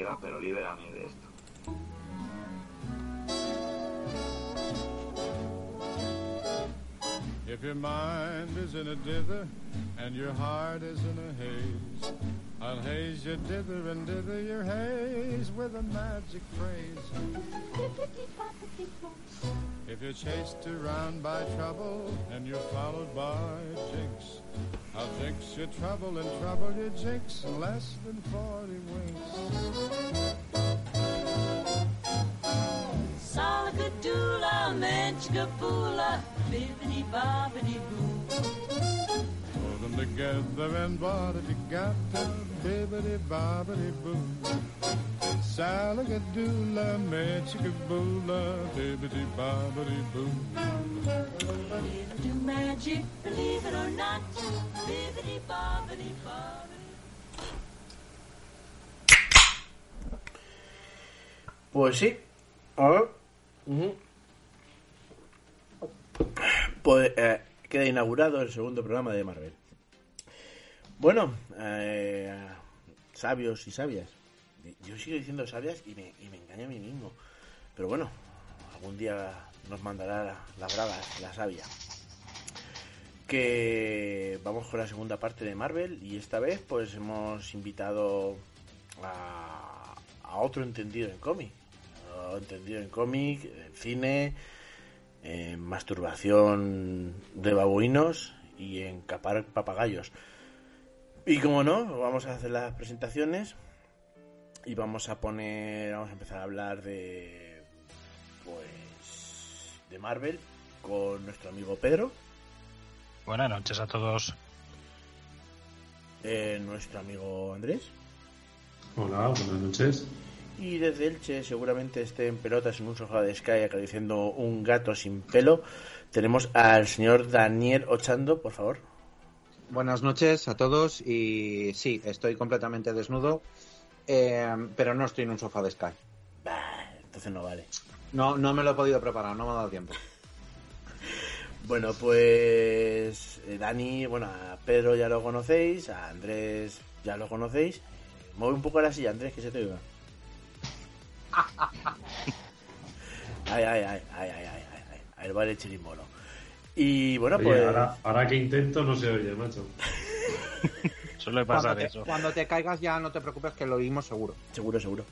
quieras, pero libérame de esto. If your mind is in a dither and your heart is in a haze, I'll haze you dither and dither your haze with a magic phrase. If you're chased around by trouble and you're followed by jinx, I'll jinx your trouble and trouble your jinx in less than 40 winks. Salagadoola, Manchkapoola, bibbidi bobbidi boo. Put them together and it together, bibbidi bobbidi boo. Salagadoola, Manchkapoola, bibbidi bobbidi boo. It'll do magic, believe it or not, bibbidi bobbidi bobbidi. Pues sí. A ver. Pues eh, queda inaugurado el segundo programa de Marvel. Bueno, eh, sabios y sabias. Yo sigo diciendo sabias y me, y me engaño a mí mismo. Pero bueno, algún día nos mandará la, brava, la sabia. Que vamos con la segunda parte de Marvel y esta vez pues hemos invitado a, a otro entendido en cómic. Entendido en cómic, en cine, en masturbación de babuinos y en capar papagayos. Y como no, vamos a hacer las presentaciones y vamos a poner, vamos a empezar a hablar de, pues, de Marvel con nuestro amigo Pedro, Buenas noches a todos. eh, nuestro amigo Andrés Hola, buenas noches. y desde Elche seguramente esté en pelotas en un sofá de Sky acariciando un gato sin pelo. Tenemos al señor Daniel Ochando, por favor. Buenas noches a todos y sí, estoy completamente desnudo, eh, pero no estoy en un sofá de Sky. Bah, entonces no vale. No, no me lo he podido preparar, no me ha dado tiempo. Bueno, pues eh, Dani, bueno, a Pedro ya lo conocéis, a Andrés ya lo conocéis. Mueve un poco la silla, Andrés, que se te oiga. Ay, ay, ay, ay, ay, ay, ay, ay, ahí va el chirimbolo. Y bueno, Oye, pues... ahora, ahora que intento no se oye, macho. Suele Cuando pasar te, eso. cuando te caigas ya no te preocupes que lo oímos seguro. Seguro, seguro.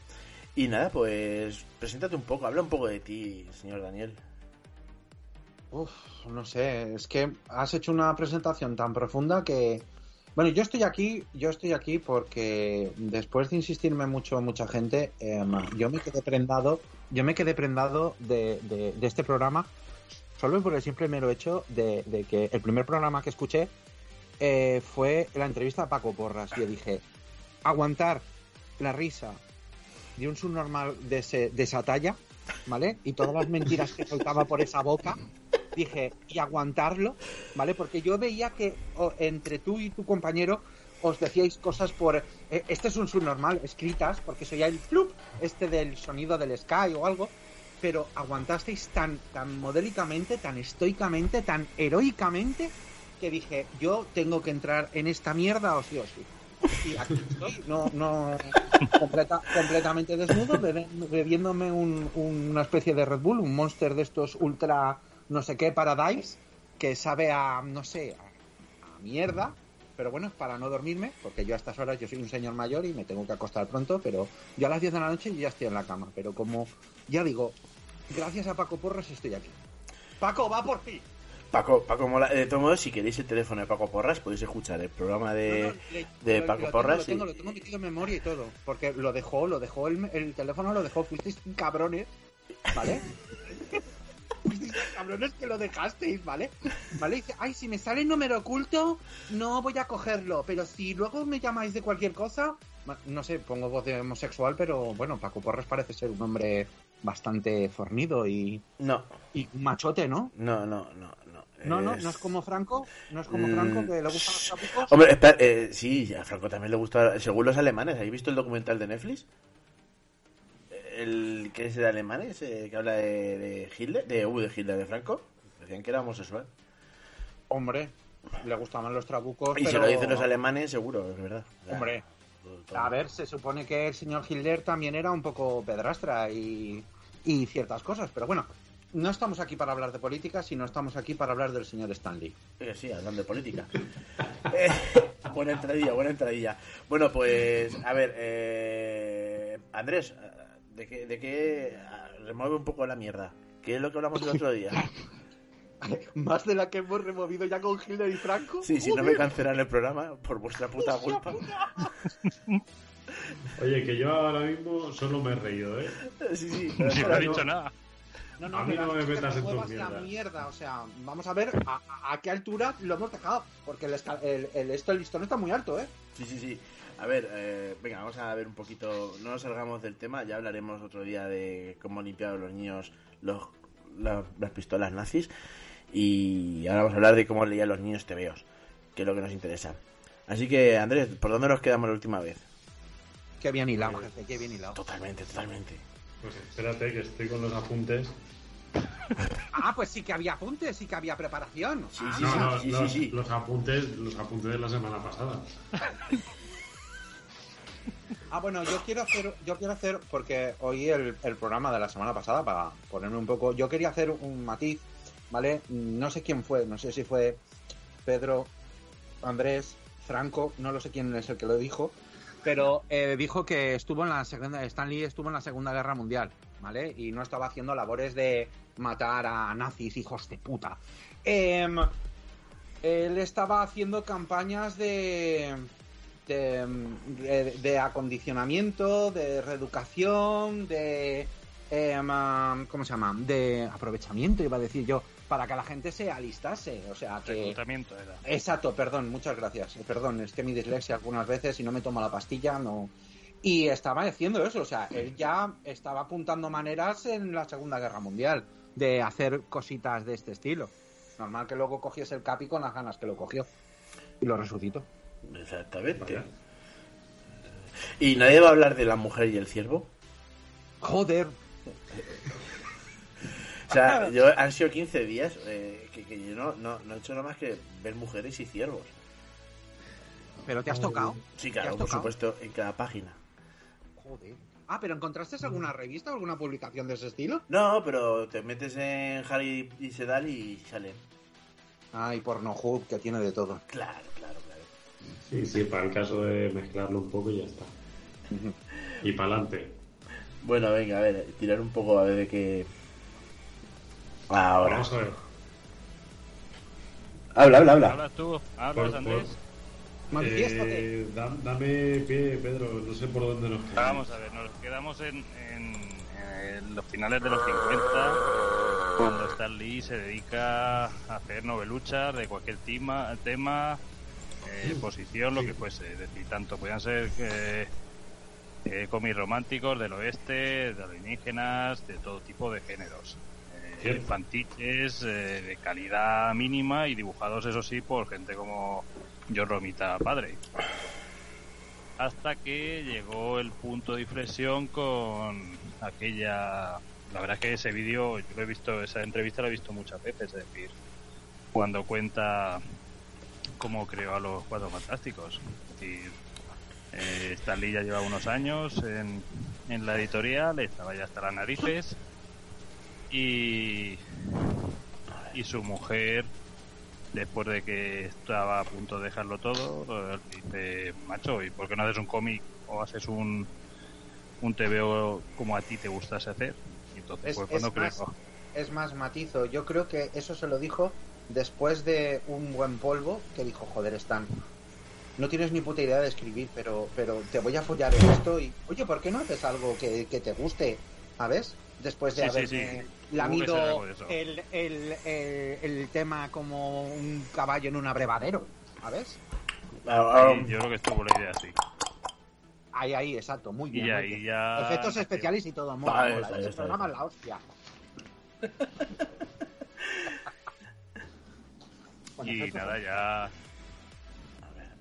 Y nada, pues preséntate un poco, habla un poco de ti, señor Daniel. Uf, no sé, es que has hecho una presentación tan profunda que... Bueno, yo estoy aquí, yo estoy aquí porque después de insistirme mucho mucha gente, em, yo me quedé prendado, yo me quedé prendado de, de- de este programa solo por el simple mero hecho de, de que el primer programa que escuché eh, fue la entrevista a Paco Porras. Y yo dije, aguantar la risa de un subnormal de, ese- de esa talla, ¿vale? Y todas las mentiras que soltaba por esa boca, dije, y aguantarlo, ¿vale? Porque yo veía que entre tú y tu compañero os decíais cosas por, eh, este es un subnormal, escritas, porque soy el flup, este del sonido del Sky o algo, pero aguantasteis tan, tan modélicamente, tan estoicamente, tan heroicamente, que dije, yo tengo que entrar en esta mierda o sí o sí. Y aquí estoy, no, no, completa- completamente desnudo, bebiéndome un- una especie de Red Bull, un monster de estos ultra no sé qué Paradise, que sabe a, no sé, a, a mierda, pero bueno, para no dormirme, porque yo a estas horas yo soy un señor mayor y me tengo que acostar pronto, pero yo a las 10 de la noche ya estoy en la cama, pero como ya digo, gracias a Paco Porras estoy aquí. Paco, va por ti. Paco, Paco Mola, de todos modos, si queréis el teléfono de Paco Porras, podéis escuchar el programa de, No, no, de lo- Paco lo Porras. Lo tengo, y- lo tengo metido en memoria y todo. Porque lo dejó, lo dejó, el, el teléfono lo dejó. Fuisteis cabrones, ¿vale? Fuisteis cabrones que lo dejasteis, ¿vale? ¿Vale? Y dice, ay, si me sale el número oculto, no voy a cogerlo. Pero si luego me llamáis de cualquier cosa, no sé, pongo voz de homosexual, pero bueno, Paco Porras parece ser un hombre bastante fornido y, No, y un machote, ¿no? no, no, no. No. No, no, Es- como Franco, no es como Mm. Franco que le gustan los trabucos. Hombre, espera, eh, sí, a Franco también le gusta, según los alemanes, ¿habéis visto el documental de Netflix? El que es de alemanes, eh, que habla de, de Hitler, de, uh, de Hitler, de Franco. Decían que era homosexual. Hombre, le gustaban los trabucos. Y pero... si lo dicen los alemanes, seguro, es verdad. O sea, Hombre. A ver, se supone que el señor Hitler también era un poco pedrastra y, y ciertas cosas, pero bueno, no estamos aquí para hablar de política, sino estamos aquí para hablar del señor Stanley. Eh, sí, hablando de política. Eh, buena entradilla, buena entradilla. Bueno, pues, a ver, eh, Andrés, ¿de qué, de qué remueve un poco la mierda? ¿Qué es lo que hablamos el otro día? Más de la que hemos removido ya con Hitler y Franco. Sí, si no me cancelan el programa por vuestra puta culpa. Oye, que yo ahora mismo solo me he reído, ¿eh? Sí, sí. Ni me ha dicho nada. No, no, A mí no me metas en tus mierdas. mierda, o sea, vamos a ver a, a- a qué altura lo hemos dejado, porque el, el, el- esto, el listón está muy alto, ¿eh? Sí, sí, sí. A ver, eh, venga, vamos a ver un poquito. No nos salgamos del tema, ya hablaremos otro día de cómo limpiaron los niños los, la- las pistolas nazis. Y ahora vamos a hablar de cómo leían los niños tebeos, que es lo que nos interesa. Así que, Andrés, ¿por dónde nos quedamos la última vez? Qué bien hilado, jefe, qué bien hilado. Totalmente, totalmente. Pues espérate, que estoy con los apuntes. Ah, pues sí que había apuntes, sí que había preparación. Sí, Ah, sí, no, sí, no, sí, los, sí, sí. los apuntes, los apuntes de la semana pasada. Ah, bueno, yo quiero hacer, yo quiero hacer, porque oí el, el programa de la semana pasada para ponerme un poco. Yo quería hacer un matiz, ¿vale? No sé quién fue, no sé si fue Pedro, Andrés, Franco, no lo sé quién es el que lo dijo, pero eh, dijo que estuvo en la segunda, Stanley estuvo en la Segunda Guerra Mundial, ¿vale? Y no estaba haciendo labores de matar a nazis, hijos de puta. Em, él estaba haciendo campañas de, de, de- acondicionamiento, de reeducación, de... em, ¿Cómo se llama? De aprovechamiento, iba a decir yo, para que la gente se alistase. O sea, que... Reclutamiento era. Exacto, perdón, muchas gracias. Perdón, es que mi dislexia algunas veces, si no me tomo la pastilla, no. Y estaba haciendo eso, o sea, él ya estaba apuntando maneras en la Segunda Guerra Mundial de hacer cositas de este estilo. Normal que luego cogiese el capi con las ganas que lo cogió. Y lo resucitó. Exactamente. ¿Y nadie va a hablar de la mujer y el ciervo? Joder, O sea, yo han sido 15 días eh, que, que yo no, no, no he hecho nada más que ver mujeres y ciervos. pero te has tocado. Sí, ¿Te claro, por tocado? supuesto, en cada página. Joder. Ah, pero ¿encontraste alguna revista o alguna publicación de ese estilo? No, pero te metes en Harry y Sedal y salen. Ay, Pornohub, que tiene de todo. Claro, claro, claro. Sí, sí, para el caso de mezclarlo un poco y ya está. Y para adelante. Bueno, venga, a ver, tirar un poco a ver de qué. Ahora. Vamos a ver. Habla, habla, habla. ¿Hablas tú? ¿Hablas, Andrés? Manifiéstate. Eh, da- dame pie, Pedro. No sé por dónde nos quedamos. Vamos a ver, nos quedamos en, en- en los finales de los 50, cuando Stan Lee se dedica a hacer noveluchas de cualquier tema, tema eh, posición, lo que fuese. Es decir, tanto podían ser eh, eh, cómics románticos del oeste, de alienígenas, de todo tipo de géneros. Infantiles, eh, de calidad mínima y dibujados, eso sí, por gente como John Romita padre. Hasta que llegó el punto de inflexión con aquella la verdad es que ese vídeo yo lo he visto esa entrevista la he visto muchas veces es decir cuando cuenta cómo creó a los cuatro fantásticos. Es decir eh, Stan Lee ya lleva unos años en, en la editorial estaba ya hasta las narices y y su mujer después de que estaba a punto de dejarlo todo, eh, dice, macho, ¿y por qué no haces un cómic o haces un, un TVO como a ti te gustase hacer? Y entonces, Es- pues cuando más- Es más, matizo. Yo creo que eso se lo dijo después de un buen polvo que dijo, joder, Stan, no tienes ni puta idea de escribir, pero, pero te voy a follar en esto y, oye, ¿por qué no haces algo que, que te guste? ¿Sabes? Después de Sí, sí, lamido el, el, el, el tema como un caballo en un abrevadero, ¿sabes? Ah, ah, sí, yo creo que estuvo la idea así. Ahí, ahí, exacto, muy bien. Y ahí bien. ya... Efectos especiales y todo, mola, Ahí mola. programa la hostia. Bueno, Y efectos nada, ya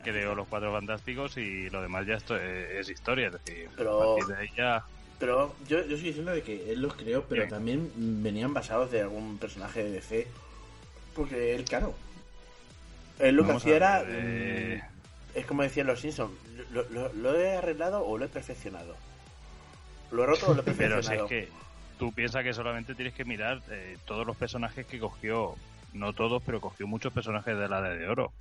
creó los cuatro fantásticos y lo demás ya esto es, es historia, es decir, Pero- a partir de ahí ya... Pero yo, yo estoy diciendo de que él los creó, pero Bien. también venían basados de algún personaje de DC. Porque él, claro. Él lo que Vamos hacía a era. ver, eh, mm, es como decían los Simpsons, ¿lo, lo, lo he arreglado o lo he perfeccionado? ¿Lo he roto o lo he Pero si perfeccionado? es que tú piensas que solamente tienes que mirar eh, todos los personajes que cogió, no todos, pero cogió muchos personajes de la de Oro.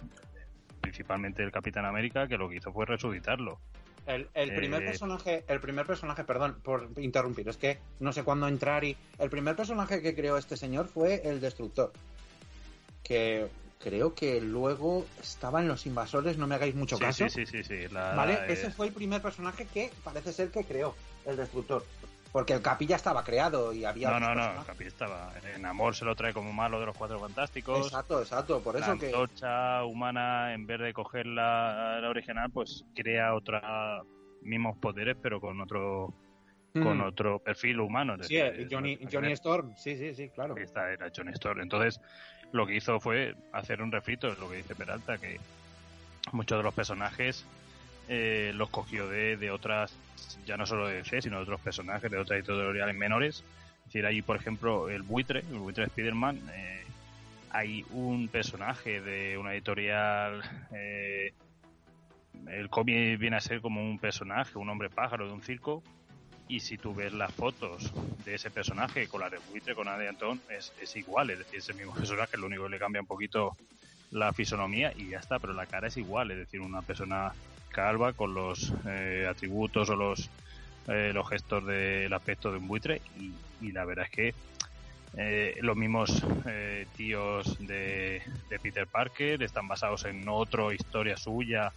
Principalmente el Capitán América, que lo que hizo fue resucitarlo. El, el primer Eh, personaje, el primer personaje, perdón por interrumpir, es que no sé cuándo entrar y el primer personaje que creó este señor fue el Destructor, que creo que luego estaba en los Invasores, no me hagáis mucho Sí, caso, sí, sí, sí, sí, la- ¿vale? eh, Ese fue el primer personaje que parece ser que creó el Destructor, porque el Capi ya estaba creado y había No, no, no, personajes. Capi estaba. En Amor se lo trae como malo de los Cuatro Fantásticos. Exacto, exacto, por la eso que antorcha humana, en vez de coger la, la original, pues crea otra mismos poderes, pero con otro con Mm. otro perfil humano. Sí, decir, eh, Johnny, Johnny Storm, sí, sí, sí, claro. Esta era Johnny Storm. Entonces, lo que hizo fue hacer un refrito, es lo que dice Peralta, que muchos de los personajes eh, los cogió de, de otras, ya no solo de DC, sino de otros personajes, de otras editoriales menores. Es decir, hay, por ejemplo, el buitre, el buitre de Spider-Man. eh, hay un personaje de una editorial. eh, el cómic viene a ser como un personaje, un hombre pájaro de un circo, y si tú ves las fotos de ese personaje con la de buitre, con la de Antón, es, es igual, es decir, es el mismo personaje, lo único que le cambia un poquito la fisonomía y ya está, pero la cara es igual, es decir, una persona calva con los eh, atributos o los, eh, los gestos del aspecto de un buitre y, y la verdad es que eh, los mismos eh, tíos de, de Peter Parker están basados en otra historia suya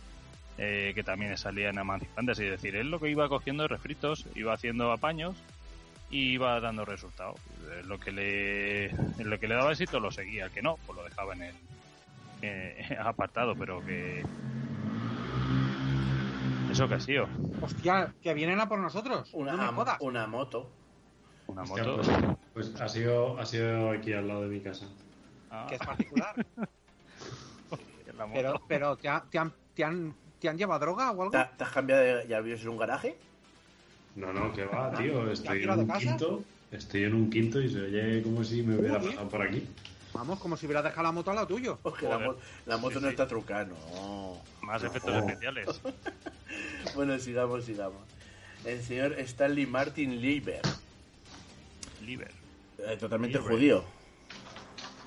eh, que también salía en Fantasy. Es decir, él lo que iba cogiendo refritos, iba haciendo apaños y iba dando resultados. Eh, Lo que le lo que le daba éxito lo seguía, el que no, pues lo dejaba en el eh, apartado, pero que eso que ha sido Hostia, que vienen a por nosotros. Una, no me jodas. una moto. una Hostia, moto. pues, pues ha sido, ha sido aquí al lado de mi casa. Ah, Que es particular. pero, pero ¿te, ha- te han, te, han, ¿te han llevado droga o algo? ¿Te, te has cambiado de, ya vives en un garaje? No, no, que va, tío. Estoy en un casa? quinto. Estoy en un quinto y se oye como si me hubiera pasado por aquí. Vamos, como si hubiera dejado la moto al lado tuyo. Porque la, mo- la moto Sí, no sí. está trucada, no. Más efectos Oh. especiales. Bueno, sigamos, sigamos. El señor Stanley Martin Lieber, Liber. eh, totalmente Lieber. judío.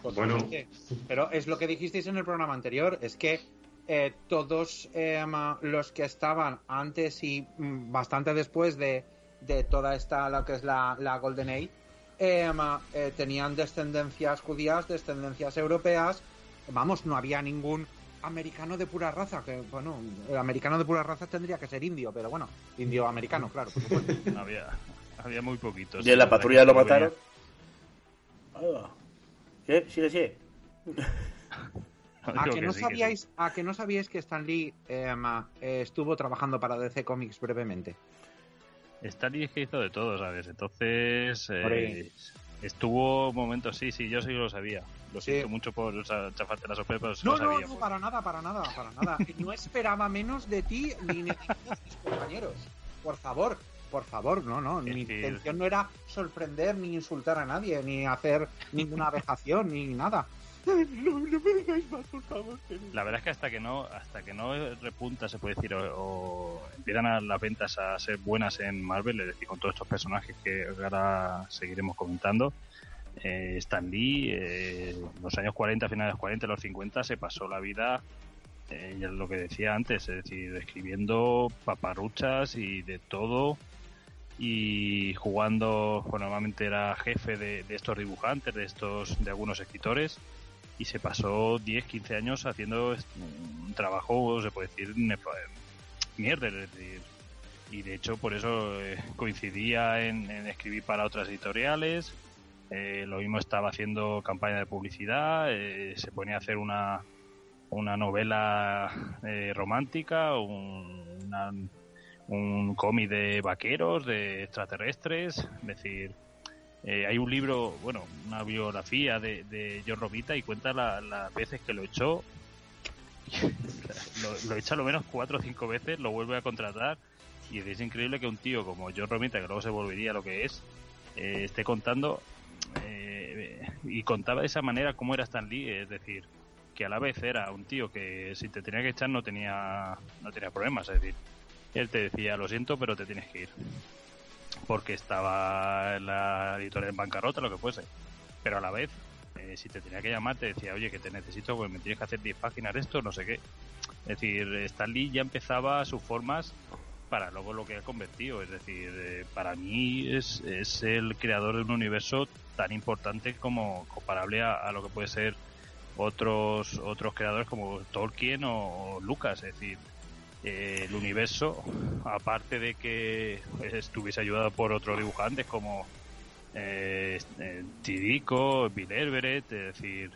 Bueno, Totalmente. Pero es lo que dijisteis en el programa anterior, es que eh, todos eh, los que estaban antes y mm, bastante después de, de toda esta, lo que es la, la Golden Age, eh, eh, tenían descendencias judías, descendencias europeas. Vamos, no había ningún americano de pura raza, que bueno, el americano de pura raza tendría que ser indio, pero bueno, indio-americano, claro, por supuesto. Había, había muy poquitos. ¿Y en la patrulla que lo mataron? ¿Qué? Sigue, sigue. ¿A que, no sí, sí. sabíais, ¿A que no sabíais que Stan Lee eh, ma- eh, estuvo trabajando para DC Comics brevemente? Stanley es que hizo de todo, ¿sabes? Entonces, eh, estuvo momentos, sí, sí, yo sí lo sabía. Lo Sí. siento mucho por o sea, chafarte la sorpresa, pero sí No, lo no, sabía. no, pues. para nada, para nada, para nada. No esperaba menos de ti ni de tus compañeros. Por favor, por favor, no, no. Mi intención no era sorprender ni insultar a nadie, ni hacer ninguna vejación, ni nada. No, me digáis más, por favor. La verdad es que hasta que no hasta que no repunta, se puede decir, o, o empiezan a- las ventas a ser buenas en Marvel, es decir, con todos estos personajes que ahora seguiremos comentando, eh, Stan Lee, eh, los años 40, finales de los 40, los 50, se pasó la vida, eh, ya lo que decía antes, es decir, escribiendo paparuchas y de todo, y jugando, bueno, normalmente era jefe de, de estos dibujantes, de estos, de algunos escritores, y se pasó 10, 15 años haciendo un trabajo, se puede decir, mierda, es decir, y de hecho por eso eh, coincidía en, en escribir para otras editoriales, eh, lo mismo estaba haciendo campaña de publicidad, eh, se ponía a hacer una, una novela eh, romántica, un, una- un cómic de vaqueros, de extraterrestres, es decir, eh, hay un libro, bueno, una biografía de, de John Romita y cuenta la- las veces que lo echó. lo, lo echa lo menos cuatro o cinco veces, lo vuelve a contratar. Y es increíble que un tío como John Romita, que luego se volvería lo que es, eh, esté contando. eh, y contaba de esa manera cómo era Stan Lee, es decir, que a la vez era un tío que si te tenía que echar no tenía no tenía problemas, es decir, él te decía, lo siento, pero te tienes que ir. Porque estaba la editorial en bancarrota, lo que fuese. Pero a la vez, eh, si te tenía que llamar, te decía, oye, que te necesito, pues me tienes que hacer 10 páginas de esto, no sé qué. Es decir, Stan Lee ya empezaba sus formas para luego lo que ha convertido. Es decir, eh, para mí es, es el creador de un universo tan importante como comparable a, a lo que puede ser otros otros creadores como Tolkien o, o Lucas. Es decir, eh, el universo, aparte de que estuviese ayudado por otros dibujantes como eh, eh, Tidico, Bill Everett, es decir,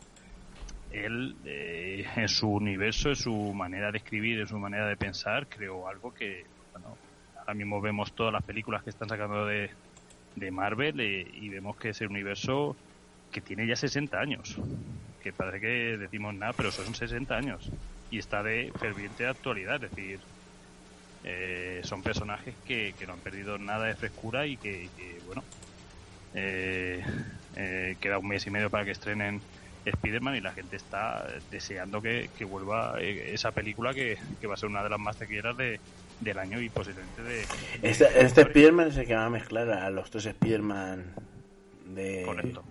él eh, en su universo, en su manera de escribir, en su manera de pensar, creó algo que, bueno, ahora mismo vemos todas las películas que están sacando de, de Marvel eh, y vemos que es el universo que tiene ya 60 años. Que parece que decimos nada, pero son 60 años. Y está de ferviente actualidad, es decir, eh, son personajes que, que no han perdido nada de frescura y que, que, bueno, eh, eh, queda un mes y medio para que estrenen Spider-Man y la gente está deseando que, que vuelva eh, esa película que, que va a ser una de las más taquilleras de, del año y posiblemente de... de Este, este. Spider-Man es el que va a mezclar a los tres Spider-Man de... Correcto.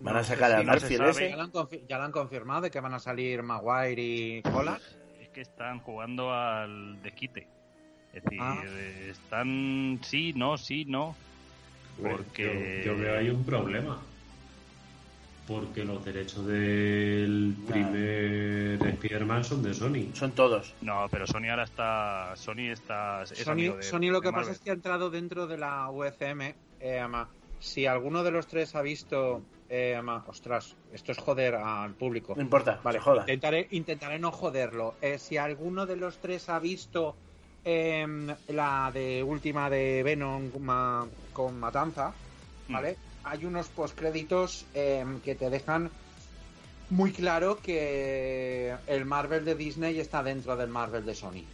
Van a sacar si a no se Garfield sabe. ese. Ya lo, han confi- ya lo han confirmado de que van a salir Maguire y Holland. Es que están jugando al desquite. Es decir, Ah. eh, están sí, no, sí, no. Porque- Yo, yo veo ahí un problema. Porque los derechos del primer Spider-Man son de Sony. Son todos. No, pero Sony ahora está. Sony está. es amigo Sony, de- Sony lo de que Marvel. pasa es que ha entrado dentro de la UFM. eh, ama, si alguno de los tres ha visto. Eh, ostras, esto es joder al público. No importa, Vale, joda. Intentaré, intentaré no joderlo. Eh, si alguno de los tres ha visto em, la de última de Venom ma- con Matanza, Mm. ¿vale? Hay unos postcréditos em, que te dejan muy claro que el Marvel de Disney está dentro del Marvel de Sony.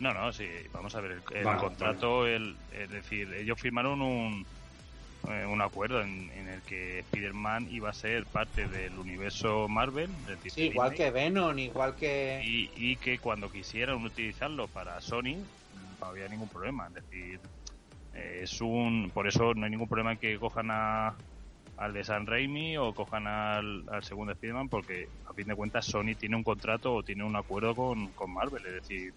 No, no, sí, vamos a ver, el, el Vale, contrato, el, es decir, ellos firmaron un, eh, un acuerdo en, en el que Spider-Man iba a ser parte del universo Marvel, Sí, igual que Venom, igual que... y, y que cuando quisieran utilizarlo para Sony no había ningún problema, es decir, eh, es un, por eso no hay ningún problema en que cojan a al de San Raimi o cojan al, al segundo Spider-Man porque a fin de cuentas Sony tiene un contrato o tiene un acuerdo con, con Marvel, es decir,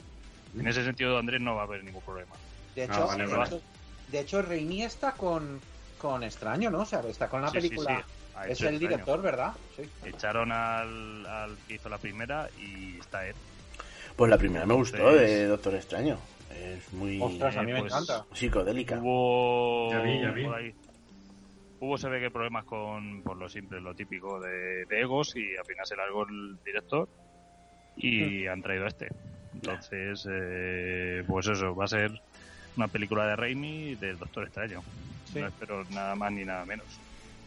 en ese sentido Andrés no va a haber ningún problema. De Ah, hecho, vale, de, vale. hecho de hecho, Raimi está con, con Extraño, ¿no? O sea, está con la Sí, película... sí, es el extraño. director, ¿verdad? Sí. Echaron al, al que hizo la primera y está él. Pues la primera me gustó Entonces- de Doctor Extraño. Es muy Ostras, a mí me pues, encanta. psicodélica. Hubo Ya vi, ya vi. por ahí- hubo se ve que problemas con por lo simple, lo típico de, de egos y al final se largó el director y han traído a este. Entonces, eh, pues eso, va a ser una película de Raimi del Doctor Extraño. Sí. No espero nada más ni nada menos.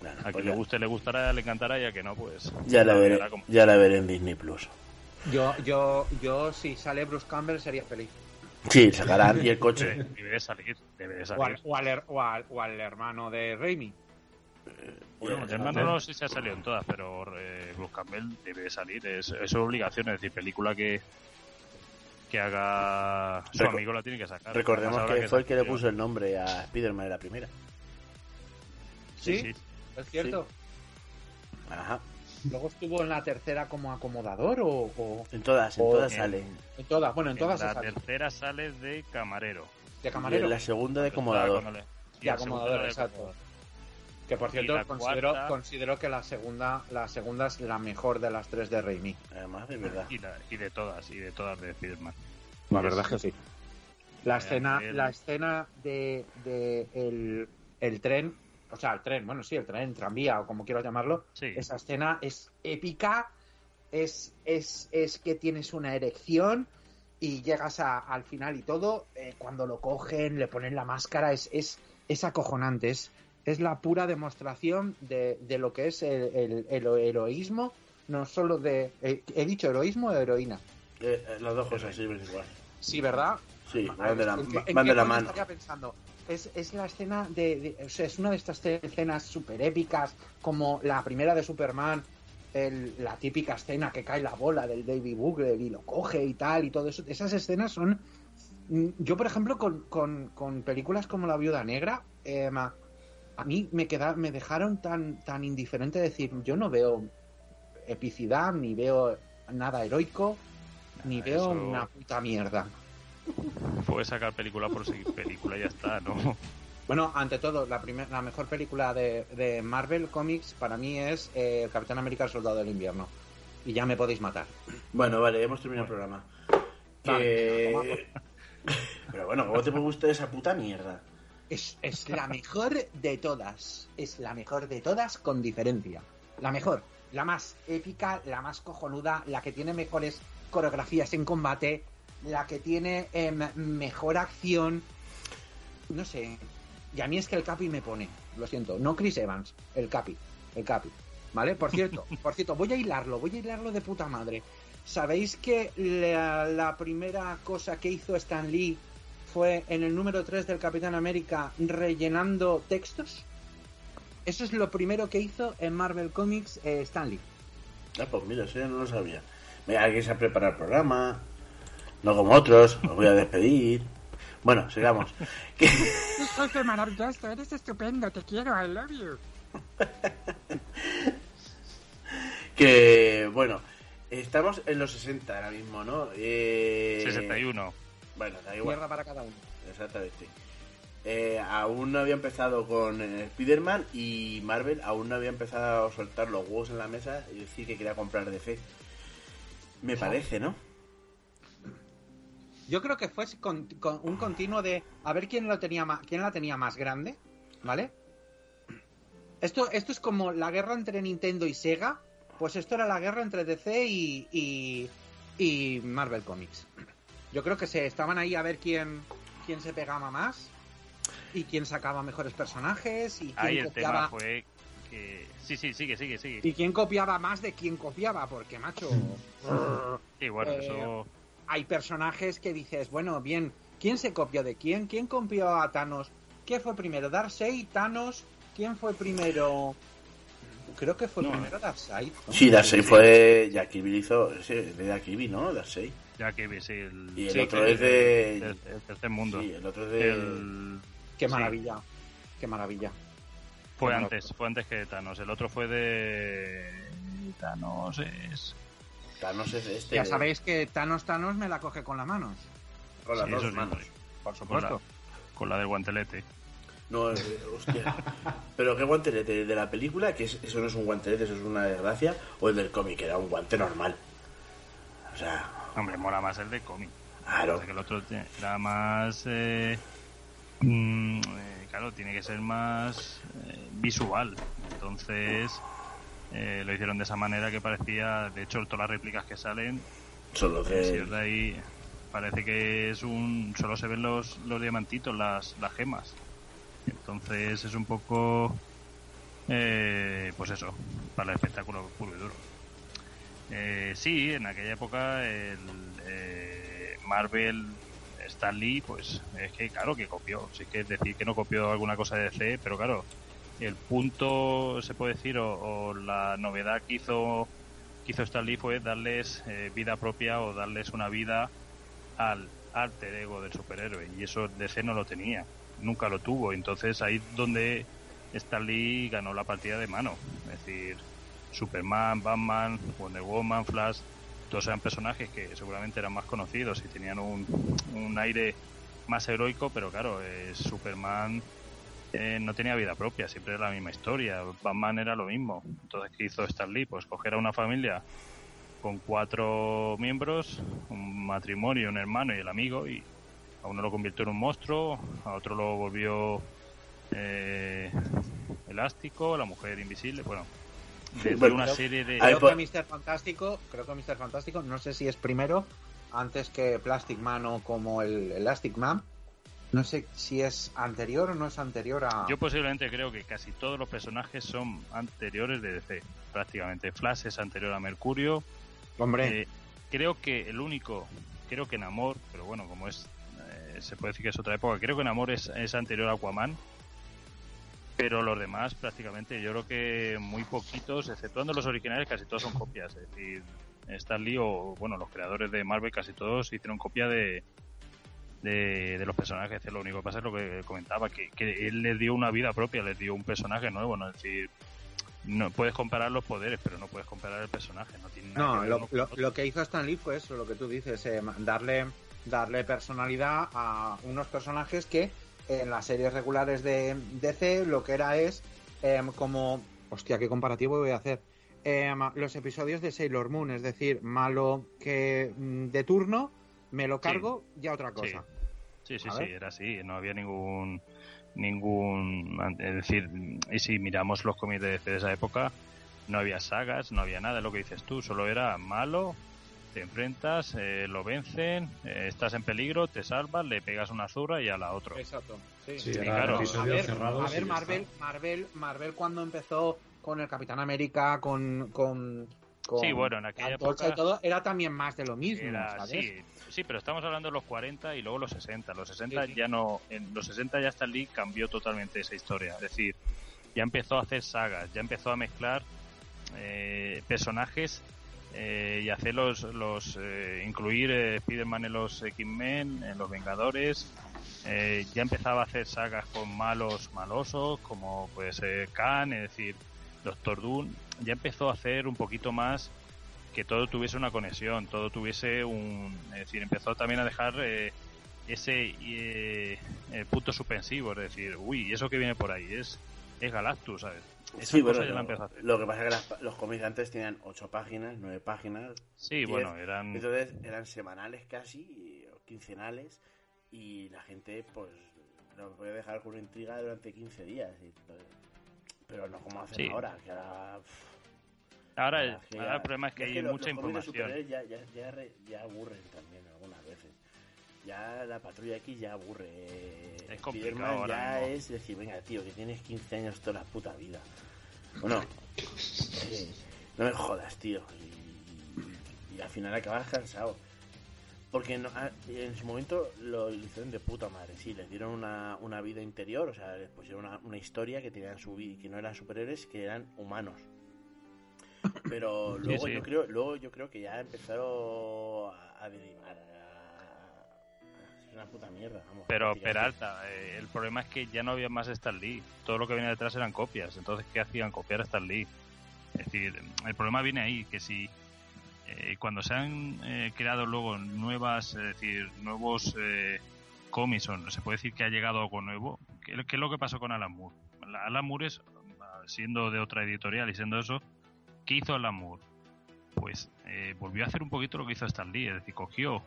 Bueno, A pues quien ya, le guste, le gustará, le encantará y a que no, pues... ya la veré, como- ya la veré en Disney Plus. Yo, yo, yo, si sale Bruce Campbell, sería feliz. Sí, sacarán y el coche. Debe, debe de salir, debe O salir. al, o al o al- o al hermano de Raimi. Bueno, el hermano no sé si ha salido en todas, pero eh, Bruce Campbell debe de salir. Es, es su obligación, es decir, película que que haga su Reco- amigo la tiene que sacar. Recordemos que fue el que le puso el nombre a Spider-Man en la primera. Sí, Sí, es cierto. Ajá. Luego estuvo en la tercera como acomodador o, o- En todas, en O todas en- sale. en todas. Bueno, en En todas la se sale. tercera sale de camarero. De Y camarero. en la segunda de acomodador. De la acomodador, exacto. Que por cierto, la considero, cuarta- considero que la segunda, la segunda es la mejor de las tres de Raimi. Además, de verdad. Y, la- y de todas, y de todas de Spider-Man. La verdad es que sí. La Eh, escena, la escena de, de el, el tren, o sea, el tren, bueno, sí, el tren, tranvía o como quieras llamarlo, Sí. esa escena es épica, es, es, es que tienes una erección y llegas a- al final y todo, eh, cuando lo cogen, le ponen la máscara, es, es, es acojonante, es, es la pura demostración de, de lo que es el, el- el heroísmo, no solo de... eh, ¿He dicho heroísmo o heroína? Eh, eh, las dos cosas sirven igual. Sí, ¿verdad? Sí, van de la, ¿En qué- en van qué de la mano. estaría pensando? Es, es la escena de, de- O sea, es una de estas escenas súper épicas, como la primera de Superman, el- la típica escena que cae la bola del David Bugler y lo coge y tal y todo eso. Esas escenas son... mm, Yo, por ejemplo, con, con- con películas como La Viuda Negra, eh, a mí me, queda, me dejaron tan, tan indiferente decir, yo no veo epicidad, ni veo nada heroico, ni Ah, veo eso- una puta mierda. Puedes sacar película por seguir película y ya está, ¿no? Bueno, ante todo, la, primer- la mejor película de, de Marvel Comics para mí es eh, Capitán América el Soldado del Invierno. Y ya me podéis matar. Bueno, vale, hemos terminado el programa. Que- Pero bueno, ¿cómo te puede gustar esa puta mierda? Es, es la mejor de todas. Es la mejor de todas con diferencia. La mejor. La más épica, la más cojonuda, la que tiene mejores coreografías en combate, la que tiene em, mejor acción. No sé. Y a mí es que el Capi me pone. Lo siento. No Chris Evans. El Capi. El Capi. ¿Vale? Por cierto, por cierto, voy a hilarlo. Voy a hilarlo de puta madre. ¿Sabéis que la, la primera cosa que hizo Stan Lee fue en el número 3 del Capitán América rellenando textos? Eso es lo primero que hizo en Marvel Comics eh, Stan Lee. Ah, pues mira, eso ya no lo sabía. Mira, alguien se ha preparado el programa. No como otros, os voy a despedir. Bueno, sigamos. Que- Jefe maravilloso, eres estupendo, te quiero, I love you. que, bueno, estamos en los 60 ahora mismo, ¿no? Eh, 61. Bueno, da igual. Mierda para cada uno. Exactamente. Eh, aún no había empezado con eh, Spider-Man y Marvel aún no había empezado a soltar los huevos en la mesa y decir que quería comprar DC. Me parece, ¿no? Yo creo que fue con- con un continuo de a ver quién lo tenía más, quién la tenía más grande, ¿vale? Esto, esto es como la guerra entre Nintendo y Sega, pues esto era la guerra entre DC y, y, y Marvel Comics. Yo creo que se estaban ahí a ver quién, quién se pegaba más y quién sacaba mejores personajes y quién Ahí el copiaba tema fue que... Sí, sí, sigue, sigue, sigue. y quién copiaba más de quién copiaba, porque macho, Sí, bueno, Eh, eso... hay personajes que dices, bueno, bien, ¿quién se copió de quién? ¿Quién copió a Thanos? ¿Qué fue primero? ¿Darkseid? ¿Thanos? ¿Quién fue primero? Creo que fue No. primero Darkseid. ¿no? Sí, Darkseid fue. Jack Kirby hizo. Sí, de Jack Kirby, ¿no? Darkseid. Ya que ves el... Y el sí, otro que- es de- El, el tercer mundo. Sí, el otro es de. El- Qué sí. maravilla. Qué maravilla. Fue antes, fue antes que Thanos. El otro fue de... Thanos es... Thanos es este. Ya sabéis que Thanos Thanos me la coge con las manos. Con las Sí, dos sí, manos. Por Con la, con la del guantelete. No, eh, hostia. Pero qué guantelete, el de la película, que es- eso no es un guantelete, eso es una desgracia, o el del cómic, que era un guante normal. O sea, Hombre, mola más el de cómic. claro. Pasa que el otro era más... eh, mm, eh, claro, tiene que ser más eh, visual. Entonces eh, lo hicieron de esa manera que parecía... De hecho, todas las réplicas que salen, Son los si de. os de ahí, parece que es un... Solo se ven los, los diamantitos, las, las gemas. Entonces es un poco... eh, pues eso, para el espectáculo puro y duro. Eh, sí, en aquella época el eh, Marvel Stan Lee, pues es que claro que copió. Sí que es decir que no copió alguna cosa de DC, pero claro, el punto, se puede decir, o, la novedad que hizo, que hizo Stan Lee fue darles eh, vida propia o darles una vida al alter ego del superhéroe. Y eso DC no lo tenía, nunca lo tuvo. Entonces ahí es donde Stan Lee ganó la partida de mano. Es decir, Superman, Batman, Wonder Woman, Flash, todos eran personajes que seguramente eran más conocidos y tenían un, un aire más heroico, pero claro, eh, Superman eh, no tenía vida propia, siempre era la misma historia. Batman era lo mismo. Entonces, ¿qué hizo Stan Lee? Pues coger a una familia con cuatro miembros, un matrimonio, un hermano y el amigo, y a uno lo convirtió en un monstruo, a otro lo volvió eh, elástico, la mujer invisible, bueno, desde bueno, una creo- serie de... Creo que Mr. Fantástico, creo que Mr. Fantástico, no sé si es primero, antes que Plastic Man o como el Elastic Man. No sé si es anterior o no es anterior a. Yo posiblemente creo que casi todos los personajes son anteriores de DC, prácticamente. Flash es anterior a Mercurio. Hombre, Eh, creo que el único, creo que Namor, pero bueno, como es, eh, se puede decir que es otra época, creo que Namor es, es anterior a Aquaman. Pero los demás, prácticamente, yo creo que muy poquitos, exceptuando los originales, casi todos son copias. Es decir, Stan Lee o, bueno, los creadores de Marvel, casi todos hicieron copia de, de, de los personajes. Lo único que pasa es lo que comentaba, que, que él les dio una vida propia, les dio un personaje nuevo, ¿no? Es decir, no puedes comparar los poderes, pero no puedes comparar el personaje. No, tiene nada No, que ver lo, lo que hizo Stan Lee fue eso, lo que tú dices, eh, darle, darle personalidad a unos personajes que en las series regulares de DC lo que era es em, como... Hostia, qué comparativo voy a hacer. Em, los episodios de Sailor Moon, es decir, malo que mm, de turno, me lo cargo, ya otra cosa. Sí, sí, sí, era así, no había ningún ningún es decir, y si miramos los cómics de, de esa época, no había sagas, no había nada, es lo que dices tú, solo era malo, te enfrentas, eh, lo vencen, eh, estás en peligro, te salvas, le pegas una zurra y a la otro. Exacto. Sí, Sí, claro. a ver, a ver, Marvel. Marvel, Marvel cuando empezó con el Capitán América, con, con, con Sí, bueno, en aquella época y todo, era también más de lo mismo, Era, ¿sabes? sí, sí, pero estamos hablando de los 40 y luego los 60. Los 60 Sí, sí. ya no, en los 60 ya Stan Lee cambió totalmente esa historia. Es decir, ya empezó a hacer sagas, ya empezó a mezclar eh, personajes eh, y hacer los, los eh, incluir eh, Spider-Man en los X-Men, en los Vengadores. Eh, ya empezaba a hacer sagas con malos malosos, como puede ser Khan, es decir, Doctor Doom. Ya empezó a hacer un poquito más que todo tuviese una conexión, todo tuviese un... Es decir, empezó también a dejar eh, ese eh, punto suspensivo, es decir, uy, ¿y eso que viene por ahí? Es, es Galactus, ¿sabes? Esa Sí, cosa bueno, ya la lo, empezó a hacer. lo que pasa es que las- los cómics antes tenían ocho páginas, nueve páginas, Sí, bueno, eran... entonces eran semanales casi, o quincenales, y la gente pues lo puede dejar con intriga durante 15 días. y, pero no como hacen Sí. ahora, que ahora... Ahora, es que ahora ya- el problema es que hay mucha los información. Ya, ya, ya, re- ya aburren también algunas veces. Ya la patrulla X ya aburre. Es complicado ahora ya mismo. es decir, venga, tío, que tienes 15 años toda la puta vida. Bueno, eh, no me jodas, tío. Y, y- y al final acabas cansado. Porque no- ah, en su momento lo hicieron de puta madre, sí, les dieron una, una vida interior, o sea, les pusieron una, una historia que tenían su vida, que no eran superhéroes, que eran humanos. Pero luego sí. yo creo, luego yo creo que ya empezaron a, a derivar a- a- es una puta mierda, vamos. Pero. Peralta, eh, el problema es que ya no había más Stan Lee. Todo lo que venía detrás eran copias. Entonces, ¿qué hacían? Copiar a Stan Lee. Es decir, el problema viene ahí, que si eh, cuando se han eh, creado luego nuevas, decir, nuevos eh, cómics, o no se puede decir que ha llegado algo nuevo, ¿qué, es lo que pasó con Alan Moore? La- Alan Moore es, ah, siendo de otra editorial y siendo eso, ¿qué hizo Alan Moore? Pues eh, volvió a hacer un poquito lo que hizo Stan Lee, es decir, cogió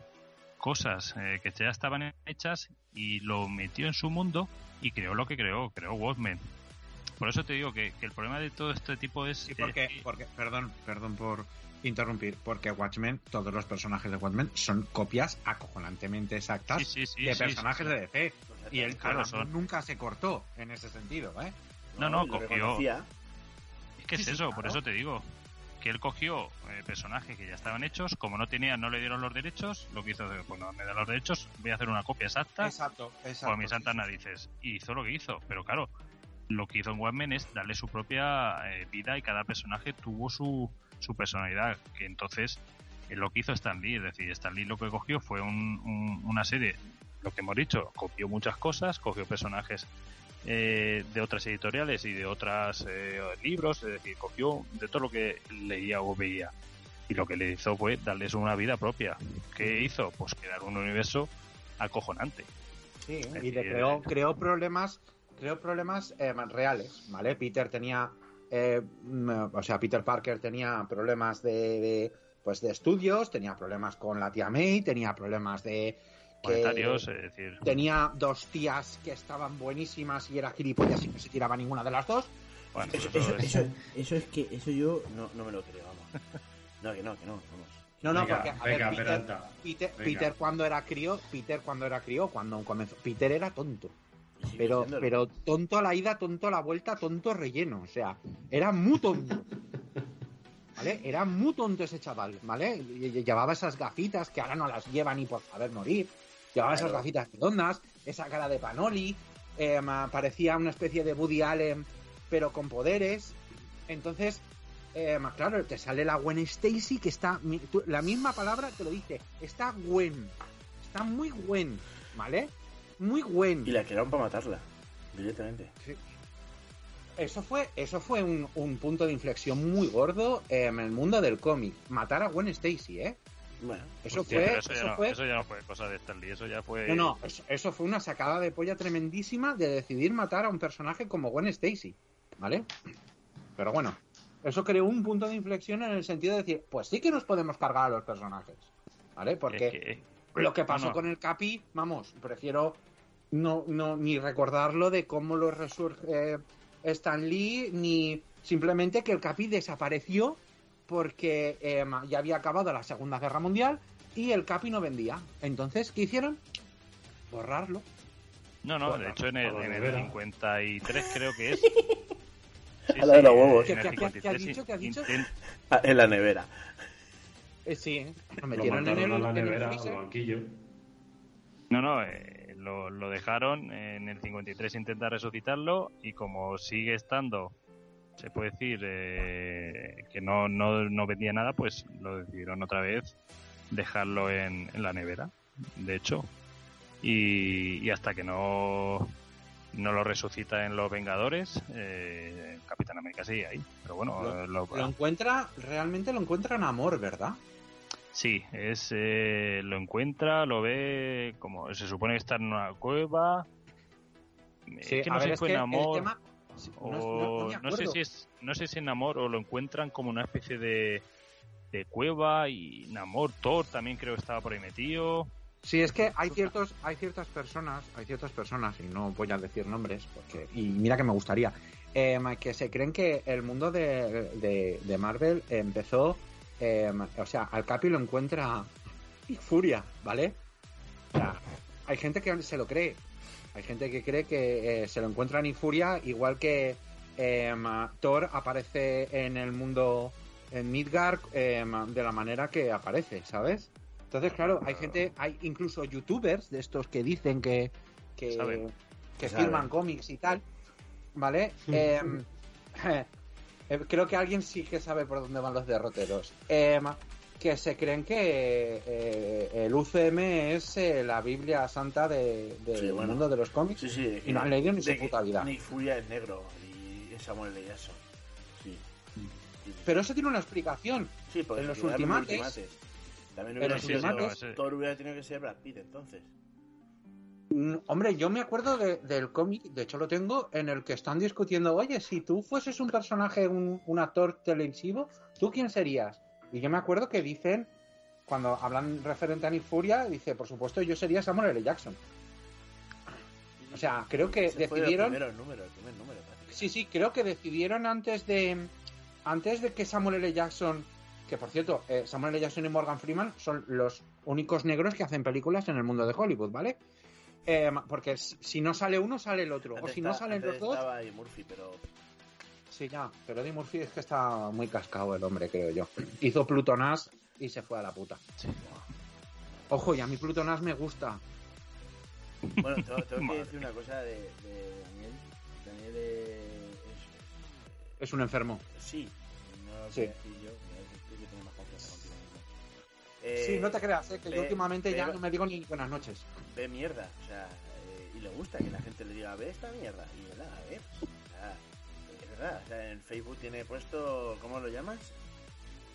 cosas eh, que ya estaban hechas y lo metió en su mundo y creó lo que creó, creó Watchmen. Por eso te digo que, que el problema de todo este tipo es... Sí, porque, es que- porque, perdón, perdón por interrumpir, porque Watchmen, todos los personajes de Watchmen son copias acojonantemente exactas Sí, sí, sí, de sí, personajes sí, sí. de DC. Y el Claro, son- nunca se cortó en ese sentido, ¿eh? No, no, y cogió- reconocía. Es que Sí, es sí, eso, por eso te digo. Que él cogió eh, personajes que ya estaban hechos, como no tenía, no le dieron los derechos, lo que hizo, pues no me dan los derechos, voy a hacer una copia exacta Exacto, exacto. a mis santas narices. Y hizo lo que hizo, pero claro, lo que hizo en Watchmen es darle su propia eh, vida y cada personaje tuvo su, su personalidad, que entonces es lo que hizo Stan Lee, es decir, Stan Lee lo que cogió fue un- un- una serie, lo que hemos dicho, copió muchas cosas, cogió personajes eh, de otras editoriales y de otros libros, es decir, cogió de todo lo que leía o veía. Y lo que le hizo fue darles una vida propia. ¿Qué hizo? Pues crear un universo acojonante. Sí, y le creó, creó problemas, creó problemas eh, reales, ¿vale? Peter tenía, eh, mm, o sea, Peter Parker tenía problemas de, de, pues de estudios, tenía problemas con la tía May, tenía problemas de que es decir, tenía dos tías que estaban buenísimas y era gilipollas y no se tiraba ninguna de las dos. bueno, Eso, es- eso, eso es que eso yo no, no me lo creo, vamos. No, que no, que no, vamos. No, no, Venga, porque a venga, ver, Peter. Peter. Peter cuando era crío, Peter cuando era crío, cuando comenzó, Peter era tonto. Pero, pero tonto a la ida, tonto a la vuelta, tonto relleno. O sea, era muy tonto. ¿Vale? Era muy tonto ese chaval, ¿vale? Llevaba esas gafitas que ahora no las lleva ni por saber morir. Llevaba esas gafitas redondas, esa cara de panoli. eh, parecía una especie de Woody Allen, pero con poderes. Entonces, eh, claro, te sale la Gwen Stacy, que está. la misma palabra te lo dice. Está Gwen. Está muy Gwen, ¿vale? Muy Gwen. Y la crearon para matarla, directamente. Eso fue, eso fue un, un punto de inflexión muy gordo eh, en el mundo del cómic. Matar a Gwen Stacy, ¿eh? Bueno, Eso Hostia, fue. eso, ya eso no, fue eso ya no fue cosa de Stan Lee, eso ya fue... No, no, eso, eso fue una sacada de polla tremendísima de decidir matar a un personaje como Gwen Stacy, ¿vale? Pero bueno, eso creó un punto de inflexión en el sentido de decir, pues sí que nos podemos cargar a los personajes, ¿vale? Porque Es que- lo que pasó no, con el Capi, vamos, prefiero no, no ni recordarlo de cómo lo resurge Stan Lee, ni simplemente que el Capi desapareció porque eh, ya había acabado la Segunda Guerra Mundial y el Capi no vendía. Entonces, ¿qué hicieron? Borrarlo. No, no, de hecho en el, en el nevera. 53 creo que es. Sí, A la de los huevos. en el ¿Qué- qué- qué- qué ha 53 dicho? ¿Qué ha dicho? intent- Ah, en la nevera. Eh, sí, ¿eh? lo Lo metieron en el, a la en el nevera, freezer. al banquillo. No, no, eh, lo, lo dejaron. En el 53 intenta resucitarlo y como sigue estando, se puede decir eh, que no, no, no vendía nada, pues lo decidieron otra vez dejarlo en, en la nevera, de hecho. Y, y hasta que no, no lo resucita en Los Vengadores, eh, Capitán América sigue ahí. Pero bueno, Lo- lo- Lo encuentra, realmente lo encuentra en amor, ¿verdad? Sí, es eh, lo encuentra, lo ve como se supone que está en una cueva. Sí, es que no sé si amor tema- sí, no- no- no o no, sé si es no sé si en amor o lo encuentran como una especie de, de cueva y en amor Thor también creo que estaba por ahí metido. Sí, es que hay ciertos, hay ciertas personas, hay ciertas personas, y no voy a decir nombres, porque, y mira que me gustaría, eh, que se creen que el mundo de, de- de Marvel empezó, eh, o sea, al Capi lo encuentra Furia, ¿vale? O sea, hay gente que se lo cree, hay gente que cree que eh, se lo encuentra en Furia, igual que eh, Thor aparece en el mundo en Midgard eh, de la manera que aparece, ¿sabes? Entonces, claro, hay gente, hay incluso youtubers de estos que dicen que, que, que firman cómics y tal, ¿vale? Eh, creo que alguien sí que sabe por dónde van los derroteros. Em, que se creen que eh, el UCM es eh, la Biblia santa de- del Sí, bueno. mundo de los cómics. Sí, sí. Y no han leído ni su de puta vida. Nick Furia es negro y Samuel. Sí, sí. Pero eso tiene una explicación. Sí, porque en los ultimates- También en hubiera los sido Thor hubiera tenido que ser Brad Pitt entonces. Mm, Hombre, yo me acuerdo de- del cómic, de hecho lo tengo, en el que están discutiendo, oye, si tú fueses un personaje, un, un actor televisivo, ¿tú quién serías? Y yo me acuerdo que dicen, cuando hablan referente a Nick Furia, dice, por supuesto, yo sería Samuel L. Jackson. O sea, creo que Ese fue decidieron... el primero número, el primer número. prácticamente. Sí, sí, creo que decidieron antes de antes de que Samuel L. Jackson, que por cierto, eh, Samuel L. Jackson y Morgan Freeman son los únicos negros que hacen películas en el mundo de Hollywood, ¿vale? Eh, porque si no sale uno, sale el otro. o si no salen los dos, estaba ahí Murphy, pero sí, ya. Pero Eddie Murphy es que está muy cascado el hombre, creo yo. Hizo Plutonás y se fue a la puta. Ojo, y a mí Plutonás me gusta. Bueno, tengo, tengo que decir una cosa de, de Daniel. Daniel es, Es un enfermo. sí, no lo Sí. voy a decir yo, Eh, sí, no te creas, eh, que yo ve- últimamente ya no me digo ni buenas noches. Ve mierda, o sea, eh, y le gusta que la gente le diga, ve esta mierda, y él la ve. O sea, es verdad, o sea, en Facebook tiene puesto, ¿cómo lo llamas?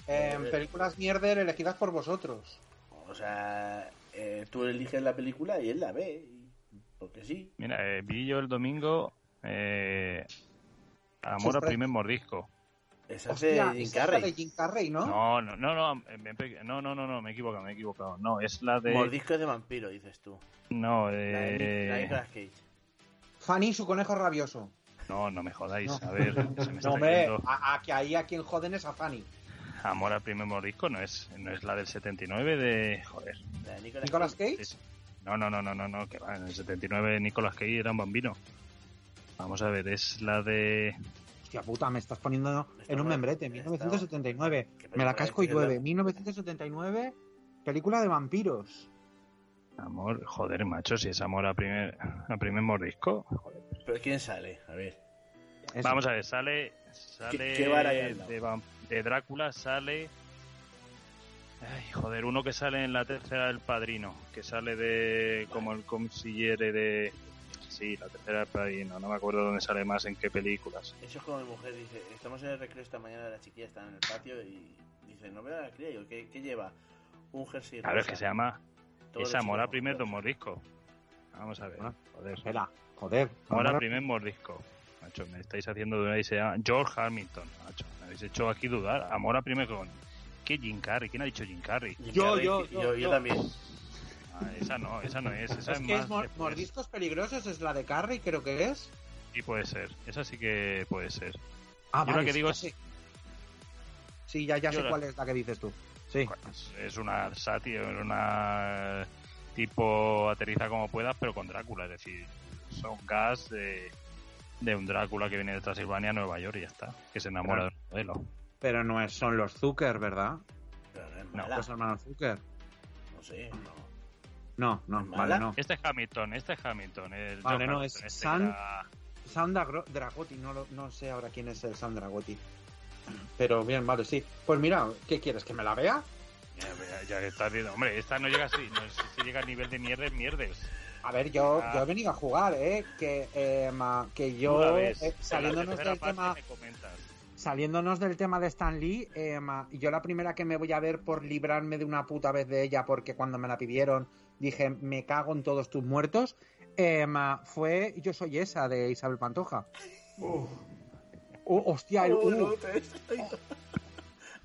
Eh, Eh, películas mierder elegidas por vosotros. O sea, eh, tú eliges la película y él la ve, y- porque sí. Mira, eh, vi yo el domingo eh, Amor Sus primer mordisco. Esa es de Jim esa es la Carrey. de Jim Carrey, ¿no? No, no, no, no, eh, no, no, no, no, me he equivocado, me he equivocado. No, es la de... Mordisco de vampiro, dices tú. No, La de, Nick- la de eh... Nicolas Cage. Fanny, su conejo rabioso. No, no me jodáis, No. a ver, se me está No, hombre, a, a que ahí a quien joden es a Fanny. Amor al primer mordisco no es, no es la del 79 de... Joder. La de Nicolas, ¿Nicolas Cage. Cage? No, no, no, no, no, no, que va, en el 79 Nicolas Cage era un bambino. Vamos a ver, es la de... Hostia puta, me estás poniendo Está en un mal, membrete. está- 1979. ¿Qué Me la casco y llueve. 1979, película de vampiros. Amor, joder, macho, si es amor a primer, a primer mordisco. Joder. ¿Pero quién sale? A ver. Eso. Vamos a ver, sale, sale qué lado? de, de Drácula, sale... Ay, joder, uno que sale en la tercera del Padrino, que sale de como el consillere de... Sí, la tercera del Padrino, no me acuerdo dónde sale más, en qué películas. Eso es como mi mujer dice, estamos en el recreo esta mañana de la chiquilla, están en el patio y dice, no veo a la cría. Yo, ¿qué, qué lleva? Un jersey Claro, es rosa. que se llama Todo Es lo amor a chico, primer rosa. mordisco. Vamos a ver, Ah. joder. Espera, joder. Amor a Ahora- primer mordisco. Macho, me estáis haciendo dudar y se llama George Hamilton. Macho, me habéis hecho aquí dudar. Amor a primer con... ¿Qué Jim Carrey? ¿Quién ha dicho Jim Carrey? Jim Yo, Carrey, yo, yo, yo, yo. también. Ah, esa no, esa no es. Esa Es es, que más es mor-. Mordiscos Peligrosos, es la de Carrie, creo que es. Sí, puede ser. Esa sí que puede ser. Ah, Yo lo que sí, digo ya es- sé. Sí, ya, ya Yo sé la- cuál es la que dices tú. Sí. Es- una sátira, una tipo aterriza como puedas, pero con Drácula. Es decir, son gas de, de un Drácula que viene de Transilvania a Nueva York y ya está. Que se enamora del modelo. Pero no es, son los Zucker, ¿verdad? No. Los hermanos Zucker. No sé, no. No, no, ¿Es vale, no. Este es Hamilton, este es Hamilton. El Vale, John no, Hamilton, es este San- que era- Sandra Gro- Dragotti, no, lo- no sé ahora quién es el San Dragotti. Pero bien, vale, sí. Pues mira, ¿qué quieres? ¿Que me la vea? Ya, ya, ya estás viendo. Hombre, esta no llega así. No sé si llega al nivel de mierdes, mierdes. A ver, yo, Ah. yo he venido a jugar, ¿eh? Que, eh, ma- que yo, ves. eh, saliéndonos del tema, me comentas. saliéndonos del tema de Stan Lee, eh, ma- yo la primera que me voy a ver por librarme de una puta vez de ella, porque cuando me la pidieron dije, me cago en todos tus muertos, eh, ma- fue Yo soy esa de Isabel Pantoja. Oh, hostia, el- Oh, uh, no, te- estoy-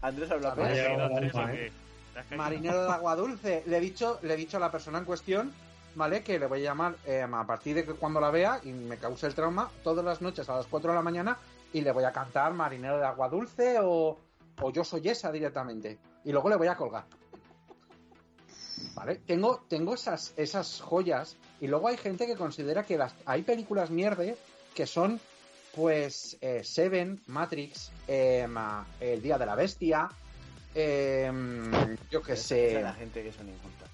Andrés habla con ver, Ha ¿Te has llegado caído, la Andrés, bomba, o ¿eh? marinero de agua dulce. Le he dicho, le he dicho a la persona en cuestión, ¿vale? Que le voy a llamar eh, a partir de que cuando la vea y me cause el trauma, todas las noches a las 4 de la mañana y le voy a cantar marinero de agua dulce o, o yo soy esa directamente. Y luego le voy a colgar. ¿Vale? Tengo, tengo esas, esas joyas y luego hay gente que considera que las, hay películas mierde que son pues eh, Seven, Matrix, eh, El Día de la Bestia, eh, yo que sé, la gente que son inculta.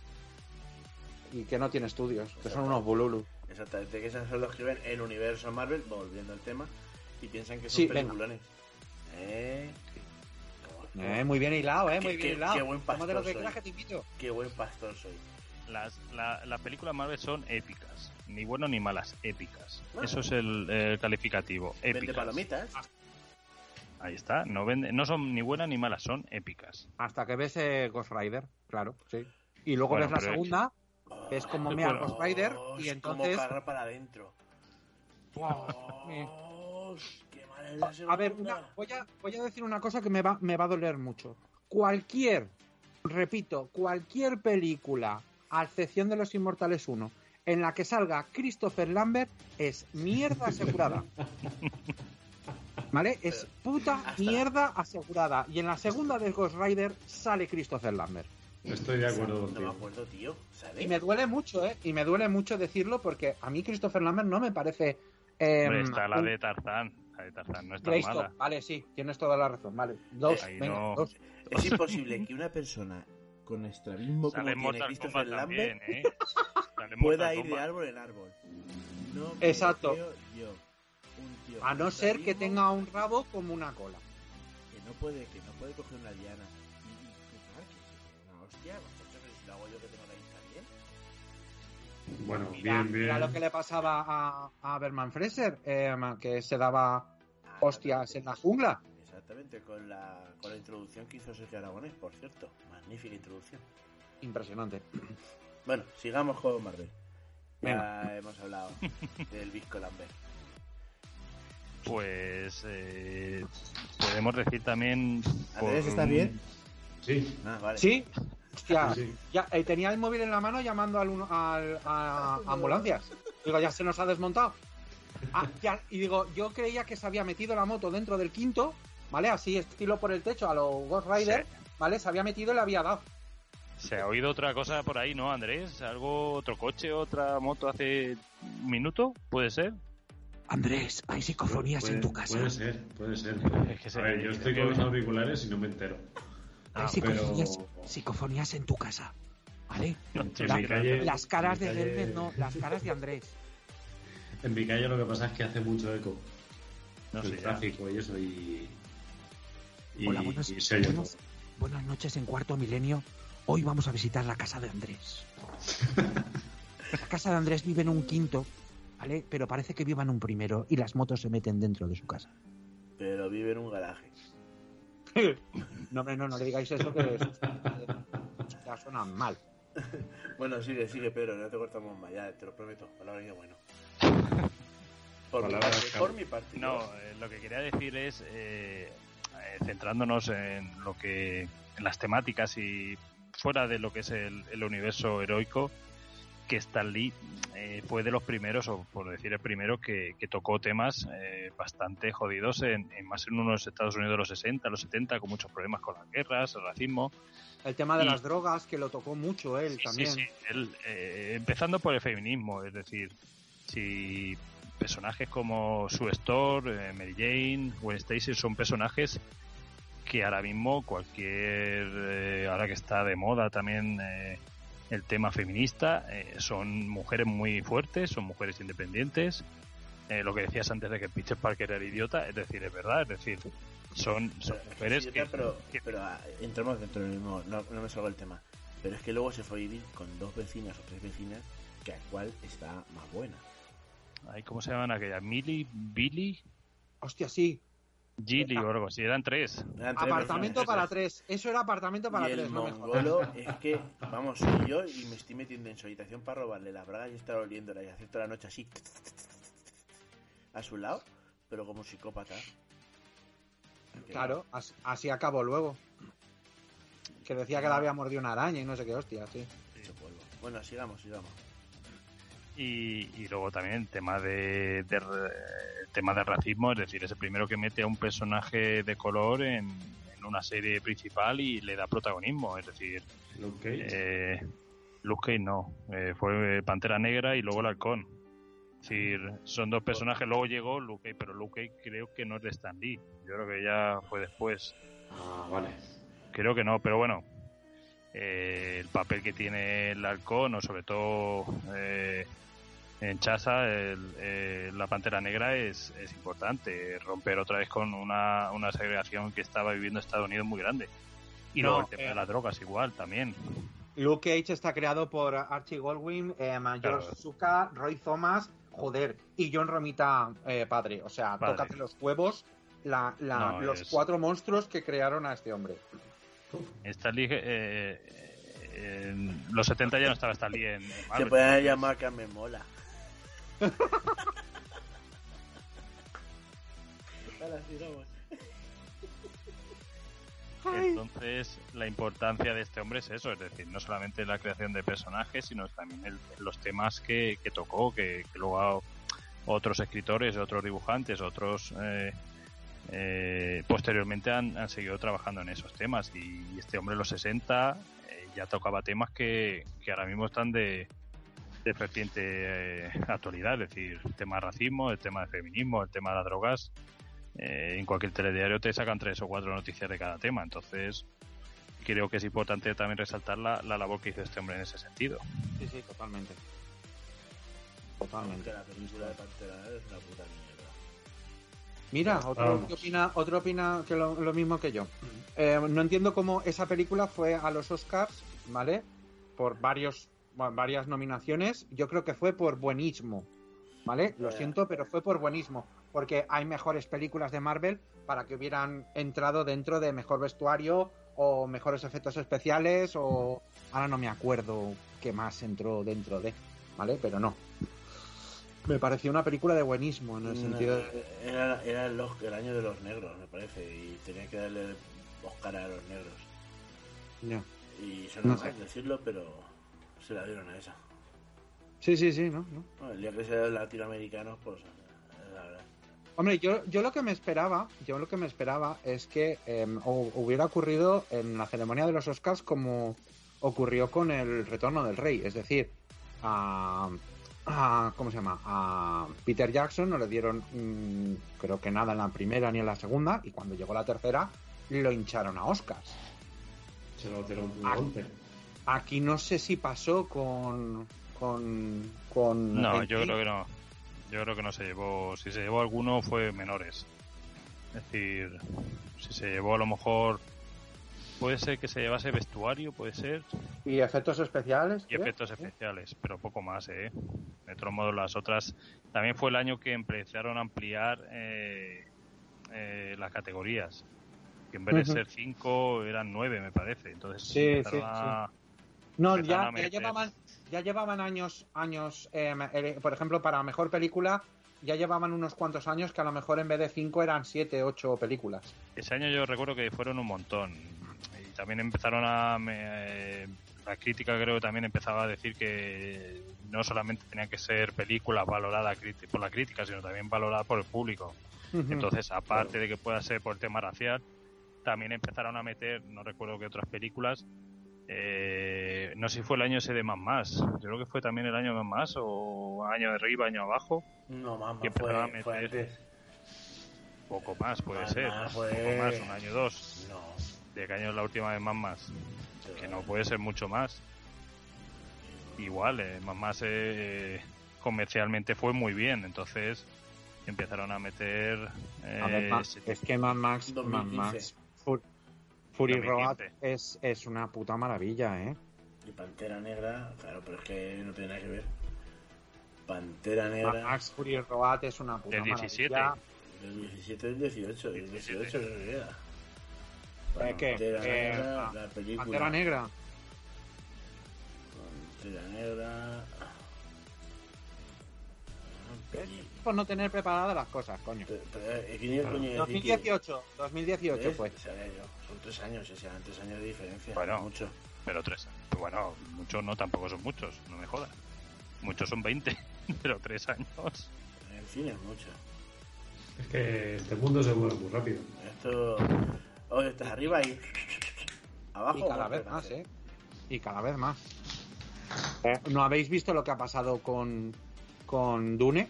y que no tiene estudios, que son unos bululu. Exactamente, que esos son los que ven el universo Marvel, volviendo al tema, y piensan que son Sí, peliculones. Eh, Eh, muy bien hilado, eh, Qué- muy bien qué- hilado. qué buen Tómate lo que pastor soy. que te invito. Qué buen pastor soy. Las, la- las películas Marvel son épicas. Ni buenas ni malas, épicas. Bueno. Eso es el, el calificativo. Vende Épicas. palomitas. Ahí está. No, vende, no son ni buenas ni malas, son épicas. Hasta que ves eh, Ghost Rider, claro, sí. Y luego Bueno, ves la segunda, ves como mea Bueno. Ghost Rider, Oh, y es entonces... Como para adentro. Oh, A ver, una- voy, a, voy a decir una cosa que me va, me va a doler mucho. Cualquier, repito, cualquier película, a excepción de Los Inmortales 1, en la que salga Christopher Lambert, es mierda asegurada. ¿Vale? Es puta mierda asegurada. Y en la segunda de Ghost Rider sale Christopher Lambert. Estoy de acuerdo No me contigo. acuerdo, tío. ¿Sale? Y me duele mucho, ¿eh? Y me duele mucho decirlo porque a mí Christopher Lambert no me parece... eh, Hombre, está la de Tarzán. La de Tarzán no está Greystock. mala. Vale, sí, tienes toda la razón. Vale, dos, Ahí venga, no. dos. Es imposible que una persona con estrabismo como tiene Christopher también, Lambert ¿eh? Pueda ir de árbol en árbol. No me Exacto. yo. Un tío A no ser que tenga un rabo como una cola. que no puede, que no puede coger una liana Bueno, Mira, bien, mira bien. lo que le pasaba a, a Berman Fraser, eh, que se daba Ah, hostias en la jungla. Exactamente, con la, con la introducción que hizo Sergio Aragonés, por cierto. Magnífica introducción. Impresionante. Bueno, sigamos con Marvel. Ya Venga. hemos hablado del Visco Lambert. Pues eh, podemos decir también. por Andrés, ¿estás bien? Sí, Ah, vale. Sí, hostia, sí, ya eh, tenía el móvil en la mano llamando al, uno- al- a, a ambulancias. Digo, ya se nos ha desmontado. Ah, ya, y digo, yo creía que se había metido la moto dentro del quinto, ¿vale? Así, estilo por el techo a los Ghost Rider, ¿vale? Se había metido y le había dado. Se ha oído otra cosa por ahí, ¿no, Andrés? ¿Algo, otro coche, otra moto hace un minuto? ¿Puede ser? Andrés, hay psicofonías Puede- en tu casa. Puede ser, puede ser. Es que se- A ver, yo estoy con los auriculares y no me entero. Hay Ah, psicofonías, pero- psicofonías en tu casa. ¿Vale? En La- mi calle- las caras de mi calle- no, las caras de Andrés. En mi calle lo que pasa es que hace mucho eco. No el sé, ya. tráfico y eso y. Y, Hola, buenas, y se buenas- buenas noches en Cuarto Milenio. Hoy vamos a visitar la casa de Andrés. La casa de Andrés vive en un quinto, ¿vale? Pero parece que viva en un primero y las motos se meten dentro de su casa. Pero vive en un garaje. No, no, no le digáis eso que ya suena mal. Bueno, sigue, sigue, Pedro, no te cortamos más, ya te lo prometo. Palabra y bueno. Por mi parte, clave. por mi parte. No, eh, lo que quería decir es, eh, eh, centrándonos en lo que, en las temáticas y fuera de lo que es el, el universo heroico, que Stan Lee eh, fue de los primeros, o por decir el primero, que, que tocó temas eh, bastante jodidos, en, en más en unos Estados Unidos de los 60, los 70, con muchos problemas con las guerras, el racismo. El tema de Y- las drogas, que lo tocó mucho él Sí, también. sí, sí. Él, eh, empezando por el feminismo, es decir, si personajes como Sue Storm, eh, Mary Jane, Gwen Stacy son personajes que ahora mismo cualquier, eh, ahora que está de moda también eh, el tema feminista, eh, son mujeres muy fuertes, son mujeres independientes. Eh, lo que decías antes de que Peter Parker era idiota, es decir, es verdad, es decir, son, son Pero- mujeres que, pero, que- pero ah, entramos dentro del mismo, no, no me salgo el tema. Pero es que luego se fue a vivir con dos vecinas o tres vecinas, que a cual está más buena. ay, ¿cómo se llaman aquellas? Millie, Billy, Hostia, sí. Gilly o algo así, eran tres. Eran tres Apartamento para tres. Eso era apartamento para y tres, el no me mongolo es que, vamos, soy yo y me estoy metiendo en su habitación para robarle las bragas y estar oliéndola y hacer toda la noche así a su lado, pero como psicópata. Claro, as- así acabó luego. Que decía que le había mordido una araña y no sé qué hostia, sí. Bueno, sigamos, sigamos. Y, y luego también tema de, de tema de racismo, es decir, es el primero que mete a un personaje de color en, en una serie principal y le da protagonismo, es decir, Luke Cage. eh, Luke Cage no, eh, fue Pantera Negra y luego el Halcón. Es decir, son dos personajes, luego llegó Luke Cage, pero Luke Cage creo que no es de Stan Lee, yo creo que ya fue después. Ah, vale. Creo que no, pero bueno, eh, el papel que tiene el halcón, o sobre todo eh, en Chasa, el- eh, la pantera negra es, es importante. Romper otra vez con una, una segregación que estaba viviendo Estados Unidos muy grande. Y No, luego el tema eh, de las drogas, igual también. Luke Cage está creado por Archie Goldwyn, eh, George Claro. Suka, Roy Thomas, joder, y John Romita eh, padre. O sea, Padre. tócate los huevos la, la- No, los es- cuatro monstruos que crearon a este hombre. Stan Lee, eh, en los 70 ya no estaba Stan Lee en, Se Marvel. puede llamar que me mola. Entonces, la importancia de este hombre es eso, es decir, no solamente la creación de personajes, sino también los temas que, que tocó, que, luego otros escritores, otros dibujantes, otros eh, eh, posteriormente han, han seguido trabajando en esos temas. Y, este hombre en los 60 eh, ya tocaba temas que, que ahora mismo están de, de ferviente eh, actualidad, es decir, el tema de racismo, el tema de feminismo, el tema de las drogas. Eh, en cualquier telediario te sacan tres o cuatro noticias de cada tema, entonces creo que es importante también resaltar la, la labor que hizo este hombre en ese sentido. Sí, sí, totalmente. Totalmente. la película de Pantera es una puta mierda. Mira, otro que opina, otro opina que lo, lo mismo que yo. Eh, no entiendo cómo esa película fue a los Oscars, ¿vale? Por varios, varias nominaciones. Yo creo que fue por buenismo, ¿vale? Lo siento, pero fue por buenismo. Porque hay mejores películas de Marvel para que hubieran entrado dentro de mejor vestuario o mejores efectos especiales o... Ahora no me acuerdo qué más entró dentro de, ¿vale? Pero no. Me pareció una película de buenismo en el sentido de... Era, era el, año de los negros, me parece, y tenía que darle Oscar a los negros. Ya. Y suena No mal sé. decirlo, pero se la dieron a esa. Sí, sí, sí, ¿no? ¿no? Bueno, el día que sean latinoamericanos, pues eh, la verdad. Hombre, yo, yo lo que me esperaba, yo lo que me esperaba es que eh, hu- hubiera ocurrido en la ceremonia de los Oscars como ocurrió con el retorno del rey, es decir, a, a- ¿cómo se llama? A Peter Jackson no le dieron mm, creo que nada en la primera ni en la segunda y cuando llegó la tercera lo hincharon a Oscars. Se lo dieron un Ah. golpe. Aquí no sé si pasó con. con. con. No, yo creo que no. Yo creo que no se llevó. Si se llevó alguno fue menores. Es decir, si se llevó a lo mejor. Puede ser que se llevase vestuario, puede ser. Y efectos especiales. Y efectos especiales, pero poco más, ¿eh? De otro modo, las otras. También fue el año que empezaron a ampliar eh, eh, las categorías. Que en vez de ser cinco, eran nueve, me parece. Entonces, Sí, empezaron sí, a- No, ya, ya llevaban, ya llevaban años, años, eh, eh, por ejemplo, para mejor película, ya llevaban unos cuantos años que a lo mejor en vez de cinco eran siete, ocho películas. Ese año yo recuerdo que fueron un montón. Y también empezaron a... me- la crítica creo que también empezaba a decir que no solamente tenían que ser películas valoradas por la crítica, sino también valoradas por el público. Entonces, aparte de que pueda ser por el tema racial, también empezaron a meter, no recuerdo qué otras películas, eh, no sé si fue el año ese de Más Más, yo creo que fue también el año Más Más, o año de arriba, año abajo, No, a fue antes. poco más puede Más ser, Más poco más, un año o dos, No. de qué año es la última de Más Más, que no puede ser mucho más. Igual, eh, Más Más eh, comercialmente fue muy bien, entonces empezaron a meter... A ver, eh, es que Mad Max, Mad 2015. Max Fu- Fury 2015. Road es, es una puta maravilla, ¿eh? Y Pantera Negra, claro, pero es que no tiene nada que ver. Pantera Negra Max Fury Road es una puta Del 17. maravilla. del 17 del 18, del 18 creo que era. Eh, ¿qué? Pantera Eh, Negra, ah, la película. Pantera Negra. Pantera Negra. ¿Ves? Por no tener preparadas las cosas, coño. Pero, pero, eh, ¿quién coño decir que- 2018, 2018 ¿Ves? fue. Sabía yo. Tres años, o sea, tres años de diferencia. Bueno. mucho. Pero tres. Bueno, muchos no, tampoco son muchos, no me jodas. Muchos son 20, pero tres años. En cine es mucho. Es que este mundo se mueve muy rápido. Esto. Oh, estás arriba y. Abajo. Y cada vez más, ¿eh? Y cada vez más. Eh, ¿No habéis visto lo que ha pasado con, con Dune?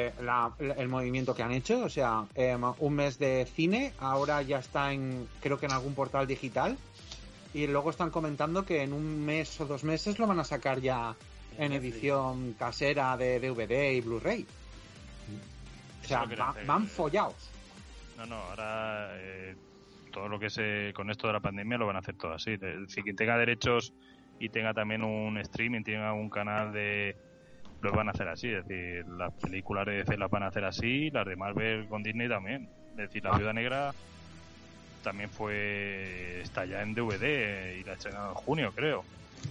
Eh, la- el movimiento que han hecho. O sea, eh, un mes de cine, ahora ya está en, creo que en algún portal digital. Y luego están comentando que en un mes o dos meses lo van a sacar ya en edición casera de DVD y Blu-ray. O sea, va- van follados. No, no, ahora eh, todo lo que se con esto de la pandemia lo van a hacer todo así. Decir, quien tenga derechos y tenga también un streaming, tenga un canal de... Lo van a hacer así, es decir, las películas de DC las van a hacer así, las de Marvel con Disney también. Es decir, La Viuda Negra también fue... está ya en DVD y la estrenaron en junio, creo.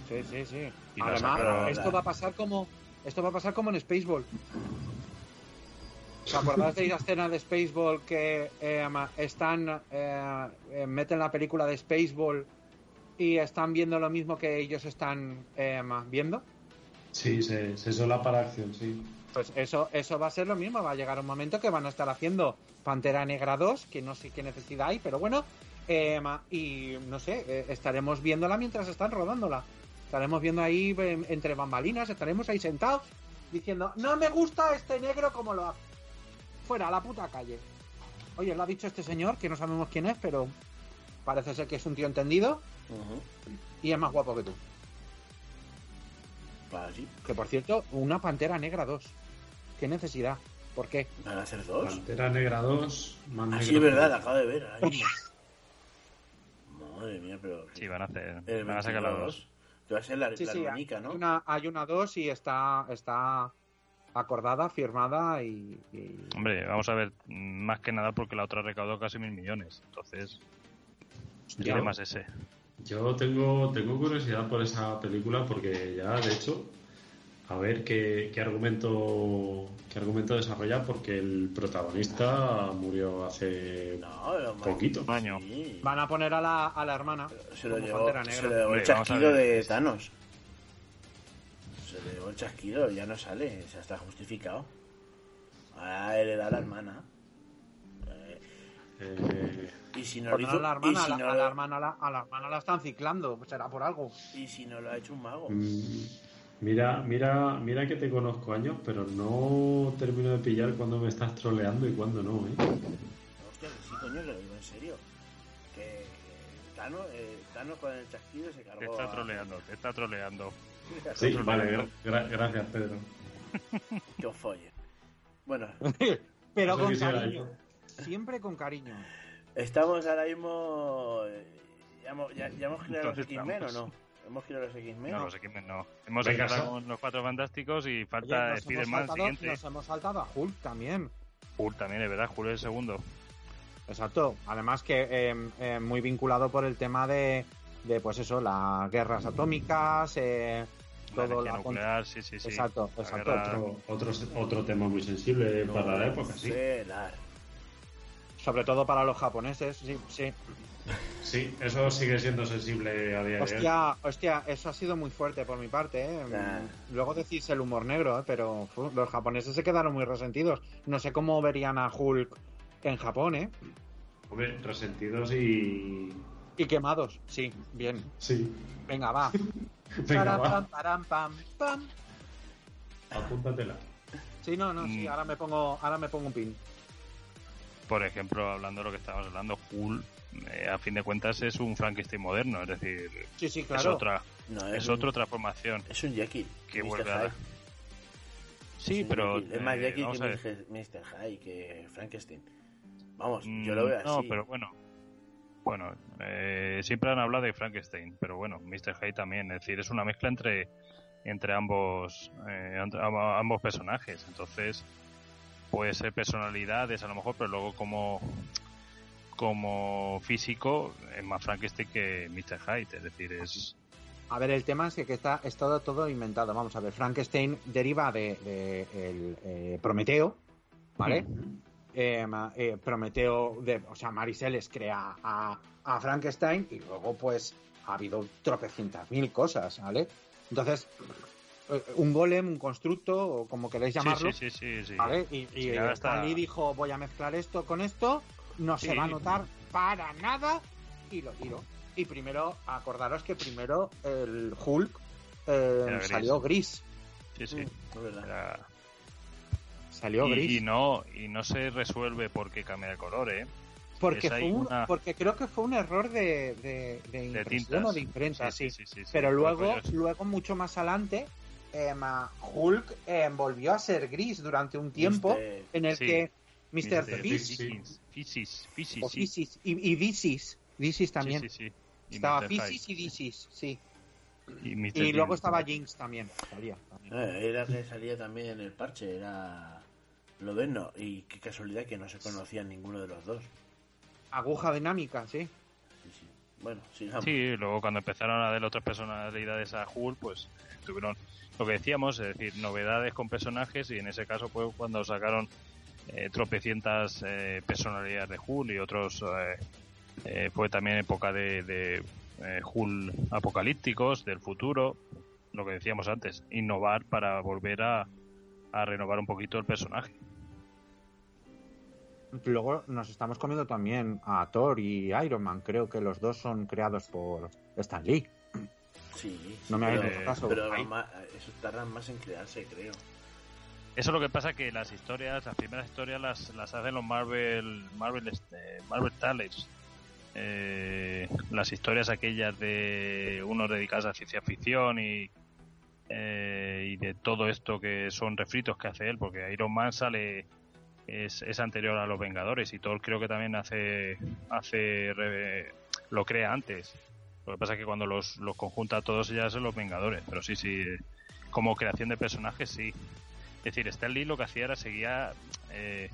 Sí, sí, sí. Y Además, esto va a pasar como esto va a pasar como en Spaceball. ¿Os acordáis de la escena de Spaceball que eh, están eh, eh, meten la película de Spaceball y están viendo lo mismo que ellos están eh, viendo? Sí, se, se solapa la acción, sí. Pues eso eso va a ser lo mismo, va a llegar un momento que van a estar haciendo Pantera Negra 2, que no sé qué necesidad hay, pero bueno, eh, ma- y no sé, eh, estaremos viéndola mientras están rodándola. Estaremos viendo ahí eh, entre bambalinas, estaremos ahí sentados diciendo, no me gusta este negro como lo hace. Fuera, a la puta calle. Oye, lo ha dicho este señor, que no sabemos quién es, pero parece ser que es un tío entendido y es más guapo que tú. Sí. Que por cierto, una Pantera Negra 2. ¿Qué necesidad? ¿Por qué? ¿Van a ser dos? Pantera Negra 2, más Ah, negro sí, es verdad, la acabo de ver. Madre mía, pero. Sí, van a hacer... El Van a sacar las 22, dos. Que va a ser la, Sí, la sí, hermanica, hay ¿no? una, hay una 2 y está, está acordada, firmada y, y- Hombre, vamos a ver, más que nada porque la otra recaudó casi mil millones. Entonces, quiere más ese. Yo tengo, tengo curiosidad por esa película porque ya, de hecho, a ver qué, qué argumento qué argumento desarrolla porque el protagonista murió hace No, poquito. Un año. Sí. van a poner a la, a la hermana. Se lo llevó, se Negra. lo llevó el chasquido de Thanos. Se le llevó el chasquido, ya no sale, ya está justificado. Ahora heredar a la hermana. Eh, Eh, y si no lo hizo, a la y hermana, si a la, a hermana, la, a la hermana la están ciclando, será por algo. y si no lo ha hecho un mago. mm, mira, mira, mira que te conozco años, pero no termino de pillar cuando me estás troleando y cuando no, ¿eh? Hostia, que sí, coño, que lo digo en serio. Que, Thanos, eh, Thanos con el chasquido se cargó. Te está a- troleando, te está troleando. Sí, vale, gra- gra- gracias, Pedro. Que os follen. Bueno, Pero con cariño. yo. Siempre con cariño. Estamos ahora mismo. eh, Ya hemos, ya, ya hemos creado los X-Men o no? ¿Hemos creado los X-Men? No, los X-Men no. Hemos con los cuatro fantásticos y falta nos, hemos Spider-Man saltado, siguiente. nos hemos saltado a Hulk también. Hulk también, es verdad, Hulk es el segundo. Exacto. Además que eh, eh, muy vinculado por el tema de, de pues eso, las guerras atómicas, eh, La todo energía la nuclear, sí, sí, sí. Exacto, exacto. guerra- Otro, otro, otro tema muy sensible para la época, sí. Sobre todo para los japoneses, sí, sí. Sí, eso sigue siendo sensible a día de hoy. Hostia, hostia, eso ha sido muy fuerte por mi parte, ¿eh? Nah. Luego decís el humor negro, ¿eh? pero los japoneses se quedaron muy resentidos. No sé cómo verían a Hulk en Japón, ¿eh? Hombre, resentidos y. Y quemados, sí, bien. Sí. Venga, va. Venga, Param, va, pam, param, pam, pam. apúntatela. Sí, no, no, sí, Mm. ahora me pongo, ahora me pongo un pin. Por ejemplo, hablando de lo que estábamos hablando, Hulk, eh, a fin de cuentas, es un Frankenstein moderno, es decir, Sí, sí, es otra No, es un- otra transformación. Es un Jekyll. Que Mr. vuelve a. Sí, Es pero Jekyll. Es más eh, Jekyll vamos que. Mr. Hyde, que Frankenstein. Vamos, Mm, yo lo veo así. No, pero bueno. Bueno, eh, siempre han hablado de Frankenstein, pero bueno, Mr. Hyde también. Es decir, es una mezcla entre entre ambos eh, entre amb- ambos personajes. Entonces, puede ser personalidades a lo mejor, pero luego como como físico es más Frankenstein que Mr. Hyde. Es decir, es A ver, el tema es que está, es todo, todo inventado. Vamos a ver, Frankenstein deriva de, de el, eh, Prometeo, ¿vale? Eh, ma- eh, Prometeo, de, o sea, Mariseles crea a, a Frankenstein y luego pues ha habido tropecientas mil cosas, ¿vale? Entonces, un golem, un constructo, o como queréis llamarlo, sí, sí, sí, sí. ¿vale? Y, y Stan está- Lee dijo, voy a mezclar esto con esto, no se va a notar para nada, y lo tiro. Y primero, acordaros que primero el Hulk eh, gris. salió gris. Sí, sí. Verdad. Era- Salió y, gris. y no y no se resuelve porque cambia de color, ¿eh? porque, fue un- una- porque creo que fue un error de, de, de De impresión tintas. o de imprenta, sí. sí, sí, sí. Pero luego, luego mucho más adelante, Hulk volvió a ser gris durante un tiempo en el sí. que Mr. Fisis, y, Disis, Disis también. Sí, sí. Y Estaba. Fisis y Disis, sí. Y, luego estaba Jinx también. salía también. Eh, era que salía también en el parche, era Loderno. Y qué casualidad que no se conocían ninguno de los dos. Aguja dinámica, sí. Sí, sí. Bueno, sigamos. Sí, luego cuando empezaron a dar otras personalidades a Hulk, pues tuvieron lo que decíamos, es decir, novedades con personajes y en ese caso fue cuando sacaron eh, tropecientas eh, personalidades de Hulk y otros eh, eh, fue también época de, de eh, Hulk apocalípticos del futuro, lo que decíamos antes, innovar para volver a, a renovar un poquito el personaje. Luego nos estamos comiendo también a Thor y Iron Man. Creo que los dos son creados por Stan Lee. Sí, sí, No me pero, caso. pero más- eso tardan más en crearse, creo. Eso es lo que pasa que las historias, las primeras historias las, las hacen los Marvel Marvel este, Marvel Tales. Eh, las historias aquellas de unos dedicados a ciencia ficción y eh, y de todo esto que son refritos que hace él, porque Iron Man sale es, es anterior a los Vengadores y Thor creo que también hace hace re- lo crea antes. Lo que pasa es que cuando los, los conjunta a todos ya son los Vengadores, pero sí, sí, como creación de personajes sí. Es decir, Stan Lee lo que hacía era seguía. eh,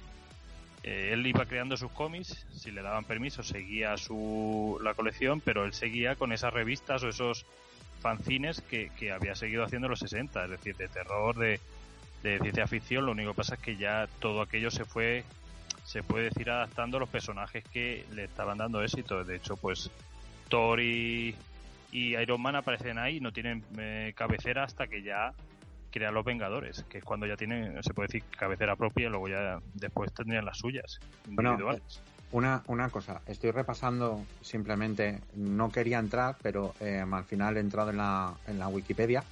eh, él iba creando sus cómics, si le daban permiso, seguía su, la colección, pero él seguía con esas revistas o esos fanzines que, que había seguido haciendo en los 60, es decir, de terror, de, de ciencia ficción. Lo único que pasa es que ya todo aquello se fue, se puede decir, adaptando a los personajes que le estaban dando éxito. De hecho, pues Thor y, y Iron Man aparecen ahí, no tienen eh, cabecera hasta que ya crean los Vengadores, que es cuando ya tienen, se puede decir, cabecera propia, y luego ya después tendrían las suyas, Bueno, individuales. Una, una cosa, estoy repasando simplemente, no quería entrar, pero eh, al final he entrado en la, en la Wikipedia.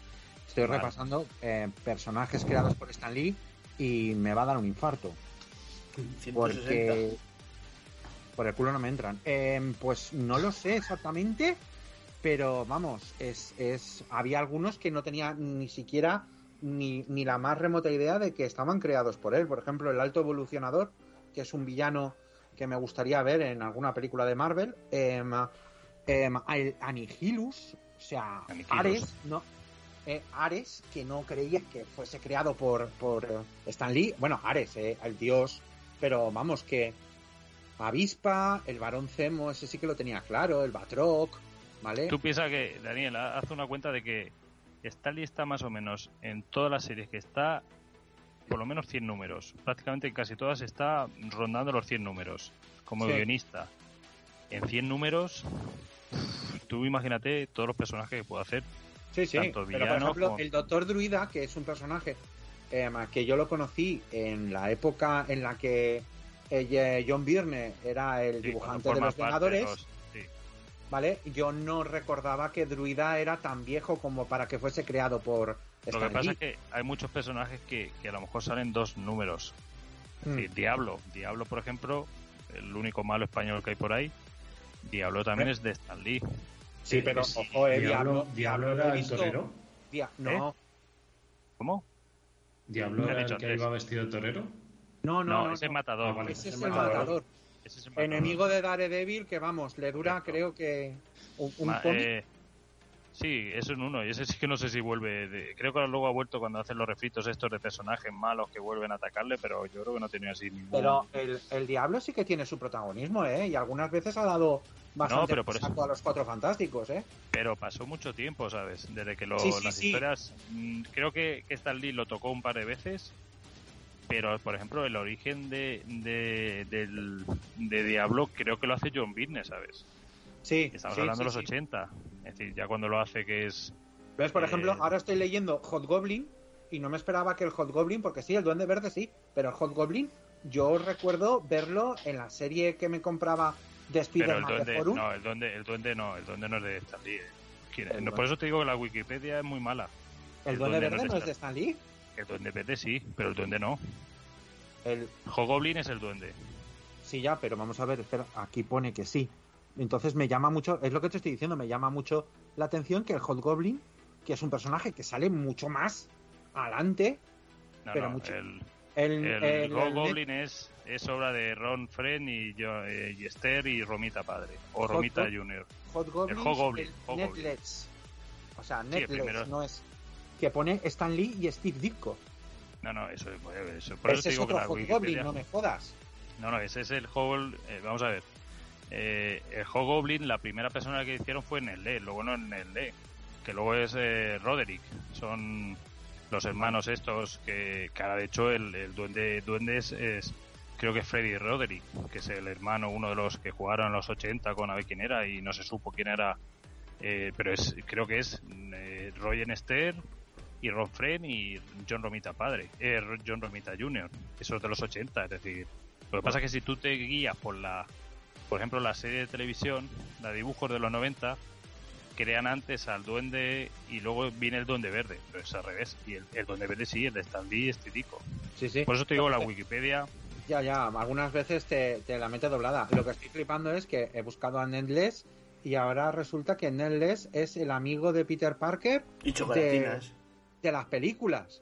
Estoy Vale. repasando eh, personajes creados por Stan Lee y me va a dar un infarto. 160. Porque Por el culo no me entran. Em, pues no lo sé exactamente, pero vamos, es, es había algunos que no tenían ni siquiera ni, ni la más remota idea de que estaban creados por él. Por ejemplo, el Alto Evolucionador, que es un villano que me gustaría ver en alguna película de Marvel. em, em, el Anihilus, o sea, Anihilus. Ares, no, eh, Ares, que no creía que fuese creado por, por eh, Stan Lee. Bueno, Ares, eh, el dios, pero vamos, que Avispa, el varón Zemo, ese sí que lo tenía claro, el Batroc, ¿vale? Tú piensas que, Daniel, ha- haz una cuenta de que Stanley está más o menos en todas las series que está, por lo menos 100 números. Prácticamente en casi todas está rondando los 100 números, como Sí. guionista. En 100 números, tú imagínate todos los personajes que puede hacer. Sí, sí. tanto Pero por ejemplo, como- el Doctor Druida, que es un personaje em, que yo lo conocí en la época en la que eh, John Byrne era el Sí, dibujante de los parte Vengadores, los- sí. ¿vale? Yo no recordaba que Druida era tan viejo como para que fuese creado por Lo que pasa Lee. es que hay muchos personajes que, que a lo mejor salen dos números. Es Mm. decir, Diablo. Diablo, por ejemplo, el único malo español que hay por ahí. Diablo también es de Stan Lee. Sí, Eh, pero ojo, eh, Diablo, Diablo, era el torero. Dia- no, ¿Cómo? Diablo era el que antes. iba vestido de torero. No, no, No, no, ese es no. matador. Ah, vale. Ese es el matador. matador. Ese es el matador. Enemigo de Daredevil, que vamos, le dura creo que un, un Ma- cómic. eh, sí, eso en uno. Y ese sí que no sé si vuelve. de- creo que luego ha vuelto cuando hacen los refritos estos de personajes malos que vuelven a atacarle, pero yo creo que no tenía así ningún. Pero el, el Diablo sí que tiene su protagonismo, ¿eh? Y algunas veces ha dado bastante No, pero por eso- saco a los cuatro fantásticos, ¿eh? Pero pasó mucho tiempo, ¿sabes? Desde que lo- Sí, sí, las sí. historias. mm, Creo que, que Stan Lee lo tocó un par de veces. Pero, por ejemplo, el origen de, de, del, de Diablo creo que lo hace John Byrne, ¿sabes? Sí. Estamos sí, hablando sí, de los sí. 80. Es decir, ya cuando lo hace que es... ¿Ves? Por Eh, ejemplo, ahora estoy leyendo Hot Goblin y no me esperaba que el Hot Goblin, porque sí, el Duende Verde sí, pero el Hot Goblin, yo recuerdo verlo en la serie que me compraba de Spider-Man de Forum. no, el duende, el duende no, el duende no es de Stan Lee. eh. Por eso te digo que la Wikipedia es muy mala. el el Duende duende Verde no es es de Stan Lee. El duende verde sí, pero el duende no. El, Hobgoblin es el duende. Sí, ya, pero vamos a ver, espera, aquí pone que sí. Entonces me llama mucho, es lo que te estoy diciendo, me llama mucho la atención que el Hot Goblin, que es un personaje que sale mucho más adelante, No, Pero no, mucho- el, el, el, el- Hobgoblin es, es obra de Ron Friend y, yo, eh, y Esther y Romita Padre. O Romita Junior. Hot Goblin, el Hobgoblin, Hobgoblin. O sea, primero. no es. Que pone Stan Lee y Steve Ditko. No, no, eso es. Eso, por eso Ese te es digo que otro la Wikipedia. Goblin, no me jodas. No, no, ese es el Hobgoblin. eh, vamos a ver. Eh, el Hobgoblin, la primera persona que hicieron fue Nestlé, luego no Nestlé, que luego es eh, Roderick. Son los hermanos estos que, que ahora de hecho el, el duende, duende es, es- creo que es Freddy Roderick, que es el hermano, uno de los que jugaron en los 80 con a ver quién era y no se supo quién era. eh, pero es creo que es eh, Roy Esther y Ron Friend y John Romita padre, eh, John Romita Jr. Esos de los 80, es decir, lo que pasa es que si tú te guías por la, por ejemplo, la serie de televisión, la de dibujos de los 90, crean antes al duende y luego viene el duende verde, pero es al revés. Y el, el duende verde sí, el de Stan Lee es típico. Sí, sí. Por eso te digo, la Wikipedia, Ya, ya, algunas veces te, te la mete doblada. Lo que estoy flipando es que he buscado a Netless y ahora resulta que Netless es el amigo de Peter Parker Y chocolatinas. de las películas.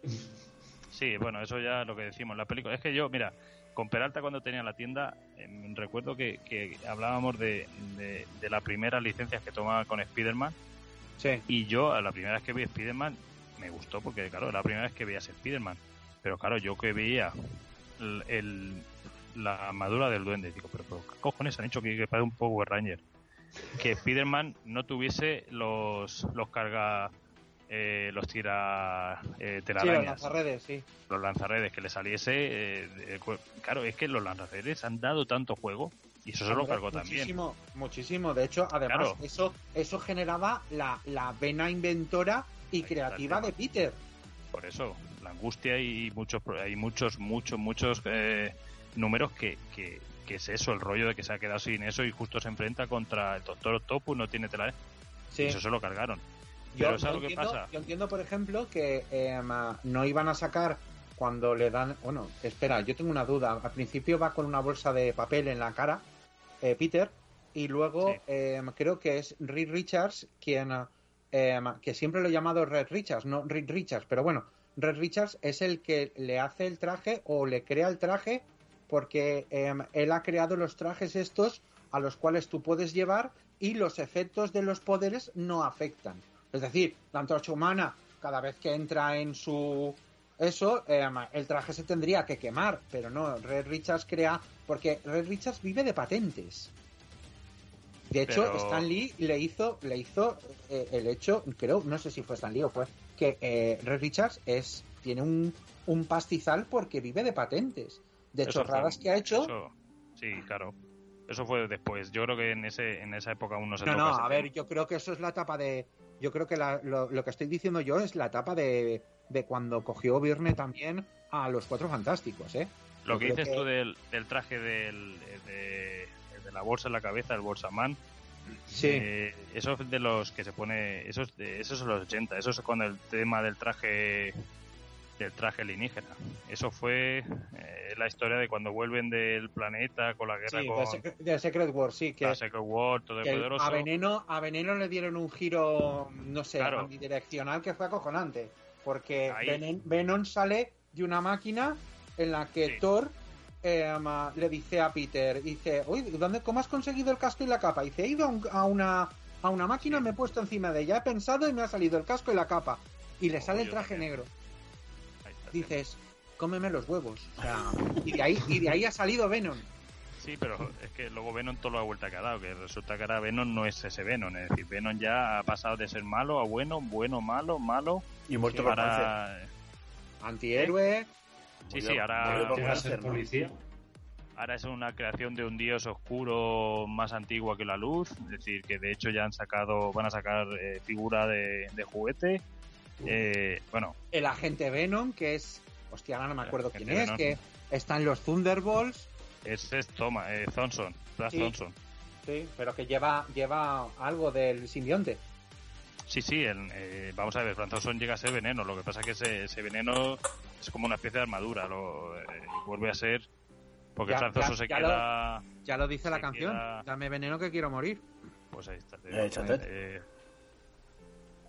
sí, bueno, eso ya lo que decimos, la película. Es que yo, mira, con Peralta cuando tenía la tienda, em, recuerdo que, que hablábamos de, de, de las primeras licencias que tomaba con Spider-Man. Sí. Y yo, a la primera vez que vi Spider-Man, me gustó porque, claro, la primera vez que veías Spider-Man. Pero, claro, yo que veía el, el- la armadura del duende, digo, pero, pero ¿qué cojones han hecho que, que parece un Power Ranger? Que Spider-Man no tuviese los, los carga. Eh, los tira eh, Sí, telarañas, lanzarredes, sí. los lanzarredes, que le saliese. eh, de- claro, es que los lanzarredes han dado tanto juego y eso se lo cargó también. muchísimo, Muchísimo. De hecho, además, Claro. eso, eso generaba la, la vena inventora y Ahí creativa de Peter. Por eso, la angustia y muchos, pro- hay muchos, muchos, muchos eh, números que, que, que es eso, el rollo de que se ha quedado sin eso y justo se enfrenta contra el Doctor Octopus, no tiene tela. Sí. Y eso se lo cargaron. Yo, Pero ¿sabes yo lo que entiendo, pasa? yo entiendo, por ejemplo, que eh, no iban a sacar cuando le dan. Bueno, espera, yo tengo una duda. Al principio va con una bolsa de papel en la cara eh, Peter, y luego Sí. eh, creo que es Reed Richards quien, eh, que siempre lo he llamado Red Richards, no Reed Richards, pero bueno, Red Richards es el que le hace el traje o le crea el traje porque eh, él ha creado los trajes estos a los cuales tú puedes llevar y los efectos de los poderes no afectan. Es decir, la antorcha humana, cada vez que entra en su eso, eh, el traje se tendría que quemar, pero no, Red Richards crea, porque Red Richards vive de patentes. De hecho, Pero- Stan Lee le hizo, le hizo eh, el hecho, creo, no sé si fue Stan Lee o fue, que eh, Red Richards es, tiene un, un pastizal porque vive de patentes, de Eso fue- chorradas que ha hecho. eso- sí, claro. Eso fue después. Yo creo que en ese en esa época aún no se No, no, a ver, yo creo que eso es la etapa de. Yo creo que la- lo, lo que estoy diciendo yo es la etapa de, de cuando cogió Virne también a los cuatro fantásticos, ¿eh? Lo que dices que- tú del, del traje del, de, de la bolsa en la cabeza, el bolsaman, Sí. eh, eso es de los que se pone, eso es de, eso es los 80, eso es cuando el tema del traje del traje alienígena. Eso fue eh, la historia de cuando vuelven del planeta con la guerra Sí, con de, Secret, de Secret War, sí, que, la Secret War, todo que poderoso. a, Veneno, a Veneno le dieron un giro, no sé, Claro. bidireccional que fue acojonante. Porque Venen- Venom sale de una máquina en la que Sí. Thor eh, ma- le dice a Peter, dice, oye, ¿dónde, ¿cómo has conseguido el casco y la capa? Dice, he ido a, un- a una, a una máquina, me he puesto encima de ella, he pensado y me ha salido el casco y la capa. Y le Como sale el traje también. negro. Dices, cómeme los huevos. O sea, y de ahí, y de ahí ha salido Venom. Sí, pero es que luego Venom todo la vuelta que ha dado, que resulta que ahora Venom no es ese Venom, es decir, Venom ya ha pasado de ser malo a bueno, bueno, malo, malo, Y muerto por cáncer. ahora... Antihéroe. Sí, Murió- sí, ahora, policía. ahora es una creación de un dios oscuro más antigua que la luz, es decir, que de hecho ya han sacado, van a sacar eh, figura de, de juguete, eh, bueno, El agente Venom, que es. Hostia, ahora no me acuerdo quién es, Venom. que está en los Thunderbolts. ese es Toma, eh, Thompson, Flash Sí. Thompson. Sí, pero que lleva, lleva algo del simbionte. Sí, sí, el, eh, vamos a ver, Frank Thompson llega a ser veneno, lo que pasa es que ese, ese veneno es como una especie de armadura, lo, eh, vuelve a ser... Porque Thompson se ya queda... Ya lo dice la canción. queda- Dame veneno que quiero morir. Pues ahí está. Eh,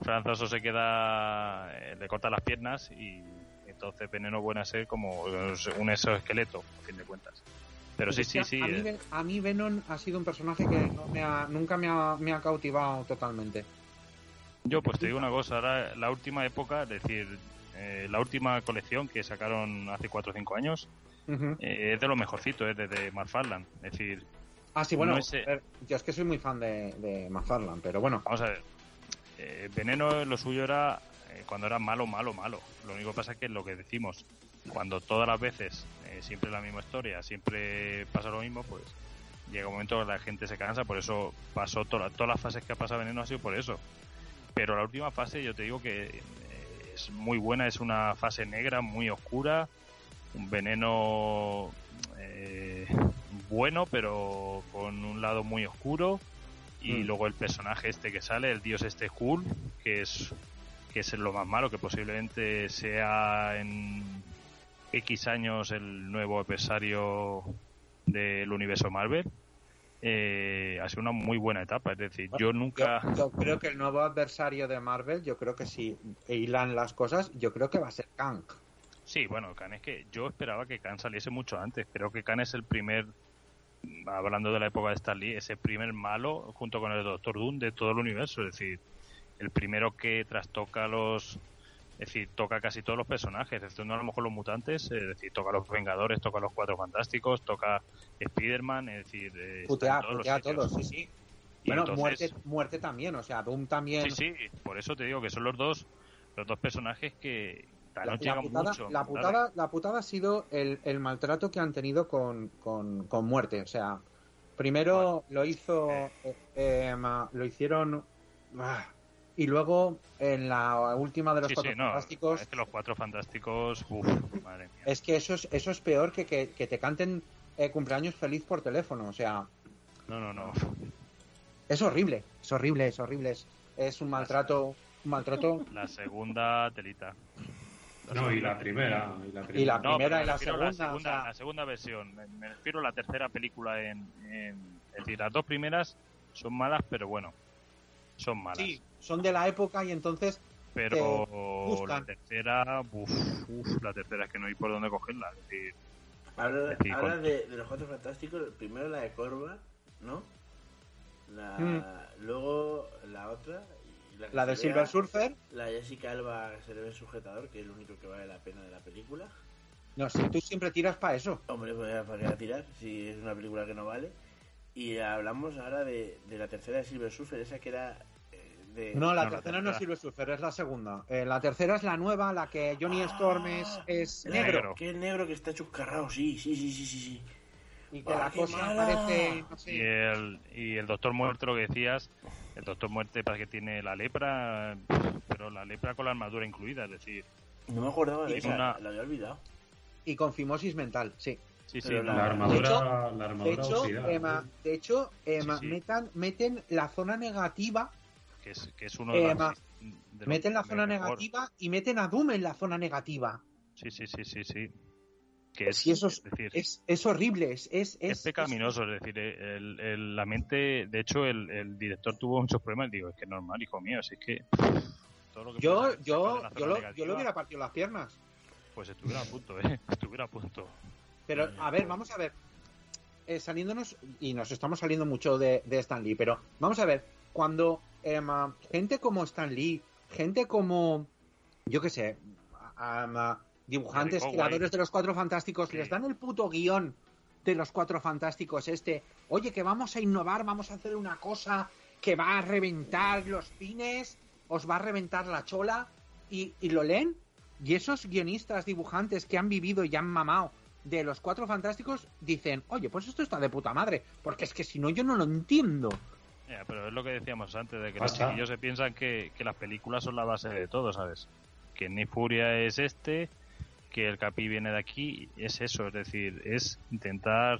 Eh, Thompson se queda... eh, le corta las piernas y entonces veneno vuelve a ser como un exoesqueleto, a fin de cuentas. Pero sí, Es sí, sí. A mí, eh, a mí Venom ha sido un personaje que no me ha- nunca me ha, me ha cautivado totalmente. Yo pues te digo una cosa, ahora la última época, es decir, eh, la última colección que sacaron hace 4 o 5 años, eh, es de lo mejorcito, es de, de McFarlane. Es decir, Ah, sí, bueno, no es, eh, ver, yo es que soy muy fan de, de McFarlane, pero bueno. vamos a ver, eh, Veneno lo suyo era eh, cuando era malo, malo, malo. Lo único que pasa es que lo que decimos, cuando todas las veces eh, siempre la misma historia, siempre pasa lo mismo, pues llega un momento que la gente se cansa, por eso pasó toda- todas las fases que ha pasado Veneno ha sido por eso. Pero la última fase yo te digo que eh, es muy buena, es una fase negra, muy oscura, un veneno bueno, pero con un lado muy oscuro. Y Mm. luego el personaje este que sale, el dios este Hulk, que es que es lo más malo, que posiblemente sea en X años el nuevo adversario del universo Marvel. Eh, ha sido una muy buena etapa, es decir, yo nunca... Yo, yo creo que el nuevo adversario de Marvel, yo creo que si hilan las cosas, yo creo que va a ser Kang. Sí, bueno, Khan es que yo esperaba que Khan saliese mucho antes. Creo que Khan es el primer, hablando de la época de Stan Lee, es el primer malo junto con el Doctor Doom de todo el universo. Es decir, el primero que trastoca los. Es decir, toca casi todos los personajes, exceptuando a lo mejor los mutantes. Es decir, toca a los Vengadores, toca a los Cuatro Fantásticos, toca Spider-Man. Es decir, eh, Putea, todos los putea todos, sí, sí. Y Bueno, entonces- muerte, muerte también, o sea, Doom también. Sí, sí, por eso te digo que son los dos, los dos personajes que La, putada, mucho. la, putada, la putada ha sido el, el maltrato que han tenido con, con, con muerte. O sea, primero lo hizo. eh, eh, ma- lo hicieron. ah, y luego en la última de los Sí, Cuatro sí, no, fantásticos. es que los cuatro fantásticos, uff, madre mía. Es que eso es, eso es peor que que, que te canten eh, cumpleaños feliz por teléfono. O sea, No, no, no. es horrible. Es horrible, es horrible. Es, es un maltrato. Un maltrato. La segunda telita. No, y la primera. Y la, la primera. No, y la segunda, La segunda, o sea- la segunda versión. Me, refiero a la tercera película en, en, Es decir, las dos primeras son malas, pero bueno, son malas. Sí, son de la época y entonces pero la tercera, uf, uf, la tercera es que no hay por dónde cogerla. Es decir, Habla, Es decir, habla con- de, de los cuatro fantásticos. Primero la de Corva, ¿no? La, Mm. Luego la otra. La de se Silver Surfer, La Jessica Alba que se le ve el sujetador, que es lo único que vale la pena de la película. no sé, tú siempre tiras para eso. Hombre, pues ya, ¿para qué la tirar? Si es una película que no vale. Y hablamos ahora de, de la tercera de Silver Surfer, esa que era eh, de... No, la No, la tercera no es. Silver Surfer, es la segunda. Eh, la tercera es la nueva, la que Johnny Storm es, es La- negro. Negro. Que es negro que está chuscarrado, sí, sí, sí, sí, sí. Y que ¡Ah, la cosa mala! parece, no y sé, el, y el Doctor Muerte, lo que decías, el Doctor Muerte parece que tiene la lepra, pero la lepra con la armadura incluida, es decir, No me acordaba de Y esa, una- la había olvidado. y con fimosis mental, sí. sí, sí, La De armadura, hecho- la De armadura hecho, oxidada. Emma, de hecho Emma, Sí, sí. Metan, meten la zona negativa, que, es, que es uno de, Eh, las- de los meten la zona mejor. negativa y meten a Doom en la zona negativa. Sí, sí, sí, sí, sí. Que es, Sí, eso es- es decir, Es, es horrible, es, es, pecaminoso, es decir, el, el- la mente, de hecho, el, el director tuvo muchos problemas. Digo, es que es normal, hijo mío, si es que. todo lo que Yo, yo, yo, lo, negativa, yo lo hubiera partido las piernas. Pues estuviera a punto, ¿eh? Estuviera a punto. Pero, a ver, vamos a ver. Eh, saliéndonos, y nos estamos saliendo mucho de, de Stan Lee, pero vamos a ver, cuando em, gente como Stan Lee, gente como, yo qué sé, dibujantes, creadores de los Cuatro Fantásticos, Sí. les dan el puto guion de los Cuatro Fantásticos este, oye, que vamos a innovar, vamos a hacer una cosa que va a reventar los cines, os va a reventar la chola, y, y lo leen, y esos guionistas, dibujantes que han vivido y han mamado de los cuatro fantásticos dicen, oye, pues esto está de puta madre, porque es que si no yo no lo entiendo. Pero es lo que decíamos antes, de que Pasa. los chiquillos se piensan que, que las películas son la base de todo, ¿sabes? Que Ni Furia es este, que el Capi viene de aquí, es eso, es decir, es intentar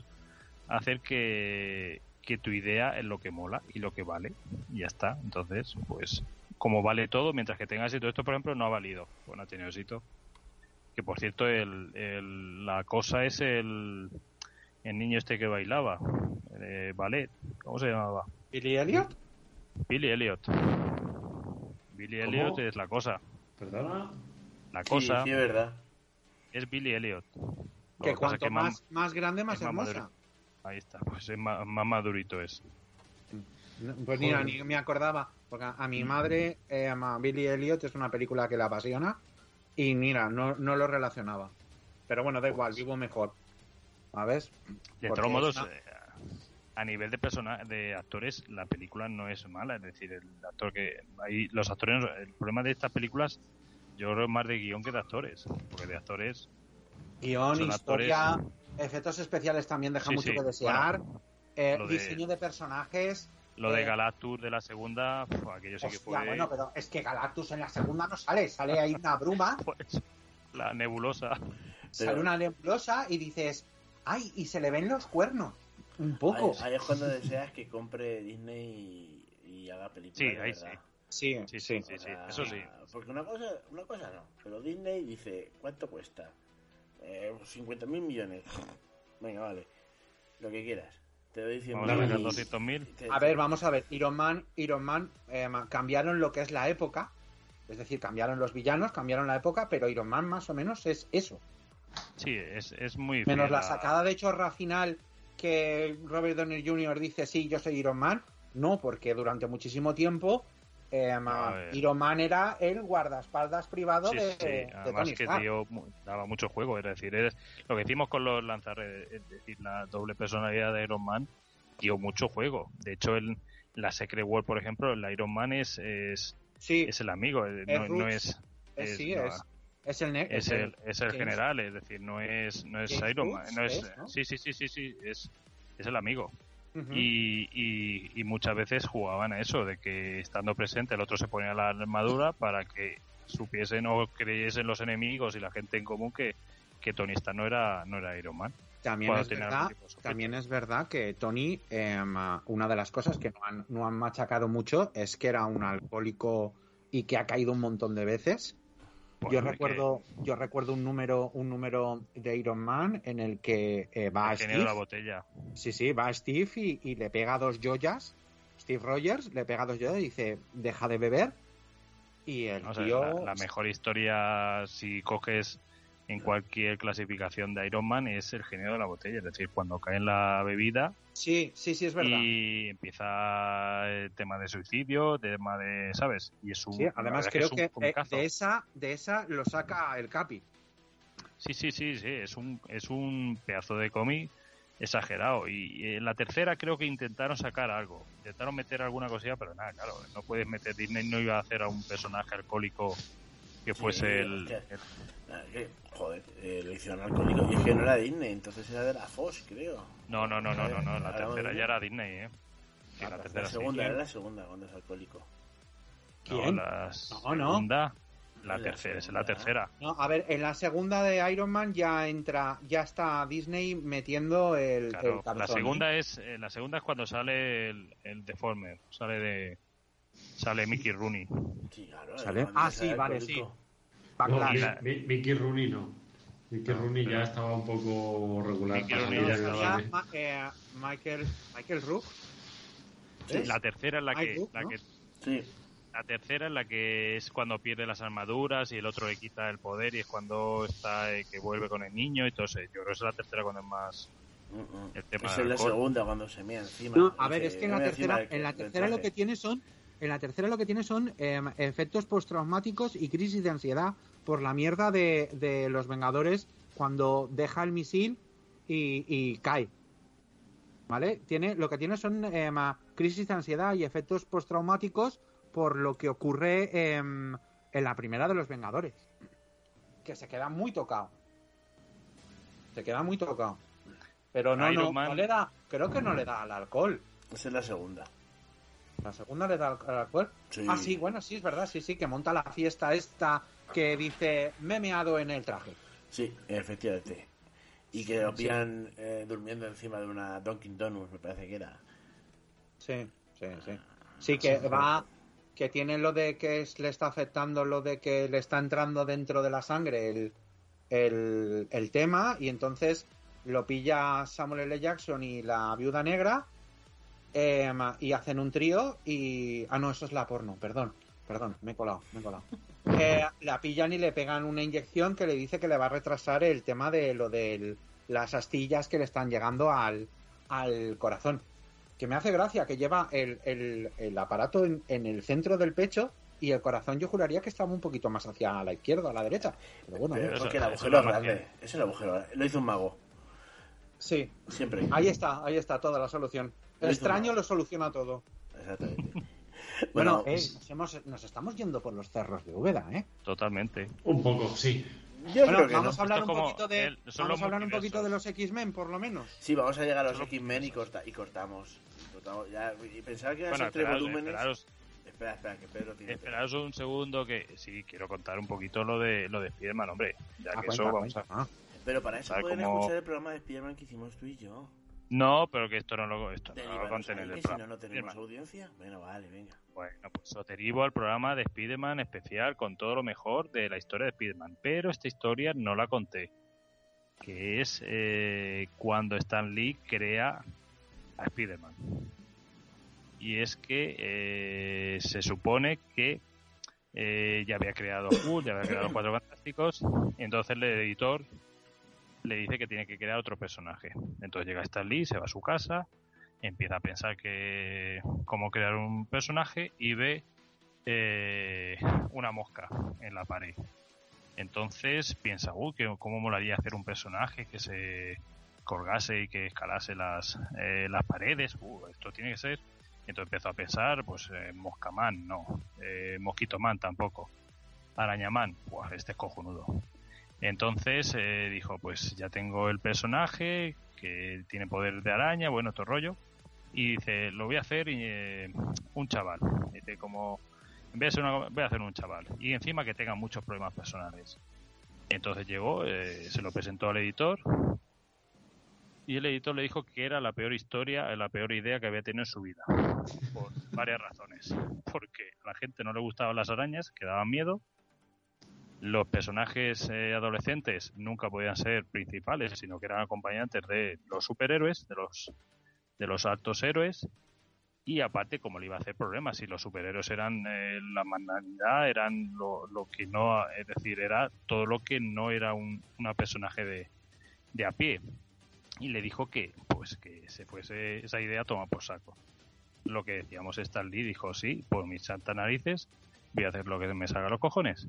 hacer que, que tu idea es lo que mola y lo que vale, y ya está. Entonces, pues, como vale todo, mientras que tenga éxito, esto por ejemplo no ha valido, pues no ha tenido éxito. Que por cierto, el, el- la cosa es el, el niño este que bailaba, eh, ballet, ¿cómo se llamaba? ¿Billy Elliot? Billy Elliot. Billy ¿Cómo? Elliot es la cosa. ¿Perdona? La Sí, cosa sí, es verdad. Es Billy Elliot. Lo Que cuanto que más, más grande, más hermosa. Ahí está, pues es más, más madurito es. No, Pues mira, ni me acordaba, porque a a mi madre, eh, ama- Billy Elliot es una película que la apasiona, y mira, no, no lo relacionaba. Pero bueno, da igual, vivo mejor. ¿Sabes? De Porque todos modos, eh, a nivel de persona, de actores, la película no es mala. Es decir, el actor que. Ahí, los actores. El problema de estas películas, yo creo más de guion que de actores. Porque de actores. Guión, historia, efectos especiales también deja Sí, mucho sí, que desear. eh, de- diseño de personajes. Lo de Eh, Galactus de la segunda, pf, aquello sí que fue. bueno, pero es que Galactus en la segunda no sale, sale ahí una bruma, pues, la nebulosa. sale una nebulosa y dices, ay, y se le ven los cuernos. Un poco. Ahí, ahí es cuando deseas que compre Disney y, y haga películas. Sí, de ahí verdad. Sí, Sí, sí, sí. sí, sí, eso sí. Porque una cosa, una cosa no, pero Disney dice, ¿cuánto cuesta? Eh, 50 mil millones. Venga, vale. Lo que quieras. Te doy 100 Vamos a Dame sacar mil. 200.000. A ver, vamos a ver, Iron Man, Iron Man eh, cambiaron lo que es la época, es decir, cambiaron los villanos, cambiaron la época, pero Iron Man más o menos es eso. Sí, es, es muy. Menos fiel la sacada de chorra final que Robert Downey Jr. dice, sí, yo soy Iron Man. No, porque durante muchísimo tiempo eh. Iron Man era el guardaespaldas privado Sí, de, sí, de además Tony que Stark. dio daba mucho juego, es decir, es lo que hicimos con los lanzarredes, es decir, la doble personalidad de Iron Man dio mucho juego. De hecho, en la Secret War, por ejemplo, el Iron Man es, es, Sí, es el amigo, eh, Es no, Roots. no es, es, sí, no, es, es el, es el, es el general, es decir, no es, no es Iron Man, no es, es, ¿no? sí, sí, sí, sí, sí, es, es el amigo. Y, y, y muchas veces jugaban a eso, de que estando presente el otro se ponía la armadura para que supiesen o creyesen los enemigos y la gente en común que, que Tony Stark no era, no era Iron Man. También es, verdad, también es verdad que Tony, em, una de las cosas que no han, no han machacado mucho es que era un alcohólico y que ha caído un montón de veces. Pues, yo recuerdo, yo recuerdo un número, un número de Iron Man en el que eh, va genio de la Steve, botella. sí, sí, va Steve y, y le pega dos joyas. Steve Rogers le pega dos joyas y dice, deja de beber. Y el O sea, tío, la, la mejor historia, si coges en cualquier clasificación de Iron Man, es el genio de la botella. Es decir, cuando cae en la bebida sí, sí, sí, es verdad. y empieza el tema de suicidio, tema de, ¿sabes? Y es un. Sí, además creo es que, eh, de esa, de esa lo saca el Capi. Sí, sí, sí, sí, es un, es un pedazo de cómic exagerado. Y en la tercera creo que intentaron sacar algo, intentaron meter alguna cosilla, pero nada, claro, no puedes meter, Disney no iba a hacer a un personaje alcohólico que Sí, fuese el... es que- el- Ah, que, joder, lo hicieron alcohólico. Y es que no era Disney, entonces era de la Fox, creo. No, no, no, no, no, no, en la tercera ya era Disney, ¿eh? Sí, Ah, la la tercera sí. segunda, era la segunda cuando es alcohólico. No, ¿Quién? la No, no. segunda, la La tercera, es la tercera. No, a ver, en la segunda de Iron Man ya entra, ya está Disney metiendo el, el Claro, la cabezón, segunda es eh, la segunda es cuando sale el, el Deformer, sale de sale Mickey Rooney. Sí, claro. ¿Sale? Ah, sí, vale. Backlash. No, Mickey Rooney no. Mickey Rooney ya estaba un poco regular. Mickey Rooney ya estaba estaba Ya, ma- eh, Michael, Michael Rook. La tercera es la que, tú, la ¿no? que Sí, la tercera es la que es cuando pierde las armaduras y el otro le quita el poder y es cuando está eh, que vuelve con el niño y todo eso. Yo creo que es la tercera cuando es más Mm, mm. El tema Esa es la alcohol. segunda cuando se mea encima. No, a ver, es que en la "Me mea encima tercera, en la tercera lo traje". que tiene son, en la tercera lo que tiene son eh, efectos postraumáticos y crisis de ansiedad por la mierda de, de los Vengadores cuando deja el misil y, y cae. ¿Vale? Tiene, lo que tiene son eh, ma- crisis de ansiedad y efectos postraumáticos por lo que ocurre em, en la primera de los Vengadores. Que se queda muy tocado. Se queda muy tocado. Pero no, Iron no, Man- no le da, creo que no le da al alcohol. Esa es la segunda. La segunda le da al. Sí. Ah, sí, bueno, sí, es verdad, sí, sí, que monta la fiesta esta que dice, me he meado en el traje. Sí, efectivamente. Y que lo pillan eh, durmiendo encima de una Dunkin' Donuts, me parece que era. Sí, sí, sí. Sí, que va, que tiene lo de que es- le está afectando lo de que le está entrando dentro de la sangre el, el, el tema y entonces lo pilla Samuel L. Jackson y la viuda negra em, y hacen un trío y... Ah, no, eso es la porno, perdón, perdón, me he colado, me he colado. Eh, la pillan y le pegan una inyección que le dice que le va a retrasar el tema de lo de las astillas que le están llegando al, al corazón. Que me hace gracia que lleva el, el- el aparato en, en el centro del pecho y el corazón yo juraría que estaba un poquito más hacia la izquierda o a la derecha. Pero bueno, Pero eso- porque el agujero es grande. es el agujero. Lo hizo un mago. sí, Siempre. ahí está, ahí está toda la solución. El extraño lo soluciona todo. Exactamente. Bueno, bueno, eh, nos, hemos- nos estamos yendo por los cerros de Úbeda, ¿eh? totalmente. Un poco, sí. yo Bueno, creo que vamos no. a hablar Esto un poquito de, el- vamos los a hablar un poquito de los X-Men, por lo menos. Sí, vamos a llegar a los X-Men y, corta, y cortamos. Cortamos ya, y pensaba que iban a Bueno, ser tres volúmenes. esperaos, Espera, espera, que Pedro tiene. esperaos un segundo que sí, quiero contar un poquito lo de lo de Spiderman, hombre. Ya Ah, que cuenta, eso vamos a... cuenta. Ah, Pero para eso ¿Sabe pueden cómo- escuchar el programa de Spiderman que hicimos tú y yo. No, pero que esto no lo, esto no lo Derivaros contiene ahí, el que si no, programa. no tenemos audiencia. Bueno, vale, venga. Bueno, pues os derivo al programa de Spiderman especial con todo lo mejor de la historia de Spiderman. Pero esta historia no la conté. Que es eh, cuando Stan Lee crea a Spiderman. Y es que eh, se supone que eh, ya había creado Hulk, ya había creado los Cuatro Fantásticos. Entonces el editor le dice que tiene que crear otro personaje. Entonces llega Stan Lee, se va a su casa, empieza a pensar que cómo crear un personaje y ve eh, una mosca en la pared. Entonces piensa, uy, que cómo molaría hacer un personaje que se colgase y que escalase las, eh, las paredes. Uh, esto tiene que ser. Entonces empezó a pensar, pues eh, no, eh, Mosquito Man tampoco, Arañaman, Buah, este es cojonudo. Entonces eh, dijo, pues ya tengo el personaje que tiene poder de araña, bueno, todo rollo. Y dice, lo voy a hacer eh, un chaval. Dice, como, en vez de una, voy a hacer un chaval. Y encima que tenga muchos problemas personales. Entonces llegó, eh, se lo presentó al editor. Y el editor le dijo que era la peor historia, la peor idea que había tenido en su vida. Por varias razones. Porque a la gente no le gustaban las arañas, que daban miedo. Los personajes eh, adolescentes nunca podían ser principales, sino que eran acompañantes de los superhéroes, de los de los altos héroes. Y aparte como le iba a hacer problemas si los superhéroes eran eh, la magnanimidad eran lo, lo que no es decir era todo lo que no era un una personaje de, de a pie. Y le dijo que pues que se fuese esa idea toma por saco. Lo que decíamos Stan Lee dijo sí por mis santas narices voy a hacer lo que me salga los cojones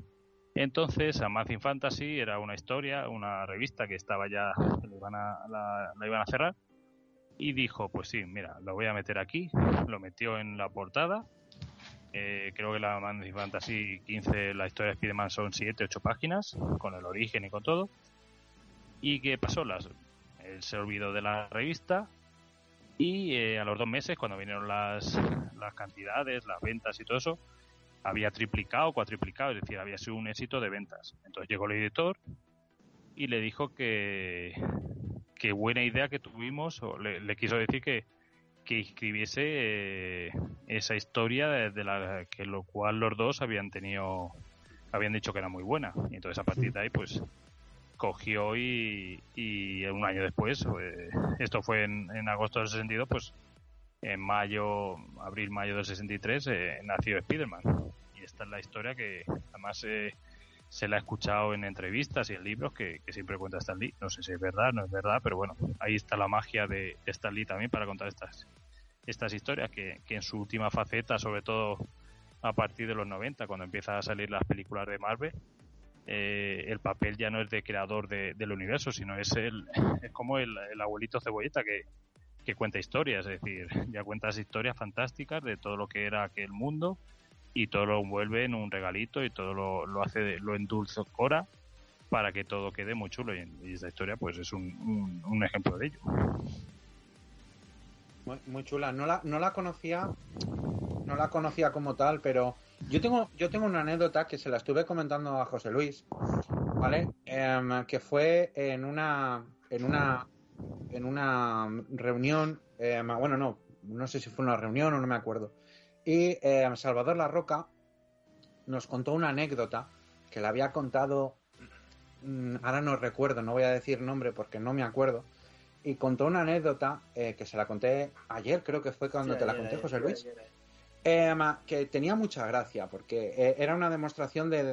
entonces Amazing Fantasy era una historia una revista que estaba ya la iban a, la- iban a cerrar y dijo, pues sí, mira, lo voy a meter aquí, lo metió en la portada, eh, creo que la Amazing Fantasy 15, la historia de Spider-Man son 7, 8 páginas, con el origen y con todo, y que pasó, las, él se olvidó de la revista, y eh, a los dos meses, cuando vinieron las, las cantidades, las ventas y todo eso, había triplicado, cuatriplicado, es decir, había sido un éxito de ventas. Entonces llegó el editor y le dijo que, que buena idea que tuvimos, o le, quiso decir que, que escribiese eh, esa historia de la que lo cual los dos habían tenido, habían dicho que era muy buena. Y entonces a partir de ahí, pues cogió y, y un año después, eh, esto fue en, en agosto del 62, pues en mayo, abril, mayo del 63, eh, nació Spider-Man. Y esta es la historia que además eh, se la ha escuchado en entrevistas y en libros que, siempre cuenta Stan Lee. No sé si es verdad, no es verdad, pero bueno, ahí está la magia de Stan Lee también para contar estas, estas historias que, que en su última faceta, sobre todo a partir de los 90, cuando empiezan a salir las películas de Marvel, eh, el papel ya no es de creador de- del universo, sino es el es como el, el abuelito cebolleta que, que cuenta historias, es decir, ya cuentas historias fantásticas de todo lo que era aquel mundo y todo lo envuelve en un regalito y todo lo, lo hace, lo endulzora para que todo quede muy chulo y, y esta historia pues es un, un, ejemplo de ello. Muy, muy chula. No la, no la conocía, no la conocía como tal, pero yo tengo, yo tengo una anécdota que se la estuve comentando a José Luis, ¿vale? Em, que fue en una, en una, en una reunión, em, bueno, no, no sé si fue una reunión o no me acuerdo. Y em, Salvador La Roca nos contó una anécdota que le había contado, mm, ahora no recuerdo, no voy a decir nombre porque no me acuerdo, y contó una anécdota eh, que se la conté ayer, creo que fue cuando Sí, te la ayer, conté, ayer, José Luis, eh, que tenía mucha gracia, porque eh, era una demostración de, de-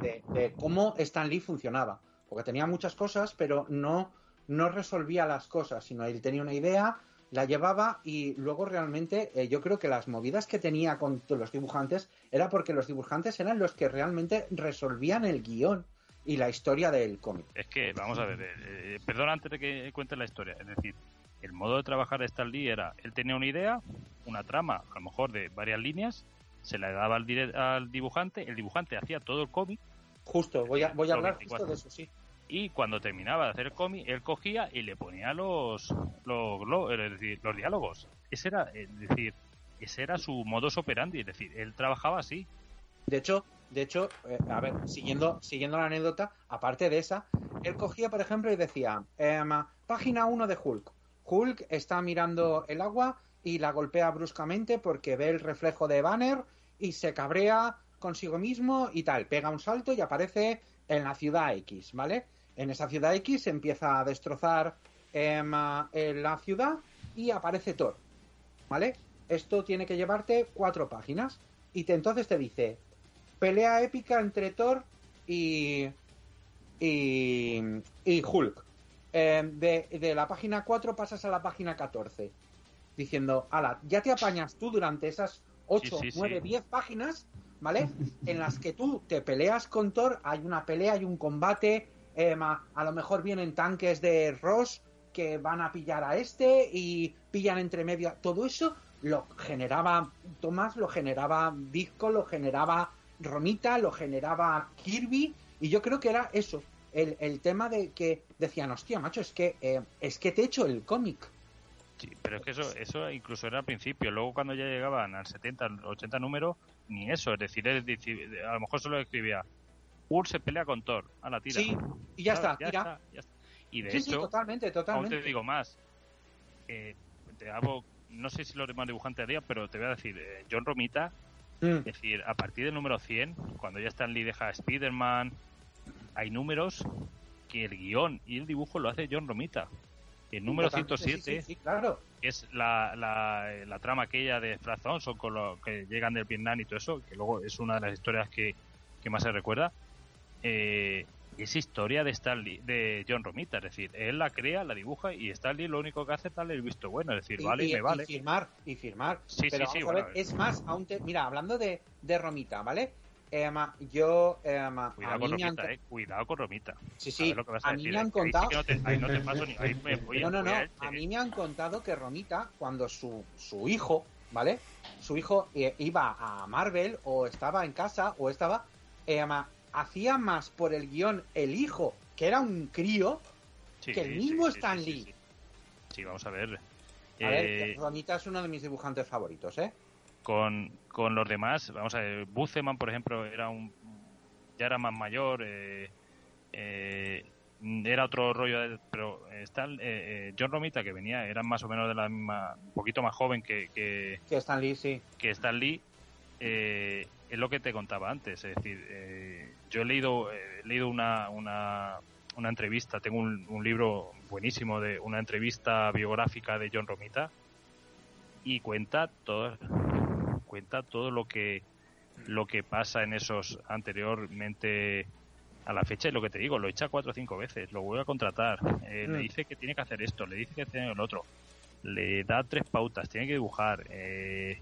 de- de cómo Stan Lee funcionaba, porque tenía muchas cosas, pero no, no resolvía las cosas, sino él tenía una idea, la llevaba y luego realmente eh, yo creo que las movidas que tenía con los dibujantes era porque los dibujantes eran los que realmente resolvían el guion y la historia del cómic. Es que, vamos a ver, eh, eh, perdón antes de que cuente la historia, es decir, el modo de trabajar de Stan Lee era, él tenía una idea, una trama, a lo mejor de varias líneas, se la daba al, al dibujante, el dibujante hacía todo el cómic Justo, voy a, voy a hablar 24. justo de eso, sí. Y cuando terminaba de hacer el cómic, él cogía y le ponía los, los, los diálogos. Ese era, es decir, ese era su modus operandi, es decir, él trabajaba así. De hecho, de hecho, eh, a ver, siguiendo, siguiendo la anécdota, aparte de esa, él cogía, por ejemplo, y decía, em, página 1 de Hulk. Hulk está mirando el agua y la golpea bruscamente porque ve el reflejo de Banner y se cabrea consigo mismo y tal. Pega un salto y aparece en la ciudad X, ¿vale? En esa ciudad X se empieza a destrozar em, la ciudad y aparece Thor, ¿vale? Esto tiene que llevarte cuatro páginas y te, entonces te dice pelea épica entre Thor y y, y Hulk. Eh, de, de la página 4 pasas a la página 14 diciendo, ala, ya te apañas tú durante esas 8, Sí, sí, 9, sí. 10 páginas, ¿vale? en las que tú te peleas con Thor, hay una pelea, hay un combate, eh, ma- a lo mejor vienen tanques de Ross que van a pillar a este y pillan entre medio. Todo eso lo generaba Tomás, lo generaba Disco, lo generaba Romita, lo generaba Kirby, y yo creo que era eso, el, el tema de que decían, hostia, macho, es que, eh, es que te he hecho el cómic. Sí, pero es que eso, eso incluso era al principio. Luego cuando ya llegaban al 70, al 80 número, ni eso. Es decir, él dici- a lo mejor solo escribía, Hulk se pelea con Thor. A la tira. Sí, y ya está, tira. está, ya está. Y de sí, sí, hecho, totalmente, aún totalmente. te digo más. Eh, te hago, no sé si los demás dibujantes harían, pero te voy a decir, eh, John Romita Mm. Es decir, a partir del número 100, cuando ya Stan Lee deja a Spider-Man, hay números que el guion y el dibujo lo hace John Romita. El número Totalmente, 107 Sí, sí, sí, claro. que es la, la, la trama aquella de Flash Thompson con lo que llegan del Vietnam y todo eso, que luego es una de las historias que, que más se recuerda, eh, es historia de Stan Lee- de John Romita, es decir, él la crea, la dibuja y Stan Lee lo único que hace es darle el visto bueno, es decir, Y- vale, y, me vale. y firmar, y firmar. Sí, Pero sí, sí, a ver, bueno. es más, aún te- mira, hablando de, de Romita, ¿vale? Em, yo, em, a Cuidado mí con me han- Romita, eh, cuidado con Romita. Sí, A sí, ver lo que vas a, a mí decir, me han eh, contado... que no no No, no. a. A mí me han contado que Romita, cuando su, su hijo, ¿vale? Su hijo eh, iba a Marvel o estaba en casa o estaba... eh, ma- hacía más por el guion el hijo, que era un crío, Sí, que el mismo sí, sí, Stan Lee. Sí, vamos a ver. A ver, Eh, que Romita es uno de mis dibujantes favoritos, ¿eh? con, con los demás, vamos a ver, Buceman, por ejemplo, era un ya era más mayor, eh, eh, era otro rollo, de- pero Stan, eh, eh, John Romita, que venía, era más o menos de la misma, un poquito más joven que, que, Que Stan Lee, sí. que Stan Lee, eh, es lo que te contaba antes, es decir, eh, yo he leído, eh, he leído una, una, una entrevista, tengo un, un libro buenísimo de una entrevista biográfica de John Romita y cuenta todo, cuenta todo lo que lo que pasa en esos anteriormente a la fecha y lo que te digo, lo echa cuatro o cinco veces, lo vuelve a contratar, eh, le Mm. dice que tiene que hacer esto, le dice que tiene el otro, le da tres pautas, tiene que dibujar, eh,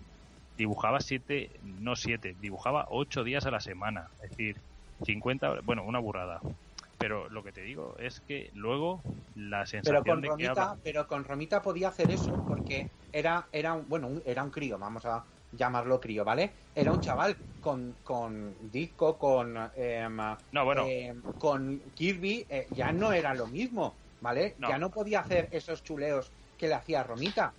dibujaba siete, no siete, dibujaba ocho días a la semana, es decir, 50, horas- bueno, una burrada. Pero lo que te digo es que luego la Pero sensación con de que Romita, habla- pero con Romita podía hacer eso porque era, era un, bueno, un- era un crío, vamos a llamarlo crío, ¿vale? Era un chaval con, con disco, con em, No, bueno, em, con Kirby, eh, ya no era lo mismo, ¿vale? No. Ya no podía hacer esos chuleos que le hacía Romita.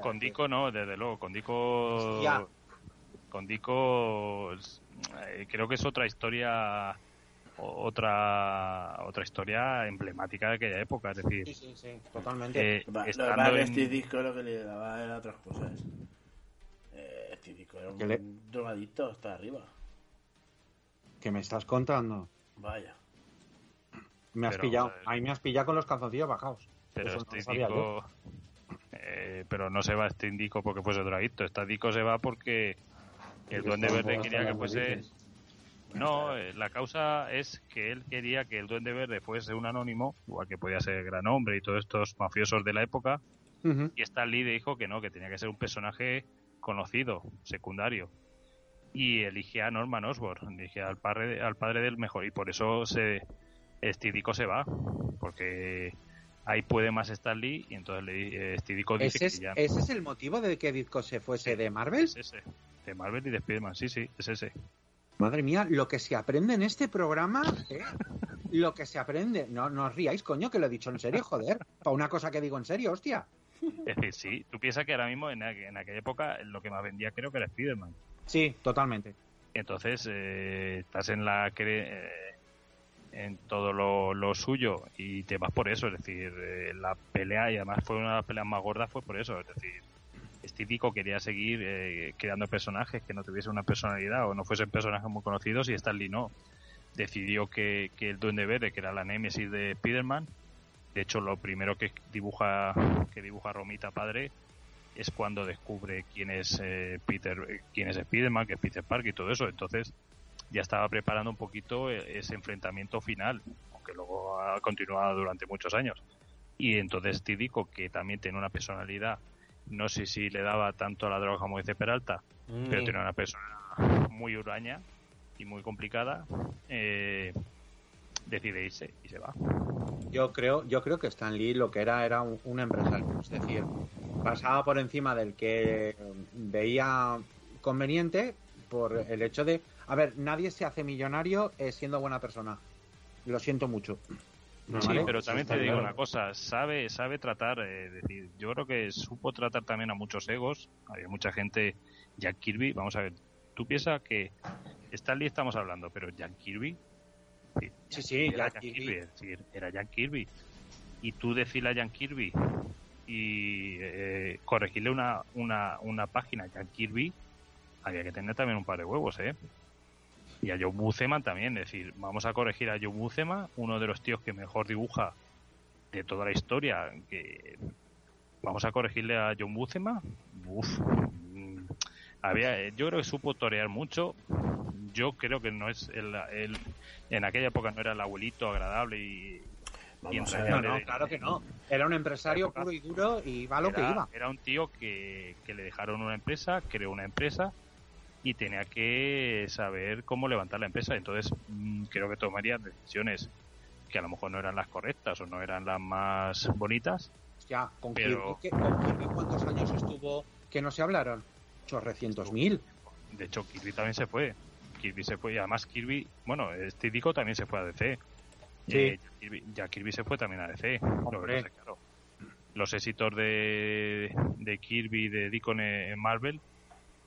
Con Dico no, desde luego, con Dico... Hostia. Con Dico eh, creo que es otra historia otra otra historia emblemática de aquella época, es decir, Sí, sí, sí, totalmente. eh, Va, Lo estando en- este disco lo que le daba era otras cosas. Eh, este disco era un ¿Qué le- drogadicto hasta arriba. ¿Qué me estás contando? Vaya. Me has Pero, pillado. eh, Ahí me has pillado con los calzoncillos bajados. pero Eso no este lo sabía Dico eh, pero no se va este Indico porque fuese drogadicto, este Dico se va porque el Duende Verde quería que fuese No, eh, la causa es que él quería que el Duende Verde fuese un anónimo, igual que podía ser Gran Hombre y todos estos mafiosos de la época, y Stan Lee dijo que no, que tenía que ser un personaje conocido, secundario. Y elige a Norman Osborn, elige al padre, al padre del mejor, y por eso se, este Dico se va, porque ahí puede más Stan Lee, y entonces le, di- eh, este Dico dice ¿Ese es, que ya ¿Ese es el motivo de que Disco se fuese de Marvel? es ese, de Marvel y de Spider-Man, sí, sí, es ese. Madre mía, lo que se aprende en este programa, ¿eh? Lo que se aprende. No, no os riáis, coño, que lo he dicho en serio, joder. Para una cosa que digo en serio, hostia. Es decir, sí, tú piensas que ahora mismo en, aqu- en aquella época lo que más vendía creo que era Spider-Man. Sí, totalmente. Entonces, eh, estás en la cre- eh, en todo lo, lo suyo y te vas por eso, es decir, eh, la pelea y además fue una de las peleas más gordas fue por eso, es decir, Estítico quería seguir eh, creando personajes que no tuviesen una personalidad o no fuesen personajes muy conocidos y Stan Lee no. Decidió que, que el Duende Verde, que era la némesis de Spider-Man, de hecho lo primero que dibuja que dibuja Romita padre es cuando descubre quién es eh, Peter, eh, quién es Spider-Man, que es Peter Parker y todo eso. Entonces ya estaba preparando un poquito eh, ese enfrentamiento final, aunque luego ha continuado durante muchos años. Y entonces Tídico, que también tiene una personalidad, no sé si le daba tanto a la droga como dice Peralta, pero tiene una persona muy huraña y muy complicada, eh, decide irse y se va. Yo creo, yo creo que Stan Lee lo que era era un, un empresario, es decir, pasaba por encima del que veía conveniente por el hecho de, a ver, nadie se hace millonario eh, siendo buena persona. Lo siento mucho. No, Sí, ¿Vale? pero también te digo una cosa, sabe, sabe tratar, eh, decir, yo creo que supo tratar también a muchos egos, había mucha gente, Jack Kirby, vamos a ver, tú piensas que Stan Lee estamos hablando, pero Jack Kirby, sí, Sí, sí, era Jack Jack Kirby. Kirby, es decir, era Jack Kirby, y tú decirle a Jack Kirby y eh, corregirle una, una, una página a Jack Kirby, había que tener también un par de huevos, ¿eh? Y a Joe Buscema también, es decir, vamos a corregir a Joe Buscema, uno de los tíos que mejor dibuja de toda la historia, que vamos a corregirle a John Buscema. Uf, mm, había, yo creo que supo torear mucho. Yo creo que no es el, el- en aquella época no era el abuelito agradable y, Vamos No, ver. claro que no. Era un empresario época. puro y duro y va a lo que iba. era un tío que, que le dejaron una empresa, creó una empresa y tenía que saber cómo levantar la empresa. Entonces mm, creo que tomaría decisiones que a lo mejor no eran las correctas o no eran las más bonitas. Ya, con, Pero- Kirby, ¿qué- con Kirby, ¿cuántos años estuvo que no se hablaron? Chorrecientos mil. De hecho, Kirby también se fue. Kirby se fue y además Kirby, bueno, este Dico también se fue a DC. Sí. Eh, ya, Kirby, ya Kirby se fue también a DC. Lo Hombre. claro, los éxitos de, de Kirby y de Deacon en Marvel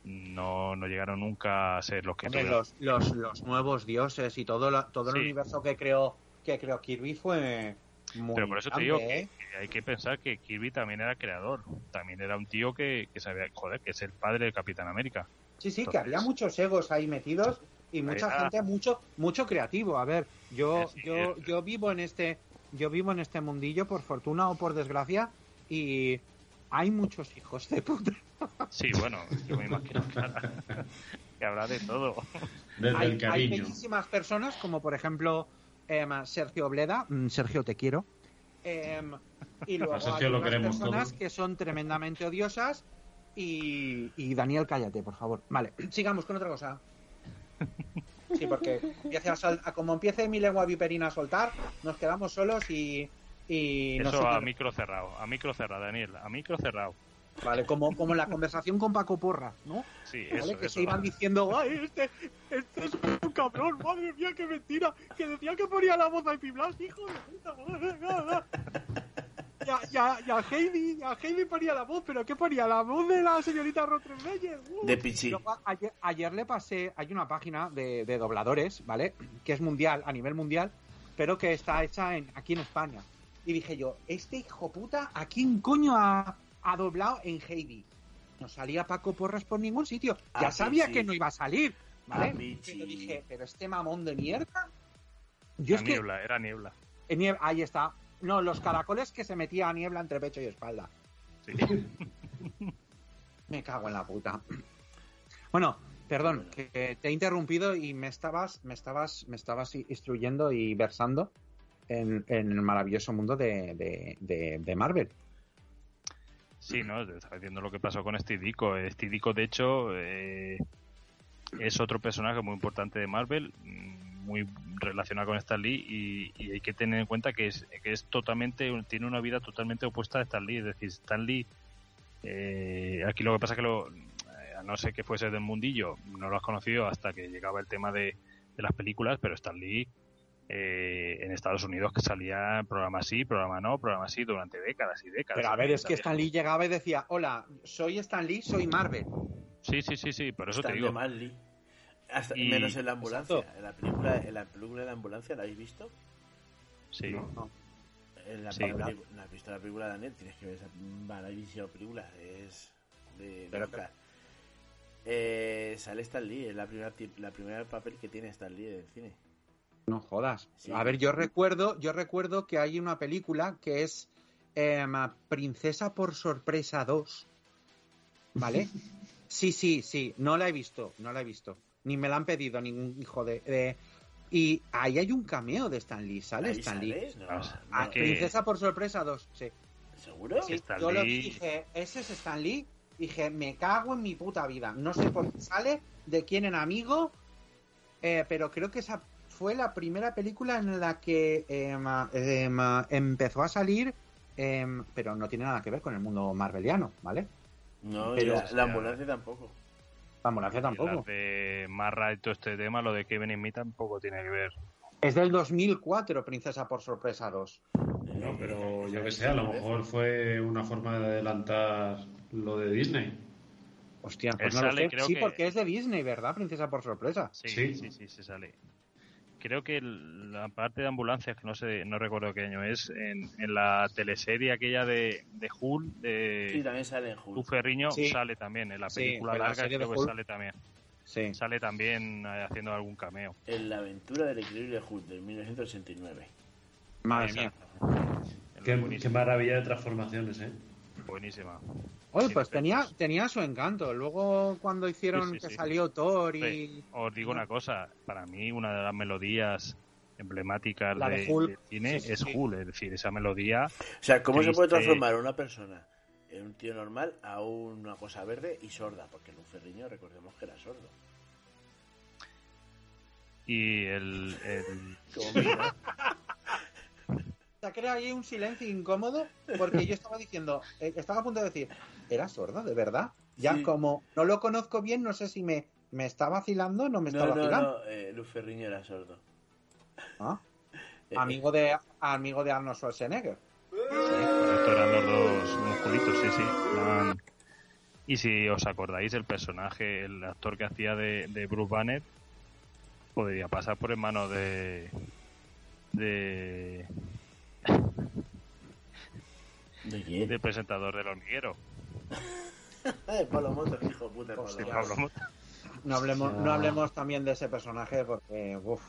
no, no llegaron nunca a ser los que Hombre, los, los, los nuevos dioses y todo, la- todo Sí. el universo que creó, que creó Kirby fue muy Pero por eso te digo ¿eh? que hay que pensar que Kirby también era creador. También era un tío que, que sabía, joder, que es el padre del Capitán América. Sí, sí, que había muchos egos ahí metidos y mucha Era- gente mucho mucho creativo. A ver, yo Sí, sí, yo yo vivo en este yo vivo en este mundillo por fortuna o por desgracia y hay muchos hijos de puta. Sí, bueno, yo me imagino que habrá, que habrá de todo. Desde Hay, el hay cariño. bellísimas personas como por ejemplo em, Sergio Bleda, Mm, Sergio te quiero. Em, y luego hay lo personas todos. que son tremendamente odiosas y, y Daniel cállate por favor. Vale, sigamos con otra cosa. Sí, porque empiece a como empiece mi lengua viperina a soltar, nos quedamos solos y, Eso a micro cerrado, a micro cerrado, Daniel, a micro cerrado. Vale, como, como la conversación con Paco Porra, ¿no? Sí, ¿Vale? eso, que eso. se iban diciendo, ay, este, este es un cabrón, madre mía, qué mentira, que decía que ponía la voz a Ivy Blas, hijo de puta. Ya, ya, ya Heidi, ya Heidi ponía la voz, pero ¿qué ponía? La voz de la señorita Rottenmeier. Uh. De Pichi. Luego, ayer, ayer le pasé, hay una página de, de dobladores, ¿vale? Que es mundial, a nivel mundial, pero que está hecha en, aquí en España. Y dije yo, este hijo puta, ¿a quién coño ha, ha doblado en Heidi? No salía Paco Porras por ningún sitio. Ya Ah, sabía sí. que no iba a salir, ¿vale? Ah, pero dije, pero este mamón de mierda. Yo Era es que niebla, era niebla. ahí está. No, los caracoles que se metía a niebla entre pecho y espalda. Sí. Me cago en la puta. Bueno, perdón, que te he interrumpido y me estabas, me estabas, me estabas instruyendo y versando en, en el maravilloso mundo de, de, de- de Marvel. Sí, ¿no? Te Estaba diciendo lo que pasó con Steve Ditko. Eh, Steve Ditko, de hecho, eh, es otro personaje muy importante de Marvel, mm, muy relacionado con Stan Lee y, y hay que tener en cuenta que es, que es totalmente, tiene una vida totalmente opuesta a Stan Lee. Es decir, Stan Lee, eh, aquí lo que pasa es que lo, eh, a no ser que fuese del mundillo, no lo has conocido hasta que llegaba el tema de, de las películas, pero Stan Lee eh, en Estados Unidos que salía programa sí, programa no, programa sí durante décadas y décadas. Pero a ver, es que Stan Lee llegaba y decía, hola, soy Stan Lee, soy Marvel. Sí, sí, sí, sí, por eso Stan te de digo. Marley. Hasta, Y- menos en la ambulancia. Exacto. En la película, en la película de la ambulancia, ¿la habéis visto? Sí. No. En la Sí. película, ¿no has visto la película de Daniel? Tienes que ver esa maravillosa película. Es de Pero loca. Eh, sale Stan Lee, es la primera, la primera papel que tiene Stan Lee en el cine. No jodas. Sí. A ver, yo recuerdo, yo recuerdo que hay una película que es em, Princesa por sorpresa 2. ¿Vale? sí, sí, sí. No la he visto, no la he visto. Ni me la han pedido ningún hijo de. de- Y ahí hay un cameo de Stan Lee, ¿sale? ¿Ahí Stan? Lee. No, Ah, Ah, no. Princesa por sorpresa 2, sí. ¿Seguro? Sí, Stan yo lo Lee. dije, ese es Stan Lee. Dije, me cago en mi puta vida. No sé por qué sale, de quién en amigo, eh, pero creo que esa fue la primera película en la que em, em, empezó a salir, em, pero no tiene nada que ver con el mundo marveliano, ¿vale? No, y Pero- la, la ambulancia tampoco. La ambulancia Y tampoco. de Marra y todo este tema, lo de Kevin Smith tampoco tiene que ver. Es del 2004, Princesa por sorpresa 2. No, pero yo que sé, a lo mejor fue una forma de adelantar lo de Disney. Hostia, Él pues no lo sale, sé. creo Sí, que- porque es de Disney, ¿verdad? Princesa por sorpresa. Sí, Sí. sí, sí, se sale. Creo que el- la parte de ambulancias, que no sé, no recuerdo qué año es, en, en la teleserie aquella de, de Hull, Sí, de también sale en Hulk. Tu Ferriño, Sí. sale también. En la Sí, película la larga de creo que Hull. sale también. Sí. Sale también eh, haciendo algún cameo. En la aventura del increíble Hulk de 1989. Madre mía. Qué, qué maravilla de transformaciones, ¿eh? Buenísima. Oye, pues tenía, tenía su encanto. Luego cuando hicieron Sí, sí, que sí. salió Thor y... Sí. Os digo una cosa, para mí una de las melodías emblemáticas La de de, Hulk. del cine Sí, sí, es sí. Hulk, es decir, esa melodía O sea, ¿cómo se puede transformar una persona en un tío normal a una cosa verde y sorda? Porque Luz Ferriño, recordemos que era sordo. y el, el- Se ha creado ahí un silencio incómodo porque yo estaba diciendo, eh, estaba a punto de decir, ¿era sordo, de verdad? Ya Sí. como no lo conozco bien, no sé si me, me está vacilando o no me está no, no, vacilando. no, eh, Luz Ferriño era sordo. Ah, Eh, Amigo de amigo de Arnold Schwarzenegger. Correcto, eran los dos musculitos, sí, sí. Y si os acordáis, el personaje, el actor que hacía de, de Bruce Banner, podría pasar por en manos de. de. ¿De quién? del presentador del hormiguero, Pablo Motos, hijo de puta. Pablo de Motos. Pablo. No hablemos, no hablemos también de ese personaje porque, uff.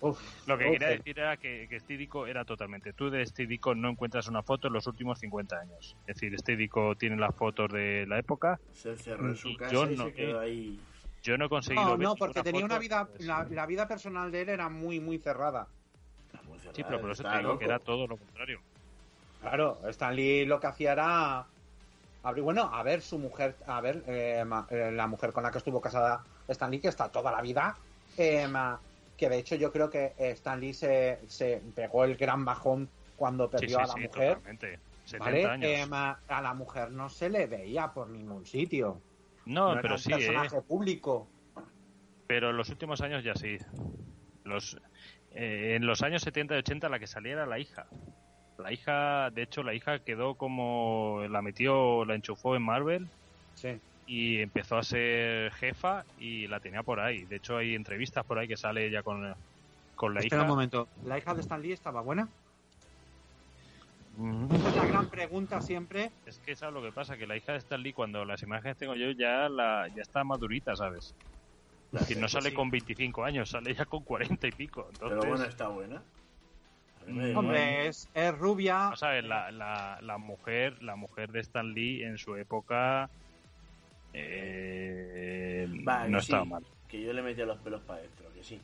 Uf, Lo que uf, quería eh, decir era que, que Stídico era totalmente. Tú de Stídico no encuentras una foto en los últimos 50 años. Es decir, Stídico tiene las fotos de la época. Se encerró en su casa yo y no, se quedó eh, ahí. Yo no he conseguido. No, ver no, porque tenía una vida, pues, la, la vida personal de él era muy, muy cerrada. Muy cerrada, Sí, pero por eso te digo loco. que era todo lo contrario. Claro, Stan Lee lo que hacía era abrir, bueno, a ver su mujer, a ver eh, ma- eh, la mujer con la que estuvo casada Stan Lee, que está toda la vida, eh, ma- que de hecho yo creo que eh, Stan Lee se, se pegó el gran bajón cuando perdió sí, a la sí, mujer. totalmente. 70 ¿vale? años. Ma- a la mujer no se le veía por ningún sitio. no, era pero un sí, personaje público. Pero en los últimos años ya sí. Los, en los años 70 y 80 la que salía era la hija. La hija, de hecho, la hija quedó como la metió, la enchufó en Marvel Sí. y empezó a ser jefa y la tenía por ahí. De hecho, hay entrevistas por ahí que sale ella con, con la Espera un hija. momento, ¿la hija de Stan Lee estaba buena? Mm, Esa es la gran pregunta siempre. Es que sabes lo que pasa, que la hija de Stan Lee, cuando las imágenes tengo yo, ya la ya está madurita, ¿sabes? Es decir, no sale sí. con 25 años, sale ya con 40 y pico. Entonces, Pero bueno, está buena. Hombre, es, es rubia. No sabes, la, la, la mujer, la mujer de Stan Lee en su época eh, no que sí, estaba mal. Que yo le metía los pelos para adentro, que sí.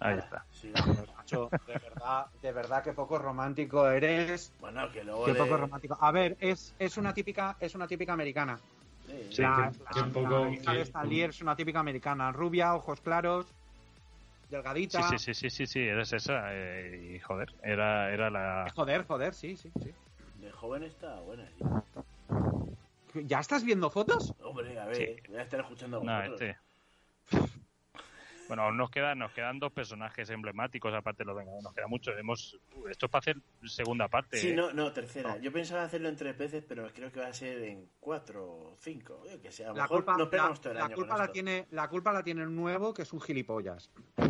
Ahí está. Macho, de verdad, de verdad que poco romántico eres. Bueno, que luego Qué le... poco romántico. A ver, es, es una típica, es una típica americana. Sí, Sí, la, qué- la- qué poco- la hija de qué- Stan Lee es una típica americana. Rubia, ojos claros, delgadita. Sí, sí, sí, sí, sí, sí, eres esa. eh, y joder, era, era la. Joder, joder, sí, sí, sí. De joven está buena, sí. ¿Ya estás viendo fotos? Hombre, a ver, Sí. voy a estar escuchando No, este. Bueno, aún nos quedan, nos quedan dos personajes emblemáticos, aparte de los Vengadores, nos queda mucho. Hemos, esto es para hacer segunda parte. Sí, no, no, tercera. No. Yo pensaba hacerlo en tres veces, pero creo que va a ser en cuatro o cinco. Que sé, a lo La mejor culpa, nos la, todo el la año culpa la esto. tiene, la culpa la tiene el nuevo, que es un gilipollas.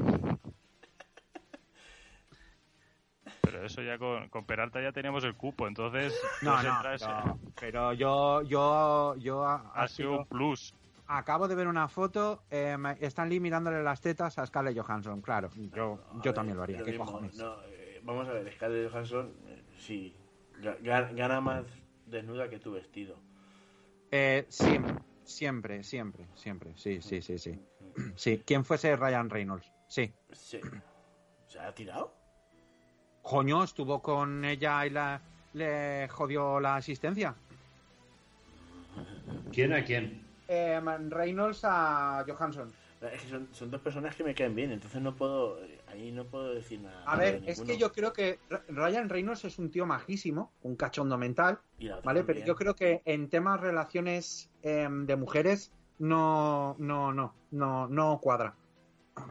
Pero eso ya con, con Peralta ya teníamos el cupo, entonces. No, no, entra ese. no, pero yo, yo, yo ha- Ha ha sido sido- un plus. Acabo de ver una foto, eh, Stan Lee mirándole las tetas a Scarlett Johansson. Claro, yo, yo ver, también lo haría. ¿Qué mismo, cojones? no, eh, vamos a ver, Scarlett Johansson, eh, sí, ga- ga- gana más desnuda que tu vestido. Eh, siempre, siempre, siempre, siempre. Sí, sí, sí, sí. Sí, quien fuese Ryan Reynolds. Sí. Sí. ¿Se ha tirado? Coño, estuvo con ella y la, le jodió la asistencia. ¿Quién a quién? Eh, Reynolds a Johansson. Es que son, son dos personas que me caen bien, entonces no puedo, eh, ahí no puedo decir nada. A ver, es que yo creo que Ryan Reynolds es un tío majísimo, un cachondo mental, ¿vale? Pero también. yo creo que en temas relaciones em, de mujeres no, no, no, no, no cuadra.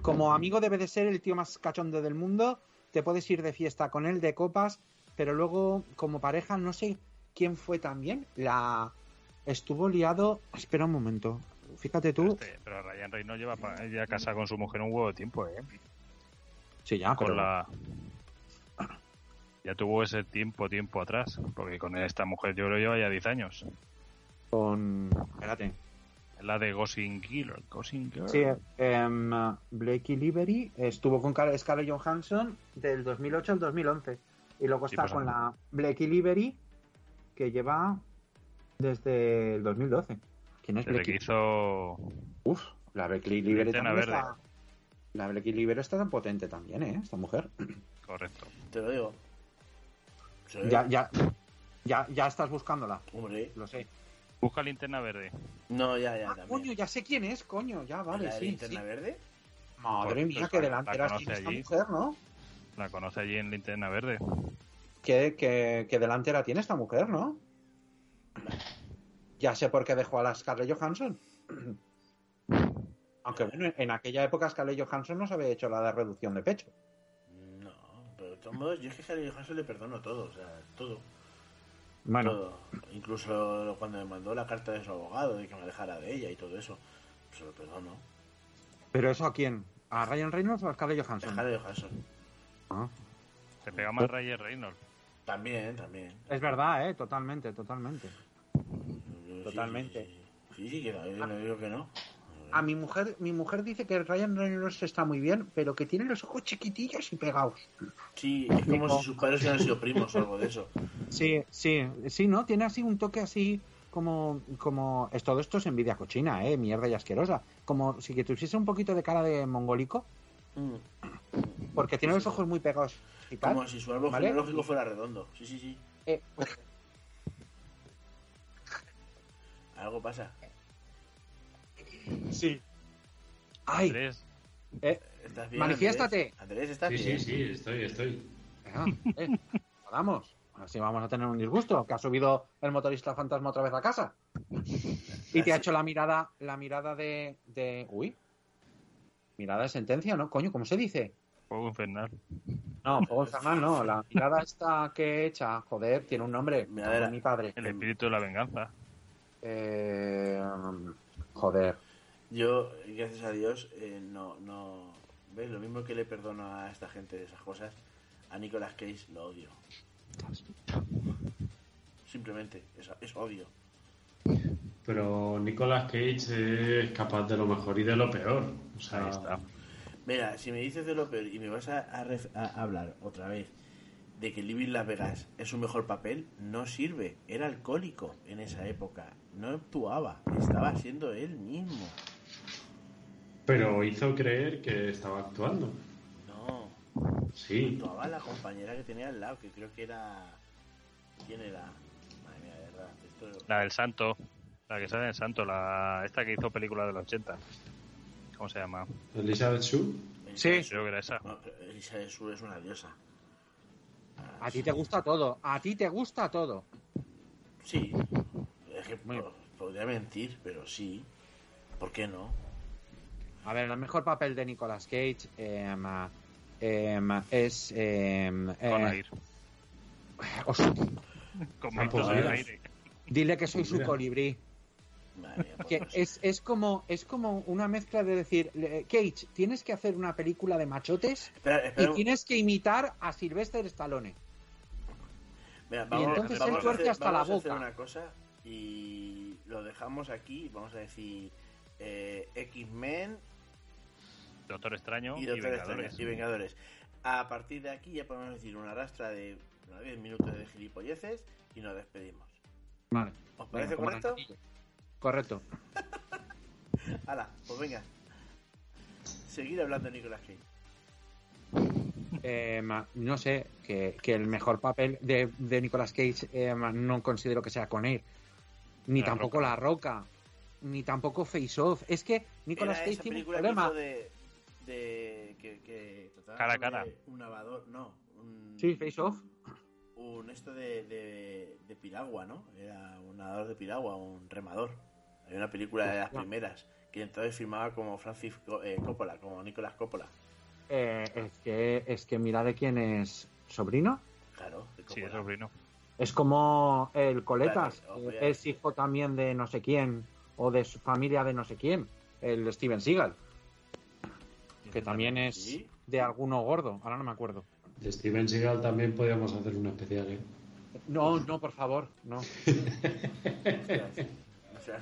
Como amigo debe de ser el tío más cachondo del mundo, te puedes ir de fiesta con él, de copas, pero luego como pareja no sé quién fue también. La estuvo liado. Espera un momento. Fíjate tú. Este, pero Ryan Reynolds lleva pa- ya casado con su mujer un huevo de tiempo, ¿eh? Sí, ya, con pero la ya tuvo ese tiempo tiempo atrás porque con esta mujer yo que lleva ya 10 años con... Espérate. es la de Gossip Girl Sí, em, Blakey Liberty estuvo con Car- Scarlett Johansson del 2008 al 2011. Y luego Sí, está pues, con ah. la Blakey Liberty que lleva desde el 2012. ¿Quién es desde que hizo Uf, la también Verde. está... La Liberty está tan potente también, ¿eh? Esta mujer. correcto Te lo digo. Sí. Ya, ya, ya, ya estás buscándola, Hombre. lo sé. busca linterna verde No, ya, ya, Ah, también. coño, ya sé quién es, coño, ya, vale, ¿La de sí, linterna sí. verde? Madre mía, delanteras la tiene esta mujer, ¿no? la conoce allí en linterna verde ¿Qué, qué, qué delantera tiene esta mujer, no? Ya sé por qué dejó a la Scarlett Johansson. Aunque bueno, en aquella época Scarlett Johansson no se había hecho la de reducción de pecho. No, pero de todos modos, yo es que a Scarlett Johansson le perdono todo, o sea, todo. Bueno, todo. Incluso cuando me mandó la carta de su abogado de que me dejara de ella y todo eso, se lo perdono. pero eso a quién? ¿A Ryan Reynolds o a Scarlett Johansson? Scarlett Johansson. Ah. te pega más Ryan Reynolds También, también. Es verdad, ¿eh? Totalmente, totalmente. Totalmente. Sí, sí, yo no digo que no. A mi mujer, mi mujer dice que Ryan Reynolds está muy bien, pero que tiene los ojos chiquitillos y pegados. Sí, es como si sus padres hubieran sido primos o algo de eso. Sí, sí, sí, ¿no? Tiene así un toque así como, como, es, todo esto es envidia cochina, ¿eh? Mierda y asquerosa. Como si que tuviese un poquito de cara de mongólico, Mm. porque tiene los ojos muy pegados y tal. Como si su árbol ¿Vale? genealógico fuera redondo. Sí, sí, sí. Eh, Algo pasa. sí. Ay, Andrés eh, ¿Estás bien? Manifiéstate. Andrés, ¿estás Sí, sí, bien? sí, estoy, estoy. venga, eh, vamos. Así vamos a tener un disgusto, que ha subido el motorista fantasma otra vez a casa. Y te ha hecho la mirada, la mirada de, de, uy, mirada de sentencia, ¿no? Coño, ¿cómo se dice? Fuego infernal No, fuego infernal no. La mirada esta que hecha, joder, tiene un nombre. Como mi padre. el espíritu de la venganza Eh, joder. Yo, gracias a Dios, eh, no, no... ¿Ves? Lo mismo que le perdono a esta gente de esas cosas, a Nicolas Cage lo odio. Simplemente, es, es odio. Pero Nicolas Cage es capaz de lo mejor y de lo peor. O sea, ahí está Mira, si me dices de lo peor y me vas a, a ref- a hablar otra vez de que Living Las Vegas es su mejor papel, no sirve. Era alcohólico en esa época. No actuaba. Estaba siendo él mismo. Pero hizo creer que estaba actuando. No. Sí. Actuaba la compañera que tenía al lado, que creo que era... ¿Quién era? Madre mía, de verdad. Esto... la del santo la que sale en el santo la esta que hizo película del 80 ¿cómo se llama? Elizabeth Shue. Sí. yo creo que era esa No, Elizabeth Shue es una diosa. A ti te gusta todo. A ti te gusta todo. Sí. Es que Muy po- podría mentir, pero sí. ¿Por qué no? A ver, el mejor papel de Nicolas Cage em, em, es. em, con eh, con vientos pues en el mira. aire dile que soy su Mira. colibrí. Madre Que es, es como es como una mezcla de decir, Cage, tienes que hacer una película de machotes Espera, y tienes que imitar a Sylvester Stallone. Mira, y entonces vamos él tuerce hacer, hasta vamos la a hacer boca. una cosa y lo dejamos aquí. Vamos a decir eh, X-Men Doctor Extraño y Vengadores Extraño y Vengadores. A partir de aquí ya podemos decir una rastra de unos 10 minutos de gilipolleces y nos despedimos. Vale. ¿Os parece Venga, correcto? Correcto. Hala, pues venga. Seguir hablando de Nicolas Cage. Eh, no sé, que, que el mejor papel de, de Nicolas Cage eh, no considero que sea con él. Ni La tampoco Roca. La Roca. Ni tampoco Face Off. Es que Nicolas Era Cage tiene un que problema. de, de que, que trataba Cara a cara. un lavador, no, un, Sí, Face Off. un esto de, de, de piragua, ¿no? Era un nadador de piragua, un remador. Hay una película de las primeras que entonces filmaba como Francis eh, Coppola, como Nicolas Coppola. Eh, es que es que mira de quién es sobrino. Claro, de sí es sobrino Es como el Coletas. Eh, es hijo también de no sé quién. O de su familia de no sé quién. El Steven Seagal. Que también es de alguno gordo, ahora no me acuerdo. De Steven Seagal también podíamos hacer un especial, ¿eh? No, no, por favor, no.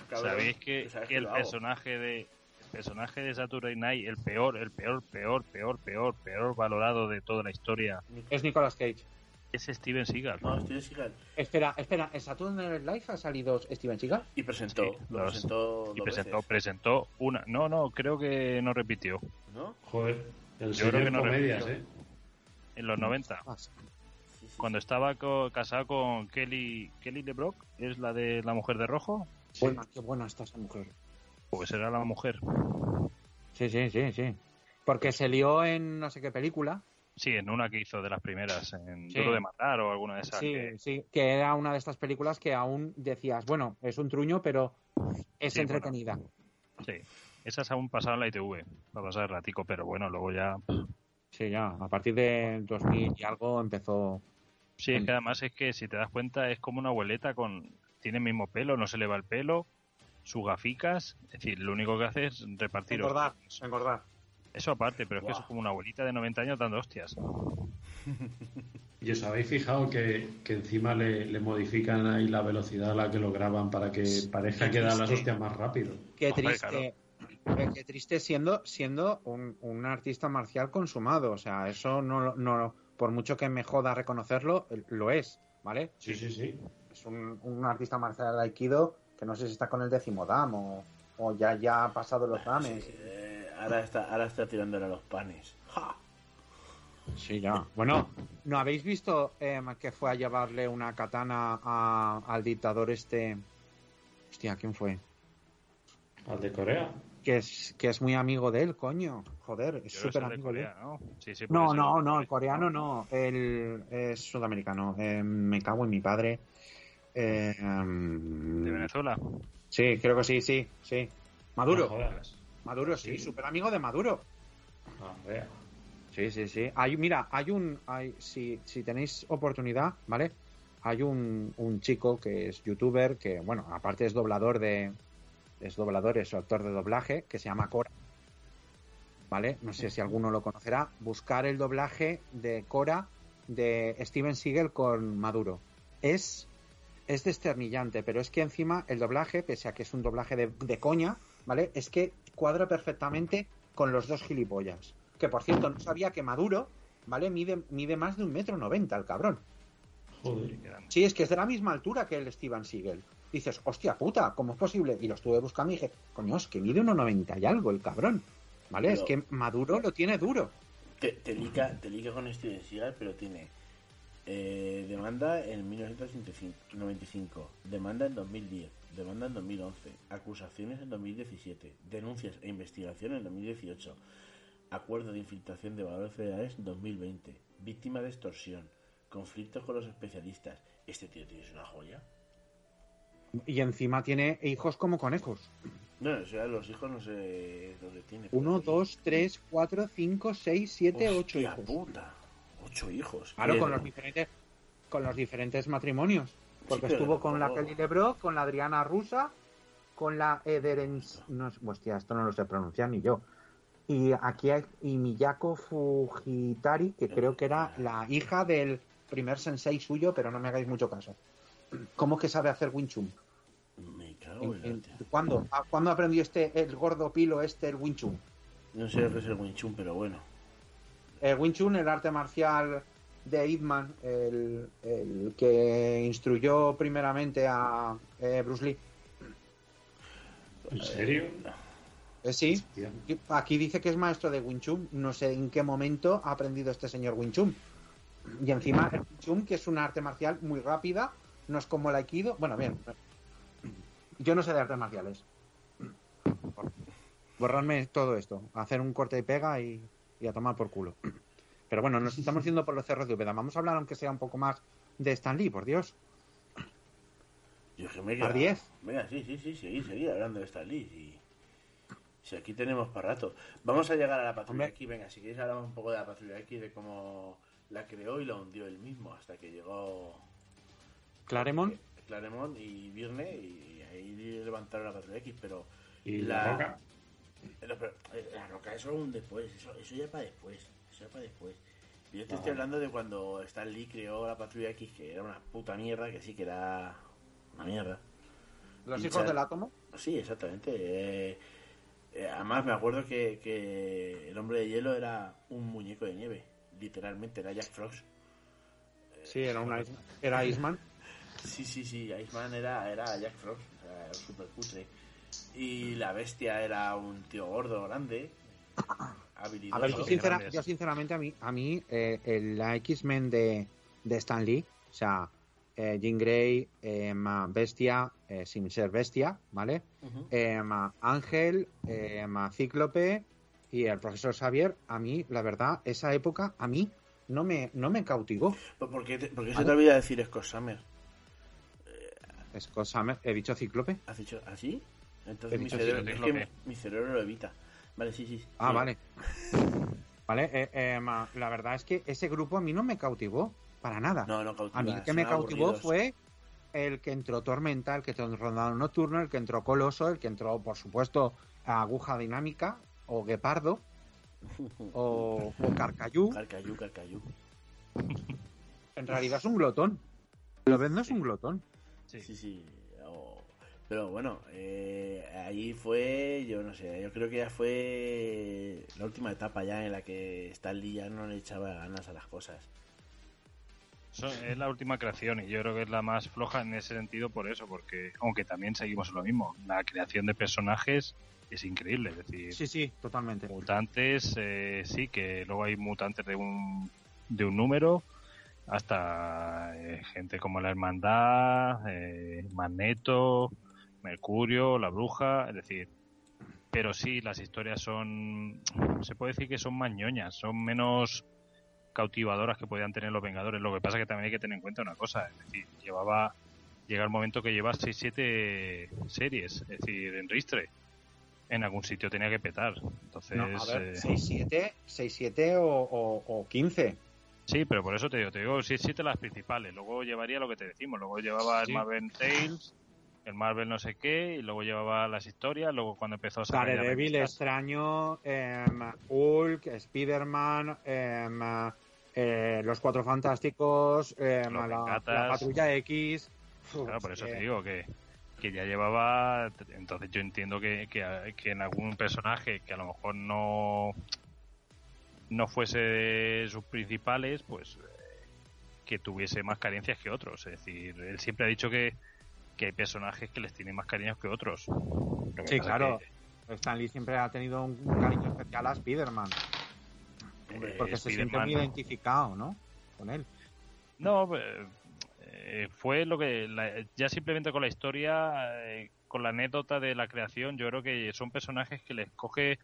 Cabrón, Sabéis que, sabes que el hago. personaje de el personaje de Saturday Night, el peor, el peor, peor, peor, peor, peor valorado de toda la historia, Es Nicolas Cage. es Steven Seagal. No, Steven Seagal. Espera, espera, ¿en Saturday Night Live ha salido Steven Seagal? Y presentó. Sí, lo los- presentó y presentó, veces, presentó una. No, no, creo que no repitió. ¿no? Joder, el Yo creo que no comedias, repitió. ¿eh? En los 90, Ah, Sí, sí. cuando estaba co- casado con Kelly Kelly LeBrock, es la de la mujer de rojo, Buena, qué buena está esa mujer. pues era la mujer. Sí, sí, sí, sí. Porque se lió en no sé qué película. Sí, en una que hizo de las primeras, en Sí. Duro de Matar o alguna de esas. Sí, que- sí, que era una de estas películas que aún decías, bueno, es un truño, pero es Sí, entretenida. sí. Esas aún pasaban en la ITV, para pasar el ratico, pero bueno, luego ya Sí, ya, a partir de 2000 y algo empezó. Sí, es que además es que si te das cuenta es como una abueleta con... Tiene el mismo pelo, no se le va el pelo, sus gaficas, es decir, lo único que hace es repartir Engordar, hostias. engordar. Eso aparte, pero es que Guau. es como una abuelita de 90 años dando hostias. ¿Y os habéis fijado que, que encima le, le modifican ahí la velocidad a la que lo graban para que parezca que da las hostias más rápido? Qué Hombre, triste. eh, Qué triste siendo, siendo un, un artista marcial consumado. O sea, eso no, no, por mucho que me joda reconocerlo, lo es, ¿vale? Sí, sí, sí. Un, un artista marcial de Aikido que no sé si está con el décimo dam o, o ya, ya ha pasado los dames. Eh, ahora, está, ahora está tirándole a los panes. ¡Ja! Sí, ya. Bueno, ¿no habéis visto em, que fue a llevarle una katana a- al dictador este? Hostia, ¿quién fue? Al de Corea. Que es, que es muy amigo de él, coño. Joder, es súper amigo de él. Corea, ¿no? Sí, sí, puede No, no, no, el coreano no. Él es sudamericano. Eh, me cago en mi padre. Eh, em, ¿De Venezuela? sí, creo que sí, sí, sí. Maduro. No. Maduro, sí, Sí. súper amigo de Maduro. Ah, vea. Sí, sí, sí. Hay, mira, hay un. Hay, si, si tenéis oportunidad, ¿vale? Hay un, un chico que es youtuber, que, bueno, aparte es doblador de. Es doblador, es actor de doblaje, que se llama Cora. ¿Vale? No sé si alguno lo conocerá. Buscar el doblaje de Cora de Steven Seagal con Maduro. Es. Es desternillante, pero es que encima el doblaje, pese a que es un doblaje de, de coña, ¿vale? Es que cuadra perfectamente con los dos gilipollas. Que por cierto, no sabía que Maduro, ¿vale? Mide, mide más de un metro noventa el cabrón. Joder. Sí, es que es de la misma altura que el Steven Seagal. Dices, hostia puta, ¿cómo es posible? Y lo estuve buscando y dije, coño, es que mide 1,90 y algo el cabrón. ¿Vale? Es que Maduro lo tiene duro. Te, te, liga, te liga con Steven Seagal, pero tiene eh, demanda en 1995, demanda en 2010, demanda en 2011, acusaciones en 2017, denuncias e investigación en 2018, acuerdo de infiltración de valores federales en 2020, víctima de extorsión, conflictos con los especialistas. Este tío tiene una joya. Y encima tiene hijos como conejos. No, o sea, los hijos no sé dónde tiene. pero 1, ahí- 2, 3, 4, 5, 6, 7, 8 Hostia hijos. puta. Ocho hijos. Claro, con los diferentes, con los diferentes matrimonios. Porque Sí, estuvo con la Kelly LeBrock, con la Adriana Rusa, con la Ederens... No, hostia, esto no lo sé pronunciar ni yo. Y aquí hay y Miyako Fujitari, que creo que era la hija del primer sensei suyo, pero no me hagáis mucho caso. ¿Cómo que sabe hacer Wing Chun? Me cago ¿En-. ¿Cuándo? ¿A- ¿Cuándo aprendió este, el gordo pilo este, el Wing Chun? No sé lo que es el Wing Chun, pero bueno. El Wing Chun, el arte marcial de Ip Man, el, el que instruyó primeramente a eh, Bruce Lee. ¿En serio? Eh, sí, aquí dice que es maestro de Wing Chun. No sé en qué momento ha aprendido este señor Wing Chun. Y encima el Wing Chun, que es un arte marcial muy rápida, no es como el Aikido. Bueno, bien. Yo no sé de artes marciales. Borrarme todo esto, hacer un corte y pega y, y a tomar por culo. Pero bueno, nos estamos yendo por los cerros de Úbeda. Vamos a hablar, aunque sea un poco más, de Stan Lee, por Dios. Yo que me he ¿Par quedado- 10? Venga, sí, sí, sí, seguí, seguí hablando de Stan Lee. Si aquí tenemos para rato. Vamos a llegar a la patrulla Hombre. aquí. Venga, si queréis hablamos un poco de la patrulla aquí, de cómo la creó y la hundió él mismo hasta que llegó Claremont. Claremont y Virne y ahí levantaron la patrulla X, pero ¿Y La- la roca? Pero, pero, eh, la roca eso aún después, eso, eso ya para después. Eso era para después. Yo te estoy hablando de cuando Stan Lee creó la Patrulla X, que era una puta mierda, que sí que era una mierda. Los Y hijos del átomo. Sí, exactamente. Eh, eh, además me acuerdo que, que el hombre de hielo era un muñeco de nieve. Literalmente, era Jack Frost. Sí, era una era Iceman. Sí, sí, sí, Iceman era, era Jack Frost, o sea, era súper cutre. Y la bestia era un tío gordo, grande, habilidoso. A ver, yo, sincera- sinceramente a mí, a mí eh, el- la X-Men de, de Stan Lee, o sea, eh, Jean Grey, eh, ma- Bestia, eh, sin ser Bestia, ¿vale? Eh, ma- Ángel, eh, ma- Cíclope y el profesor Xavier, a mí, la verdad, esa época, a mí, no me, no me cautivó. ¿Por por qué, te- por qué se te olvida decir Scott Summer? Cosa, me- he dicho Cíclope. ¿Has dicho así? Entonces mi cerebro, es lo que que- mi, mi cerebro lo evita. Vale, sí, sí. Ah, sí. vale. Vale, eh, eh, ma- la verdad es que ese grupo a mí no me cautivó, para nada. No, no cautiva. A mí el que me cautivó aburridos. fue el que entró Tormenta, el que entró Rondado Nocturno, el que entró Coloso, el que entró, por supuesto, Aguja Dinámica, o Guepardo, o, o Carcayú. Carcayú, Carcayú. En realidad es un glotón. Lo ves, no es un glotón. Sí. Sí, sí. Pero bueno, eh, ahí fue, yo no sé, yo creo que ya fue la última etapa ya en la que Stan Lee ya no le echaba ganas a las cosas. Eso es la última creación y yo creo que es la más floja en ese sentido por eso, porque aunque también seguimos en lo mismo, la creación de personajes es increíble, es decir, Sí, sí, totalmente. mutantes, eh, sí, que luego hay mutantes de un, de un número, hasta eh, gente como la Hermandad, eh, Magneto, Mercurio, la Bruja, es decir, pero sí, las historias son, se puede decir que son más ñoñas, son menos cautivadoras que podían tener los Vengadores. Lo que pasa es que también hay que tener en cuenta una cosa, es decir, llevaba, llega el momento que lleva 6-7 series, es decir, en ristre. En algún sitio tenía que petar. Entonces, No, a ver, eh, 6-7 6-7 o, o, o 15. Sí, pero por eso te digo, te digo, sí, siete las principales. Luego llevaría lo que te decimos. Luego llevaba Sí. el Marvel Tales, el Marvel no sé qué, y luego llevaba las historias. Luego cuando empezó a ya Daredevil, Extraño, em, Hulk, Spider-Man, em, eh, Los Cuatro Fantásticos, em, Los la, Patrulla X. Claro, por eso Eh, te digo que, que ya llevaba. Entonces yo entiendo que, que, que en algún personaje que a lo mejor no no fuese de sus principales, pues eh, que tuviese más carencias que otros. Es decir, él siempre ha dicho que, que hay personajes que les tienen más cariños que otros. Lo que Sí, claro. que, Stan Lee siempre ha tenido un cariño especial a Spider-Man, eh, porque se siente muy identificado, ¿no? Con él. No, eh, eh, fue lo que la- ya simplemente con la historia, eh, con la anécdota de la creación, yo creo que son personajes que les coge.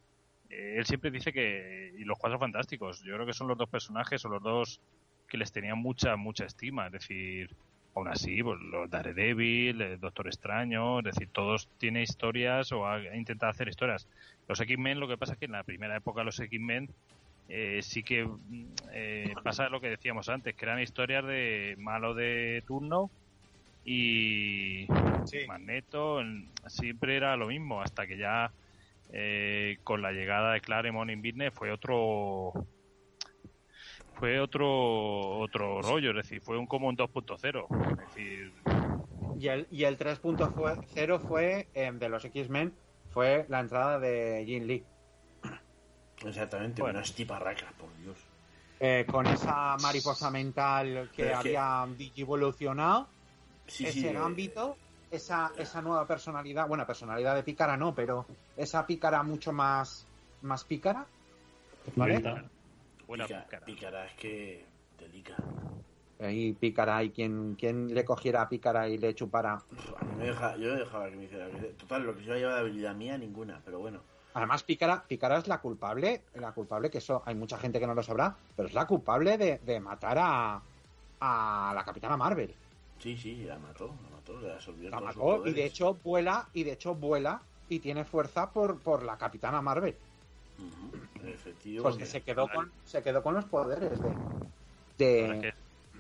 eh, él siempre dice que y los cuatro fantásticos, yo creo que son los dos personajes o los dos que les tenían mucha mucha estima, es decir, aún así, pues, los Daredevil, el Doctor Extraño, es decir, todos tienen historias o ha, intentado hacer historias. Los X-Men, lo que pasa es que en la primera época los X-Men eh, sí que mm, eh, pasa lo que decíamos antes, que eran historias de malo de turno y Sí. Magneto, siempre era lo mismo, hasta que ya eh, con la llegada de Claremont in Business fue otro fue otro otro rollo, es decir, fue un como un 2.0, es decir, Y el, y el 3.0 fue, em, de los X-Men, fue la entrada de Jin Lee. Exactamente, Bueno. unas tiparracas, por Dios. Eh, con esa mariposa mental que Pero es que- había digivolucionado, Sí, ese sí, eh, ámbito, esa, esa nueva personalidad, bueno, personalidad de pícara no, pero esa pícara mucho más, más pícara, ¿vale? Buena pica- pícara. pícara es que delica. Ahí pícara y quien, quien le cogiera a pícara y le chupara. A mí me deja, yo dejaba que me hiciera. Total, lo que yo lleva de habilidad mía, ninguna, pero bueno. Además, pícara, pícara es la culpable, la culpable, que eso hay mucha gente que no lo sabrá, pero es la culpable de, de matar a, a la capitana Marvel. Sí, sí, la mató, la mató, le absorbió La mató y de hecho vuela, y de hecho vuela y tiene fuerza por, por la capitana Marvel. Efectivo, Porque porque- se quedó con, se quedó con los poderes de.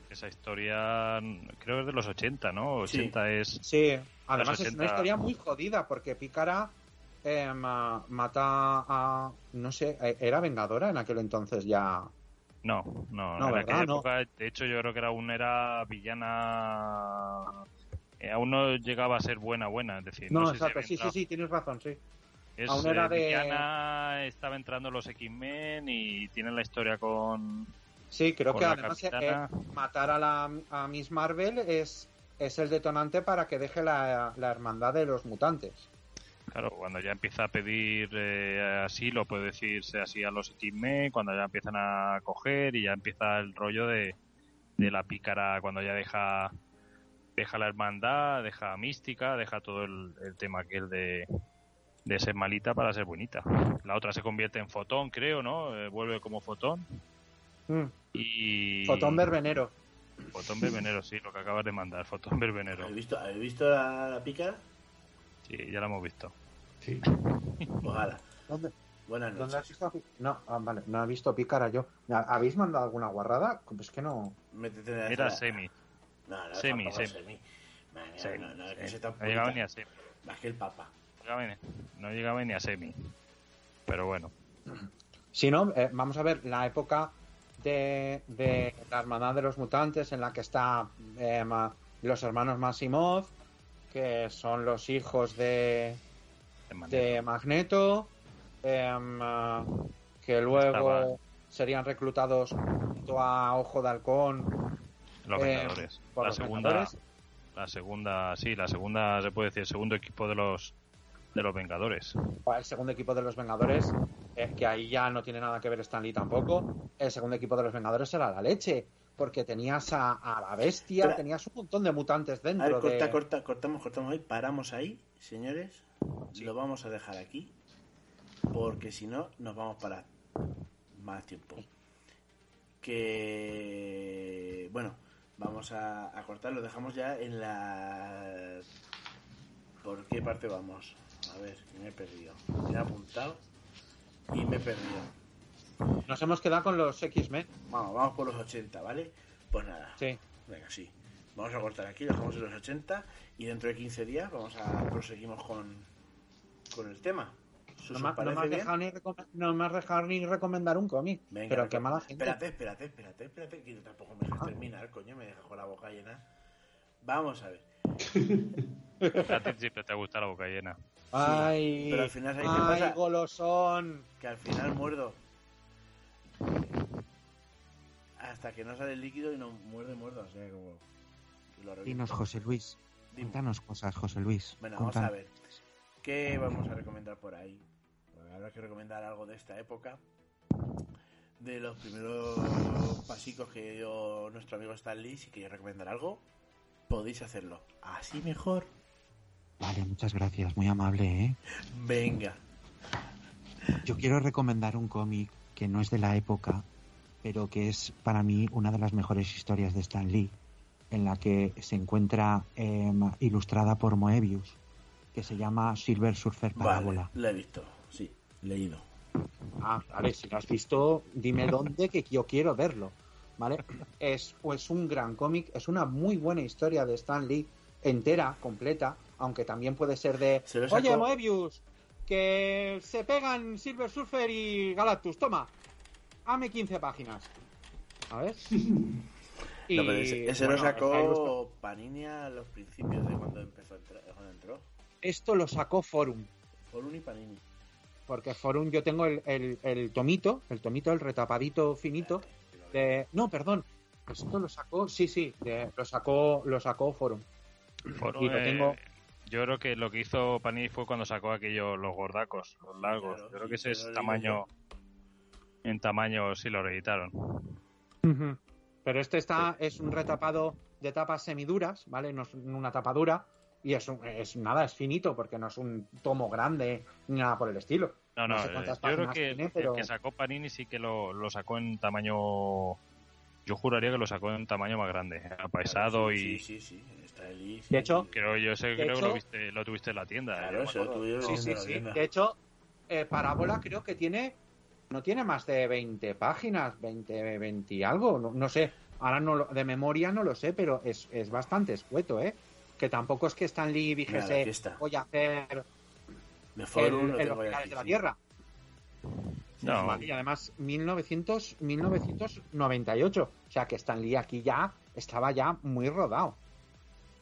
Esa historia creo que es de los 80, ¿no? Sí. 80 es sí, además es una 80. historia muy jodida porque Pícara eh, ma- mata a. No sé, eh, era Vengadora en aquel entonces ya. No, no, No, en ¿verdad? aquella No. época, de hecho, yo creo que era aún era villana. eh, aún no llegaba a ser buena, buena. Es decir, No, no, sé si exacto, sí, sí, sí, tienes razón, sí. Es, Aún era eh, de- estaba entrando los X-Men y tienen la historia con. Sí, creo Con que además eh, capitana. matar a, la, a Miss Marvel es, es el detonante para que deje la, la hermandad de los mutantes. Claro, cuando ya empieza a pedir eh, asilo, puede decirse así a los X-Men, cuando ya empiezan a coger y ya empieza el rollo de, de la pícara, cuando ya deja deja la hermandad, deja mística, deja todo el, el tema aquel de, de ser malita para ser bonita. La otra se convierte en fotón, creo, ¿no? Eh, vuelve como fotón. Mm. Y... Fotón verbenero. Fotón verbenero, sí, lo que acabas de mandar, fotón verbenero. ¿Habéis visto, ¿habéis visto la, la pícara? Sí, ya lo hemos visto. Sí. Ojalá. ¿Dónde, Buenas dónde has visto No, ah, vale, no he visto pícara yo. ¿Habéis mandado alguna guarrada? Pues que no. La Era semi. No, no, Semi, semi. Semi, no, no, es que semi. No llegaba purita. ni a semi. Más que el papa. No llegaba ni- no llegaba ni a semi. Pero bueno. Si no, eh, vamos a ver la época de, de la hermandad de los mutantes en la que está eh, ma- los hermanos Masimov, que son los hijos de, de Magneto, em, ah, que luego Estaba- serían reclutados junto a Ojo de Halcón Los eh, Vengadores. por La los segunda, Vengadores. la segunda, sí, la segunda se puede decir, el segundo equipo de los de los Vengadores. el segundo equipo de los Vengadores, eh, que ahí ya no tiene nada que ver Stan Lee tampoco. El segundo equipo de los Vengadores era la leche, porque tenías a, a la bestia, tenías un montón de mutantes A ver, dentro corta, de... corta, cortamos, cortamos ahí, paramos ahí, señores. Lo vamos a dejar aquí, porque si no, nos vamos para más tiempo. Que, bueno, vamos a, a cortar, lo dejamos ya en la... ¿Por qué parte vamos? A ver, que me he perdido. Me he apuntado y me he perdido. Nos hemos quedado con los X-Men. Vamos, vamos por los 80, ¿vale? Pues nada. Sí. Venga, sí. Vamos a cortar aquí, lo dejamos en los 80 y dentro de 15 días vamos a proseguimos con, con el tema. ¿Sus- No me, no me parece has dejado ni recome- no me has dejado ni recomendar un cómic. Venga, pero qué mala gente. Espérate, espérate, espérate, espérate, que tampoco me dejas Ah. terminar, coño, me dejas con la boca llena. Vamos a ver. A ti siempre te gusta la boca llena. Ay, pero al final, ¿sabes qué ay, pasa? golosón. Que al final muerdo. Hasta que no sale el líquido y no muerde, muerdo. O sea, como. lo. Dinos, José Luis. Dime. Cuéntanos cosas, José Luis. Bueno, vamos a ver. ¿Qué vamos a recomendar por ahí? Bueno, habrá que recomendar algo de esta época. De los primeros pasicos que dio nuestro amigo Stan Lee. Si queréis recomendar algo, podéis hacerlo. Así mejor. Vale, muchas gracias, muy amable, ¿eh? Venga. Yo quiero recomendar un cómic que no es de la época, pero que es para mí una de las mejores historias de Stan Lee, en la que se encuentra em, ilustrada por Moebius, que se llama Silver Surfer Parábola. Vale, la he visto. Sí, leído. Ah, vale, si lo has visto, dime dónde que yo quiero verlo. ¿Vale? Es pues un gran cómic, es una muy buena historia de Stan Lee, entera, completa, aunque también puede ser de Se lo sacó- Oye, Moebius, que se pegan Silver Surfer y Galactus, toma, hame 15 páginas. A ver. Y, No, pero ese, ese bueno, lo sacó Panini a los principios de cuando empezó a entrar, cuando entró. Esto lo sacó Forum. Por y Panini. Porque Forum yo tengo el, el, el tomito, el tomito, el retapadito finito de... No, perdón. Esto lo sacó, sí, sí, de- lo sacó lo sacó Forum. Foro, Y lo eh, tengo- Yo creo que lo que hizo Panini fue cuando sacó aquellos, los gordacos, los largos. Claro, yo creo sí, que ese es tamaño. En tamaño sí lo reeditaron. Pero este está, es un retapado de tapas semiduras, ¿vale? No es una tapadura. Y es, un- es nada, es finito, porque no es un tomo grande ni nada por el estilo. No, No no, sé cuántas yo creo que el- tiene, pero- el que sacó Panini sí que lo, lo sacó en tamaño. Yo juraría que lo sacó en tamaño más grande, apaisado sí, y. Sí, sí, De hecho. Creo, yo sé, De creo que lo, viste, lo tuviste en la tienda. Claro, lo yo Sí, sí, sí. De hecho, eh, Parábola creo que tiene. No tiene más de 20 páginas, 20, 20 y algo. No, no sé. Ahora no lo- de memoria no lo sé, pero es, es bastante escueto, ¿eh? Que tampoco es que Stan Lee dijese está. voy a hacer De el, aquí, de la sí. Tierra. No, Vale, y además 1900, 1998. O sea que Stan Lee aquí ya estaba ya muy rodado.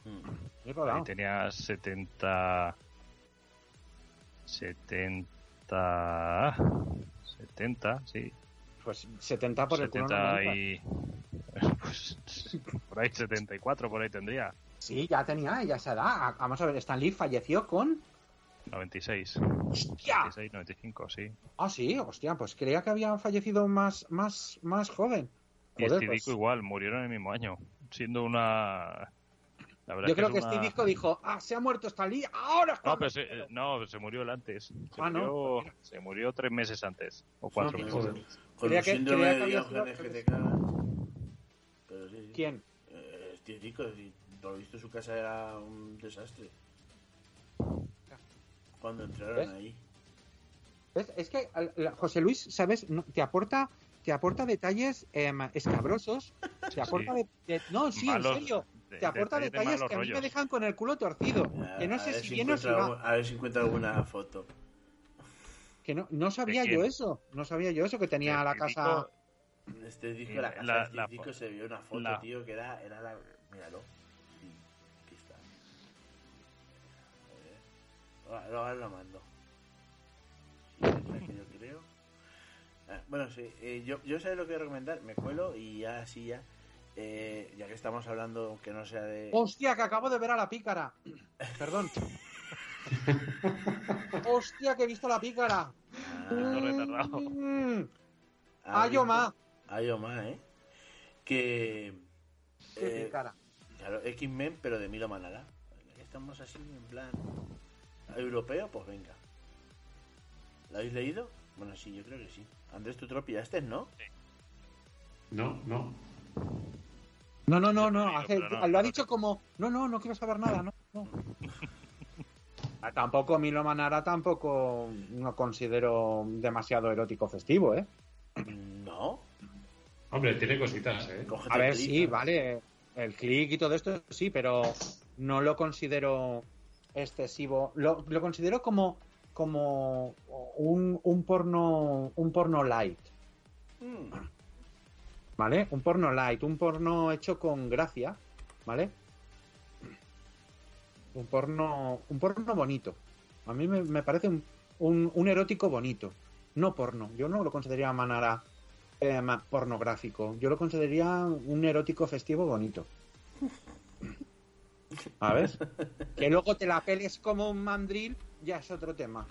Mm. Ahí tenía 70. 70. 70, sí. Pues 70 por el culo 70 90. y. Pues, por ahí 74, por ahí tendría. Sí, ya tenía, ya edad. Ah, Vamos a ver, Stan Lee falleció con... 96. ¡Hostia! 96, 95, sí. Ah, sí, hostia, pues creía que había fallecido más, más, más joven. Y Joder, Steve pues, Ditko igual, murieron el mismo año. Siendo una. La verdad yo es creo es que una- Steve Ditko dijo, ah, se ha muerto Stan Lee, ahora es No, cuando-". pero se, no, se murió él antes. Se, Ah, ¿no? murió, se murió tres meses antes. O cuatro Ah, meses. Joder. antes. Con Creía que- síndrome creía de que había Diógenes sido- que te cagas. Pero sí, sí. ¿Quién? Eh, Steve Ditko, y por lo visto su casa era un desastre. Cuando entraron ¿Ves? ahí. ¿Ves? Es que José Luis, ¿sabes? No, te aporta te aporta detalles em, escabrosos. Te aporta de, de- No, sí, Malos- en serio. Te aporta detalles de detalles malos que a mí me dejan con el culo torcido. Que no sé si viene o si va. A ver si encuentro alguna foto. Que no, no sabía ¿De yo eso. No sabía yo eso, que tenía De la casa... Este disco, Y la casa la- de Steve la fo- se vio una foto, la- tío, que era, era la... Míralo. Sí, aquí está. Joder. Ahora, ahora lo mando. Sí, es la que yo creo. Ah, bueno, sí, eh, yo, yo sé lo que voy a recomendar, me cuelo y ya así ya, eh, ya que estamos hablando, aunque no sea de... ¡Hostia, que acabo de ver a la pícara! Perdón. ¡Hostia, que he visto a la pícara! Retardado. Mm, Ah, ¡Ayoma! Ayoma, ¿eh? Que... ¡Qué eh, pícara! Claro, X-Men, pero de Milo Manara. Estamos así, en plan. ¿Europeo? Pues venga. ¿Lo habéis leído? Bueno, sí, yo creo que sí. Andrés, tú te lo pillaste, ¿no? No, no. No, no, no, hace- lo ha dicho como, no, no, no quiero saber nada, no. no. Ah, tampoco Milo Manara tampoco no considero demasiado erótico festivo, ¿eh? No. Hombre, tiene cositas, ¿eh? Cógete A ver, clic, sí, ¿no? vale, el click y todo esto sí, pero no lo considero excesivo. Lo, lo considero como como un, un porno un porno light, Mm, ¿vale? Un porno light, un porno hecho con gracia, ¿vale? Un porno un porno bonito. A mí me, me parece un, un, un erótico bonito, no porno. Yo no lo consideraría Manara eh, pornográfico. Yo lo consideraría un erótico festivo bonito. A ver. Que luego te la peles como un mandril, ya es otro tema.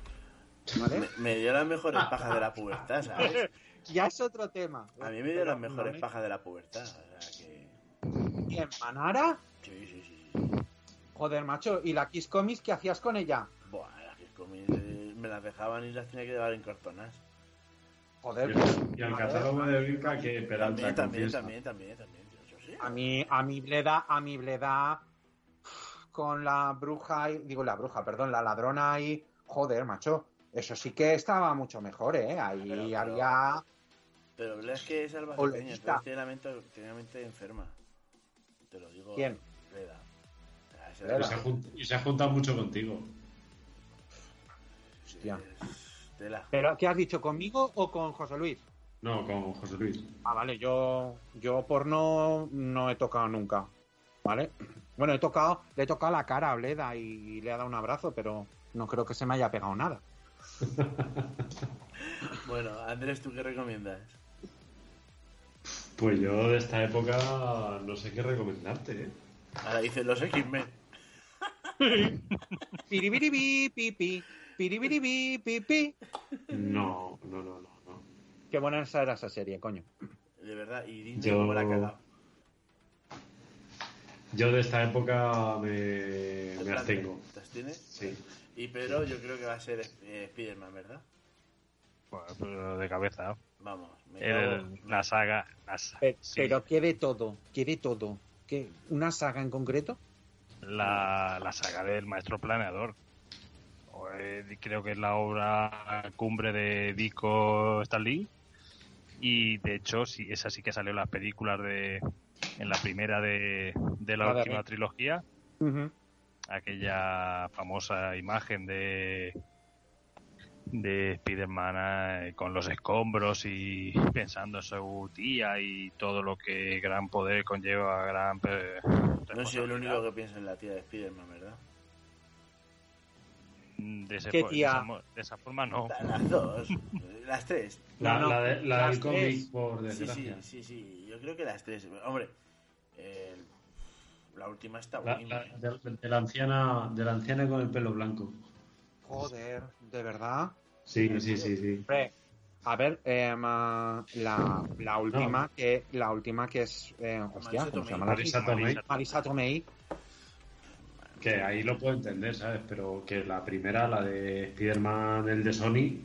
¿Vale? Me, me dio las mejores pajas de la pubertad, ¿sabes? Ya es otro tema. A mí me dio las mejores no pajas de la pubertad. O sea que. ¿En Manara? Sí, sí, sí. sí. Joder, macho. ¿Y la Kiss Comics qué hacías con ella? Buah, las que comí, eh, me las dejaban y las tenía que llevar en cartonas. Joder, Y pues, el, y el a catálogo de Vilca que Peralta También, también, confiesa. también, también. A mí, a mí Bleda, a mí Bleda con la bruja, y- digo la bruja, perdón, la ladrona ahí, joder, macho, eso sí que estaba mucho mejor, ¿eh? Ahí Pero- pero- había... Pero Bleda es que es Olvida. albaceteño, entonces tiene la mente, tiene la mente enferma. Te lo digo. ¿Quién? Bleda. Ah. Y se, ha junt- y se ha juntado mucho contigo. Hostia. Tela. ¿Pero qué has dicho, conmigo o con José Luis? No, con José Luis. Ah, vale, yo, yo porno no he tocado nunca, ¿vale? Bueno, he tocado, le he tocado la cara a Bleda y le he dado un abrazo, pero no creo que se me haya pegado nada. Bueno, Andrés, ¿tú qué recomiendas? Pues yo de esta época no sé qué recomendarte, ¿eh? Ahora dices los X-Men. Piribiribi, pipi, piribiribi, pipi. No, no, no, no. no. Qué buena esa era esa serie, coño. De verdad, y Disney Yo- la ha cagado. Yo de esta época me, me abstengo. ¿Te abstienes? Sí. Y Pedro, yo creo que va a ser eh, Spider-Man, ¿verdad? Bueno, pero de cabeza. Vamos, me cago- la saga. la sa- Pe- sí, Pero qué de todo, qué de todo. ¿Qué, ¿Una saga en concreto? la, la saga del maestro planeador. O, eh, creo que es la obra cumbre de Dico Stanley. Y de hecho, sí, esa sí que salió en las películas de. En la primera de, de la La de última trilogía. Aquella famosa imagen de de Spider-Man eh, con los escombros y pensando en su tía y todo lo que gran poder conlleva gran eh, No soy el único que piensa en la tía de Spider-Man, ¿verdad? de, ese ¿Qué de tía? esa, de esa forma no. Las dos, las tres. La, No, la de- del cómic, por Sí, desgracia. sí, sí, sí, yo creo que las tres. Hombre, eh, la última está La, buena. la- de, de la anciana, de la anciana con el pelo blanco. Joder, de verdad. Sí, sí, sí, sí. A ver, ah, la, la última que la última que es eh, hostia, Marisa ¿cómo se llama? Marisa Tomei. Marisa Tomei. Que ahí lo puedo entender, ¿sabes? Pero que la primera, la de Spider-Man, el de Sony,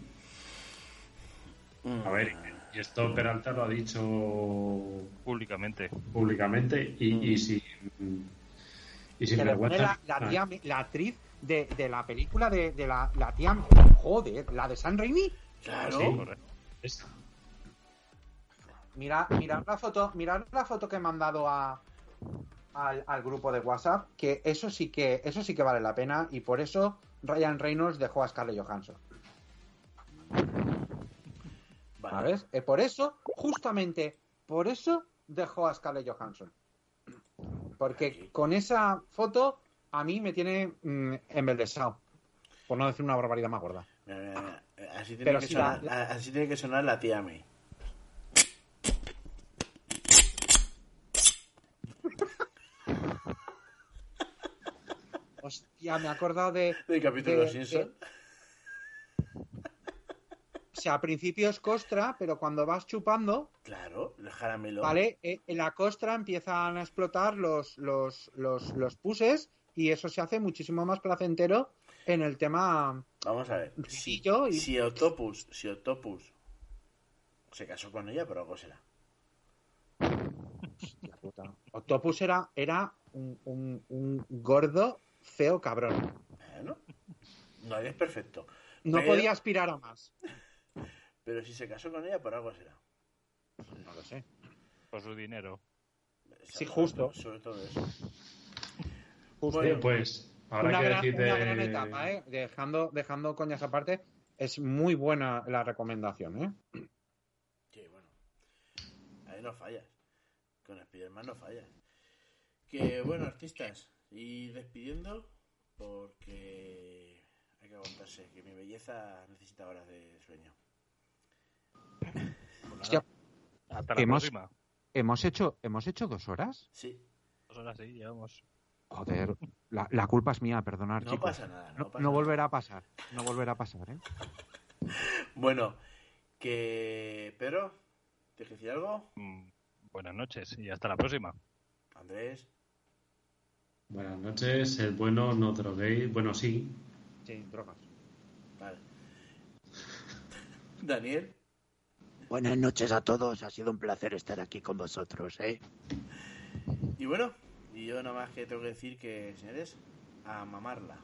Mm. a ver, y esto Peralta lo ha dicho Públicamente. públicamente y, y sin, y sin vergüenza. la, la, Ah, tía- la actriz de, de la película de, de la, la tía. Joder, la de San Raimi. Claro. Sí, correcto. esa. Mira, mirad la foto, mirad la foto que he mandado a, al, al grupo de WhatsApp, que eso sí que, eso sí que vale la pena, y por eso Ryan Reynolds dejó a Scarlett Johansson. Vale. ¿Sabes? Por eso, justamente por eso dejó a Scarlett Johansson. Porque con esa foto a mí me tiene mm, embelesado. Por no decir una barbaridad más gorda. Así tiene, que si sonar, la- a- así tiene que sonar la tía May. Hostia, me he acordado de. Del capítulo de- de Simpson. de- O sea, al principio es costra, pero cuando vas chupando, Claro, el jaramelo. ¿vale? Eh, en la costra empiezan a explotar los, los, los, los puses y eso se hace muchísimo más placentero en el tema Vamos a ver. Si, Rillo y- si Octopus, si Octopus se casó con ella, por algo será. Puta. Octopus era, era un, un- un gordo feo cabrón. Bueno, no eres perfecto. No Pero- podía aspirar a más. Pero si se casó con ella, por algo será. No lo sé. Por su dinero. Sí, justo. Sobre todo eso. Justo. Oye, pues, ahora una, que gran, decir de... una gran etapa, ¿eh? Dejando, dejando coñas aparte, es muy buena la recomendación, ¿eh? Sí, bueno. Ahí no fallas. Con Spiderman no fallas. Que bueno, artistas. Y despidiendo, porque hay que aguantarse, que mi belleza necesita horas de sueño. Pues Hostia, nada, hasta la hemos- próxima. ¿hemos hecho, ¿hemos hecho dos horas? Sí, Dos horas sí, llevamos. Joder, la, la culpa es mía, perdonar, no chicos. pasa nada. No, No, pasa no nada. volverá a pasar, no volverá a pasar, ¿eh? Bueno, que. Pero, ¿tienes que decir algo? Mm, Buenas noches y hasta la próxima. Andrés, Buenas noches, el bueno no droguéis, bueno sí, Sí, drogas. vale. Daniel, Buenas noches a todos, ha sido un placer estar aquí con vosotros, ¿eh? y bueno, y yo nada más que tengo que decir que, señores, a mamarla.